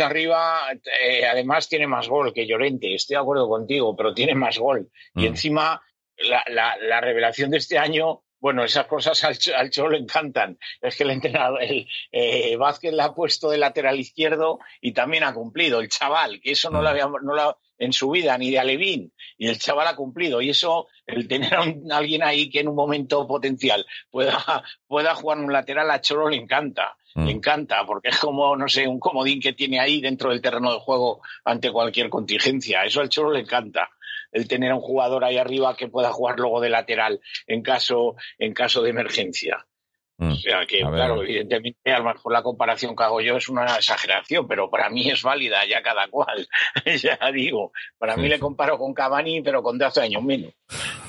arriba, eh, además tiene más gol que Llorente. Estoy de acuerdo contigo, pero tiene más gol. Y mm. encima, la, la, la, revelación de este año, bueno, esas cosas al, al Cholo le encantan. Es que el entrenador, el eh, Vázquez le ha puesto de lateral izquierdo y también ha cumplido. El chaval, que eso no lo mm. había, no lo, en su vida, ni de Alevín, y el chaval ha cumplido. Y eso, el tener a, alguien ahí que en un momento potencial pueda, pueda jugar un lateral a Cholo le encanta. Le mm. encanta, porque es como, no sé, un comodín que tiene ahí dentro del terreno de juego ante cualquier contingencia. Eso al Cholo le encanta el tener a un jugador ahí arriba que pueda jugar luego de lateral en caso, en caso de emergencia. Mm. O sea que, claro, evidentemente, a lo mejor la comparación que hago yo es una exageración, pero para mí es válida ya cada cual. ya digo, para mí le comparo con Cavani, pero con 12 años menos.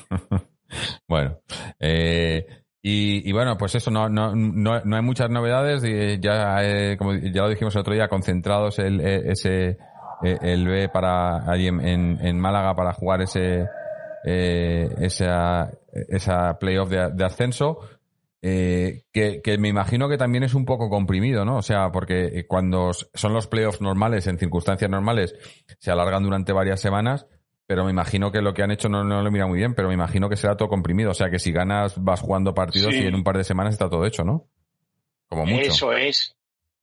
bueno, eh, y, bueno, pues eso, no, no, no, no hay muchas novedades. Y ya, eh, como ya lo dijimos el otro día, concentrados el, eh, ese, el B para allí en, en, Málaga para jugar ese, esa, esa playoff de, de ascenso eh, que, que, me imagino que también es un poco comprimido, ¿no? O sea, porque cuando son los playoffs normales, en circunstancias normales, se alargan durante varias semanas, pero me imagino que lo que han hecho no, no lo mira muy bien, pero me imagino que será todo comprimido. O sea, que si ganas vas jugando partidos y en un par de semanas está todo hecho, ¿no? Como mucho. Eso es.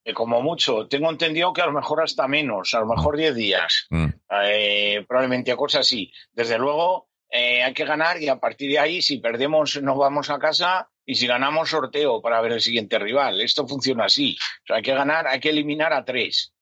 Eh, como mucho. Tengo entendido que a lo mejor hasta menos, a lo mejor 10 días. Mm. Eh, probablemente cosas así. Desde luego, eh, hay que ganar y a partir de ahí, si perdemos, nos vamos a casa y si ganamos, sorteo para ver el siguiente rival. Esto funciona así. O sea, hay que ganar, hay que eliminar a tres.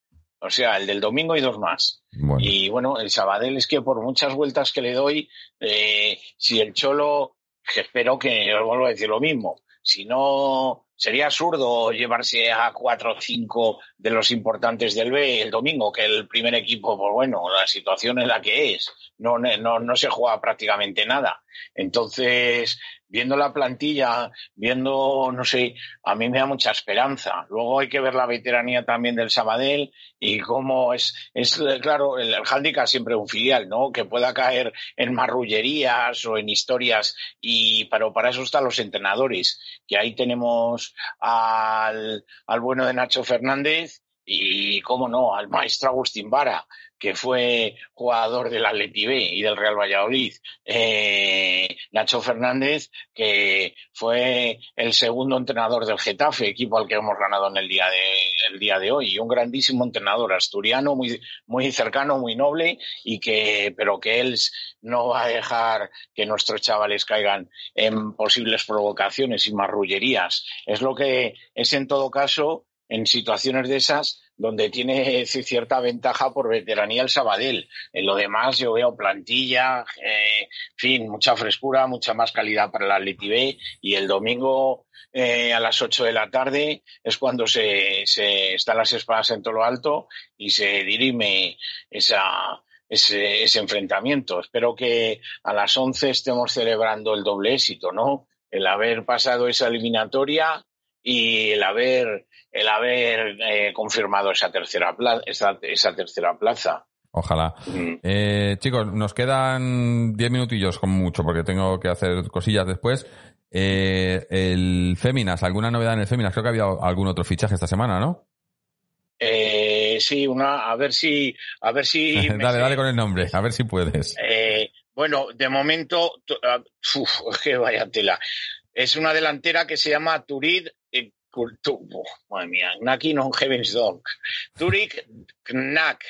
O sea, el del domingo y dos más. Y bueno, el Sabadell es que por muchas vueltas que le doy, eh, si el Cholo, espero que os vuelvo a decir lo mismo, si no, sería absurdo llevarse a cuatro o cinco de los importantes del B el domingo, que el primer equipo, pues bueno, la situación es la que es. No, no, no se juega prácticamente nada. Entonces, viendo la plantilla, viendo, no sé, a mí me da mucha esperanza. Luego hay que ver la veteranía también del Sabadell y cómo es, es claro, el, el siempre un filial, ¿no? Que pueda caer en marrullerías o en historias y, pero para eso están los entrenadores, que ahí tenemos al, al bueno de Nacho Fernández y, cómo no, al maestro Agustín Vara, que fue jugador del Atleti B y del Real Valladolid, eh, Nacho Fernández, que fue el segundo entrenador del Getafe, equipo al que hemos ganado en el día de, el día de hoy, un grandísimo entrenador asturiano, muy, muy cercano, muy noble, y que, pero que él no va a dejar que nuestros chavales caigan en posibles provocaciones y marrullerías. Es lo que es en todo caso en situaciones de esas donde tiene cierta ventaja por veteranía el Sabadell. En lo demás yo veo plantilla, eh, fin, mucha frescura, mucha más calidad para la Atleti B y el domingo eh, a las 8 de la tarde es cuando se, se están las espadas en todo lo alto y se dirime esa, ese, ese enfrentamiento. Espero que a las 11 estemos celebrando el doble éxito, ¿no? El haber pasado esa eliminatoria y el haber el haber eh, confirmado esa tercera plaza, esa, esa tercera plaza. Ojalá. Mm. Eh, chicos, nos quedan diez minutillos como mucho porque tengo que hacer cosillas después. Eh, el Féminas, ¿alguna novedad en el Féminas? Creo que había algún otro fichaje esta semana, ¿no? Eh, sí, una, a ver si, a ver si. dale, dale con el nombre, a ver si puedes. Eh, bueno, de momento, uh, uf, que vaya tela. Es una delantera que se llama Turid eh, madre mía, Naki non Heaven's Dog. Turik Knack.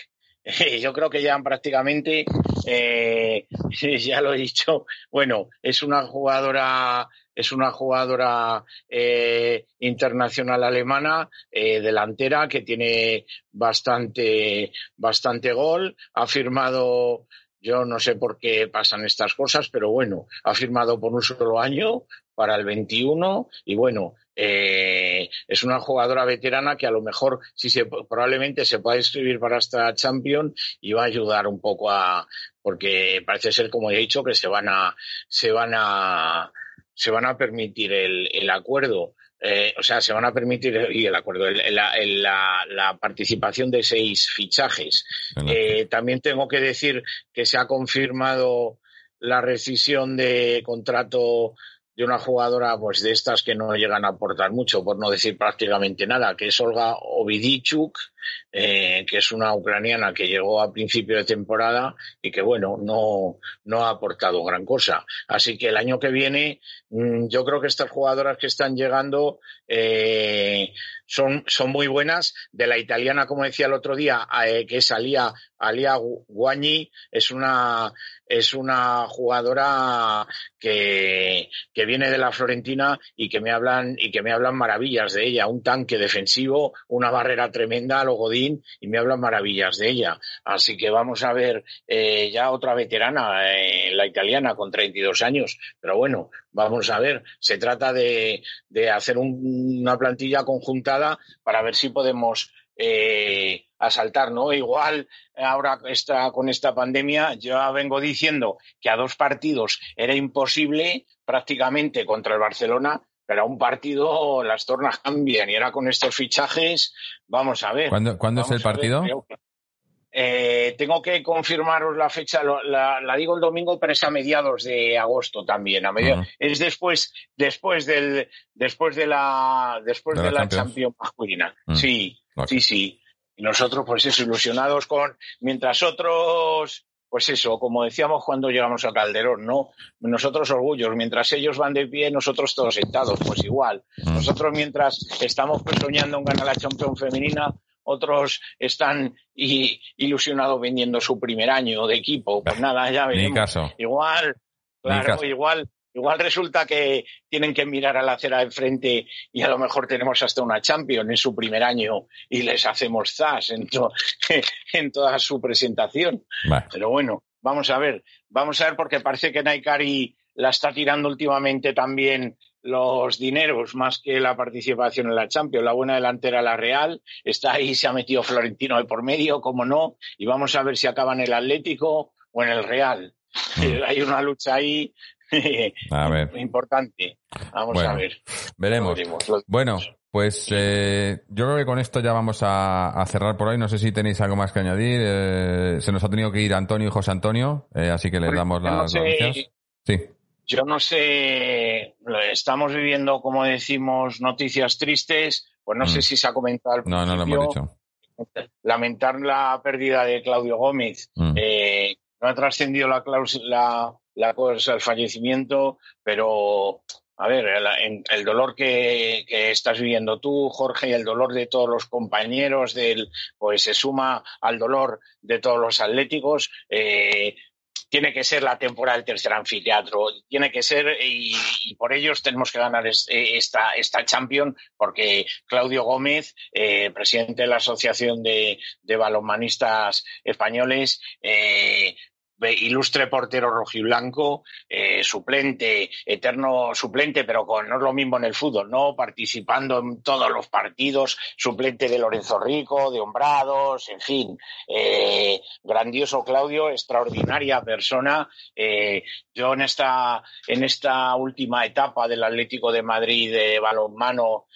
Yo creo que ya prácticamente, eh, ya lo he dicho, bueno, es una jugadora es una jugadora eh, internacional alemana, eh, delantera, que tiene bastante, bastante gol. Ha firmado, yo no sé por qué pasan estas cosas, pero bueno, ha firmado por un solo año para el 21 y bueno, eh, es una jugadora veterana que a lo mejor sí se, probablemente se pueda inscribir para esta Champion y va a ayudar un poco a porque parece ser como he dicho que se van a se van a se van a permitir el, el acuerdo eh, o sea, se van a permitir y el acuerdo, la, la, la, participación de seis fichajes. Eh, también tengo que decir que se ha confirmado la rescisión de contrato de una jugadora pues de estas que no llegan a aportar mucho, por no decir prácticamente nada, que es Olga Ovidichuk, eh, que es una ucraniana que llegó a principio de temporada y que bueno, no, no ha aportado gran cosa. Así que el año que viene, mmm, yo creo que estas jugadoras que están llegando eh, son, son muy buenas. De la italiana, como decía el otro día, eh, que es Alia, Alia Guagni, es una, es una jugadora que, que viene de la Florentina y que me hablan, y que me hablan maravillas de ella. Un tanque defensivo, una barrera tremenda a Godín y me hablan maravillas de ella. Así que vamos a ver eh, ya otra veterana, eh, la italiana, con 32 años. Pero bueno, vamos a ver. Se trata de, de hacer un, una plantilla conjuntada para ver si podemos eh, asaltar, ¿no? Igual ahora está con esta pandemia, yo vengo diciendo que a dos partidos era imposible prácticamente contra el Barcelona, pero a un partido las tornas cambian y ahora con estos fichajes, vamos a ver. ¿Cuándo, ¿cuándo es el partido? Ver, eh, tengo que confirmaros la fecha, la, la, digo el domingo, pero es a mediados de agosto también. A mediados, uh -huh. Es después, después del, después de la, después de, de la, Champions masculina. Uh -huh. Sí, okay. sí, sí. Y nosotros, pues eso, ilusionados con, mientras otros, pues eso, como decíamos cuando llegamos a Calderón, ¿no? Nosotros orgullos, mientras ellos van de pie, nosotros todos sentados, pues igual. Nosotros mientras estamos pues, soñando en ganar la Champions femenina, otros están y, ilusionados vendiendo su primer año de equipo. Pues nada, ya veremos. Mi caso. Igual, claro, caso. igual, igual resulta que tienen que mirar a la acera de frente y a lo mejor tenemos hasta una Champion en su primer año y les hacemos zas en, to en toda su presentación. Vale. Pero bueno, vamos a ver, vamos a ver porque parece que Naikari la está tirando últimamente también los dineros más que la participación en la Champions. La buena delantera, la Real, está ahí, se ha metido Florentino de por medio, como no, y vamos a ver si acaba en el Atlético o en el Real. Mm. Hay una lucha ahí a ver. importante. Vamos bueno, a ver. Veremos. Bueno, pues eh, yo creo que con esto ya vamos a, a, cerrar por hoy. No sé si tenéis algo más que añadir. Eh, se nos ha tenido que ir Antonio y José Antonio, eh, así que les damos las no sé, noticias. Sí. Yo no sé, estamos viviendo, como decimos, noticias tristes, pues no mm. sé si se ha comentado. Al no, no lo hemos dicho. Lamentar la pérdida de Claudio Gómez. Mm. No ha trascendido la la cosa, el fallecimiento, pero a ver, el, dolor que, estás viviendo tú, Jorge, y el dolor de todos los compañeros, del, pues se suma al dolor de todos los atléticos. Eh, tiene que ser la temporada del tercer anfiteatro, tiene que ser, y, por ellos tenemos que ganar esta, esta Champion, porque Claudio Gómez, eh, presidente de la Asociación de, de Balonmanistas Españoles, eh, ilustre portero rojiblanco, eh, suplente, eterno suplente, pero con, no es lo mismo en el fútbol, ¿no? Participando en todos los partidos, suplente de Lorenzo Rico, de Hombrados, en fin. Eh, grandioso Claudio, extraordinaria persona. Eh, yo en esta, en esta última etapa del Atlético de Madrid de balonmano,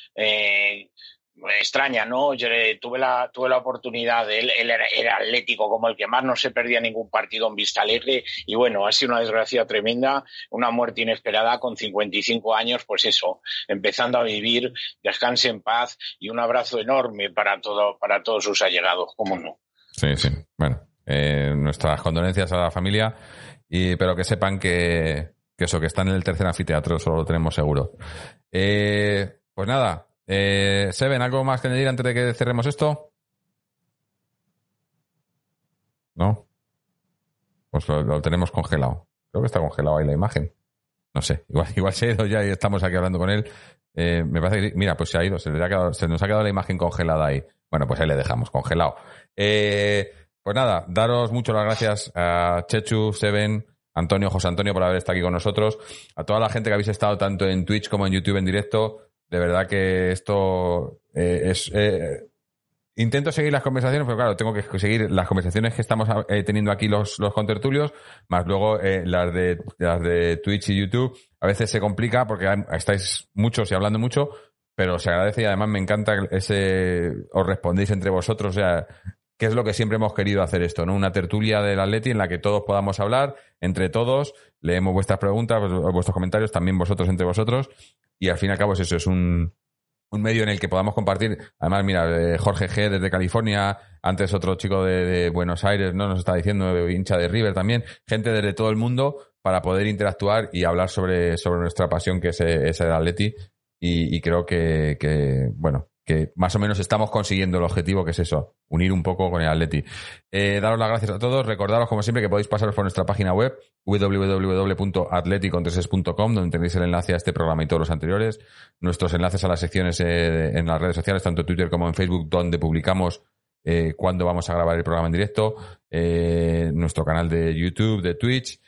extraña, ¿no? Yo tuve la, tuve la oportunidad, él, él era, atlético como el que más, no se perdía ningún partido en Vista Alegre y bueno, ha sido una desgracia tremenda, una muerte inesperada con 55 años, pues eso, empezando a vivir, descanse en paz y un abrazo enorme para, todo, para todos sus allegados, ¿cómo no? Sí, sí, bueno, eh, nuestras condolencias a la familia, y, pero que sepan que, que eso, que están en el tercer anfiteatro, eso lo tenemos seguro. Eh, pues nada, eh, Seven, ¿algo más que añadir antes de que cerremos esto? ¿No? Pues lo, tenemos congelado. Creo que está congelado ahí la imagen. No sé, igual, igual se ha ido ya y estamos aquí hablando con él. Eh, me parece que, mira, pues se ha ido, se, nos ha quedado la imagen congelada ahí. Bueno, pues ahí le dejamos, congelado. Eh, pues nada, daros muchas las gracias a Chechu, Seven, Antonio, José Antonio por haber estado aquí con nosotros, a toda la gente que habéis estado tanto en Twitch como en YouTube en directo de verdad que esto eh, es... Eh, intento seguir las conversaciones, pero claro, tengo que seguir las conversaciones que estamos eh, teniendo aquí los, los contertulios, más luego las, de, las de Twitch y YouTube. A veces se complica porque estáis muchos y hablando mucho, pero se agradece y además me encanta ese... os respondéis entre vosotros, o sea, que es lo que siempre hemos querido hacer esto, ¿no? Una tertulia del Atleti en la que todos podamos hablar, entre todos, leemos vuestras preguntas, vuestros comentarios, también vosotros entre vosotros, y al fin y al cabo es eso, es un, un medio en el que podamos compartir. Además, mira, eh, Jorge G desde California, antes otro chico de, Buenos Aires, ¿no? Nos está diciendo, eh, hincha de River también, gente desde todo el mundo para poder interactuar y hablar sobre, sobre nuestra pasión que es, es el Atleti. Y, creo que, bueno, que más o menos estamos consiguiendo el objetivo, que es eso, unir un poco con el Atleti. Eh, daros las gracias a todos, recordaros como siempre que podéis pasaros por nuestra página web www.atleticontreses.com donde tenéis el enlace a este programa y todos los anteriores, nuestros enlaces a las secciones eh, en las redes sociales, tanto en Twitter como en Facebook, donde publicamos eh, cuando vamos a grabar el programa en directo, nuestro canal de YouTube, de Twitch,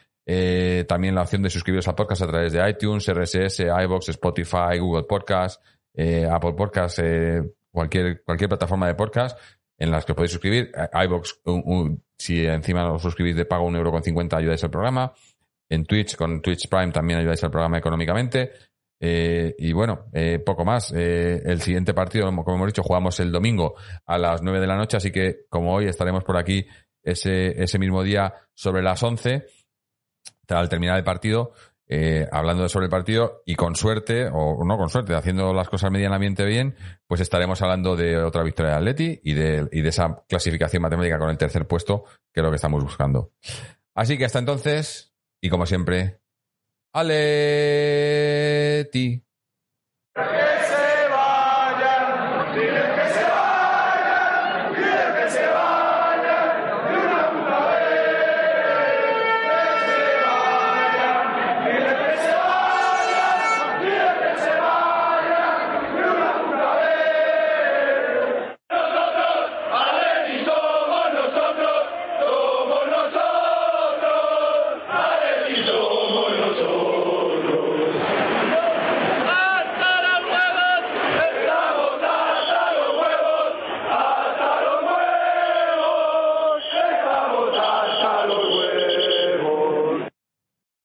también la opción de suscribiros al podcast a través de iTunes, RSS, iBox, Spotify, Google Podcast, eh, Apple Podcast, eh, cualquier, cualquier plataforma de podcast en las que podéis suscribir. Eh, iBox, si encima os suscribís de pago un euro con cincuenta ayudáis al programa. En Twitch, con Twitch Prime también ayudáis al programa económicamente. y bueno, poco más. el siguiente partido, como hemos dicho, jugamos el domingo a las 9 de la noche, así que como hoy estaremos por aquí ese, ese mismo día sobre las 11, al terminar el partido, eh, hablando sobre el partido y con suerte, o no con suerte, haciendo las cosas medianamente bien, pues estaremos hablando de otra victoria de Atleti y de, y de esa clasificación matemática con el tercer puesto, que es lo que estamos buscando. Así que hasta entonces, y como siempre, Aleti.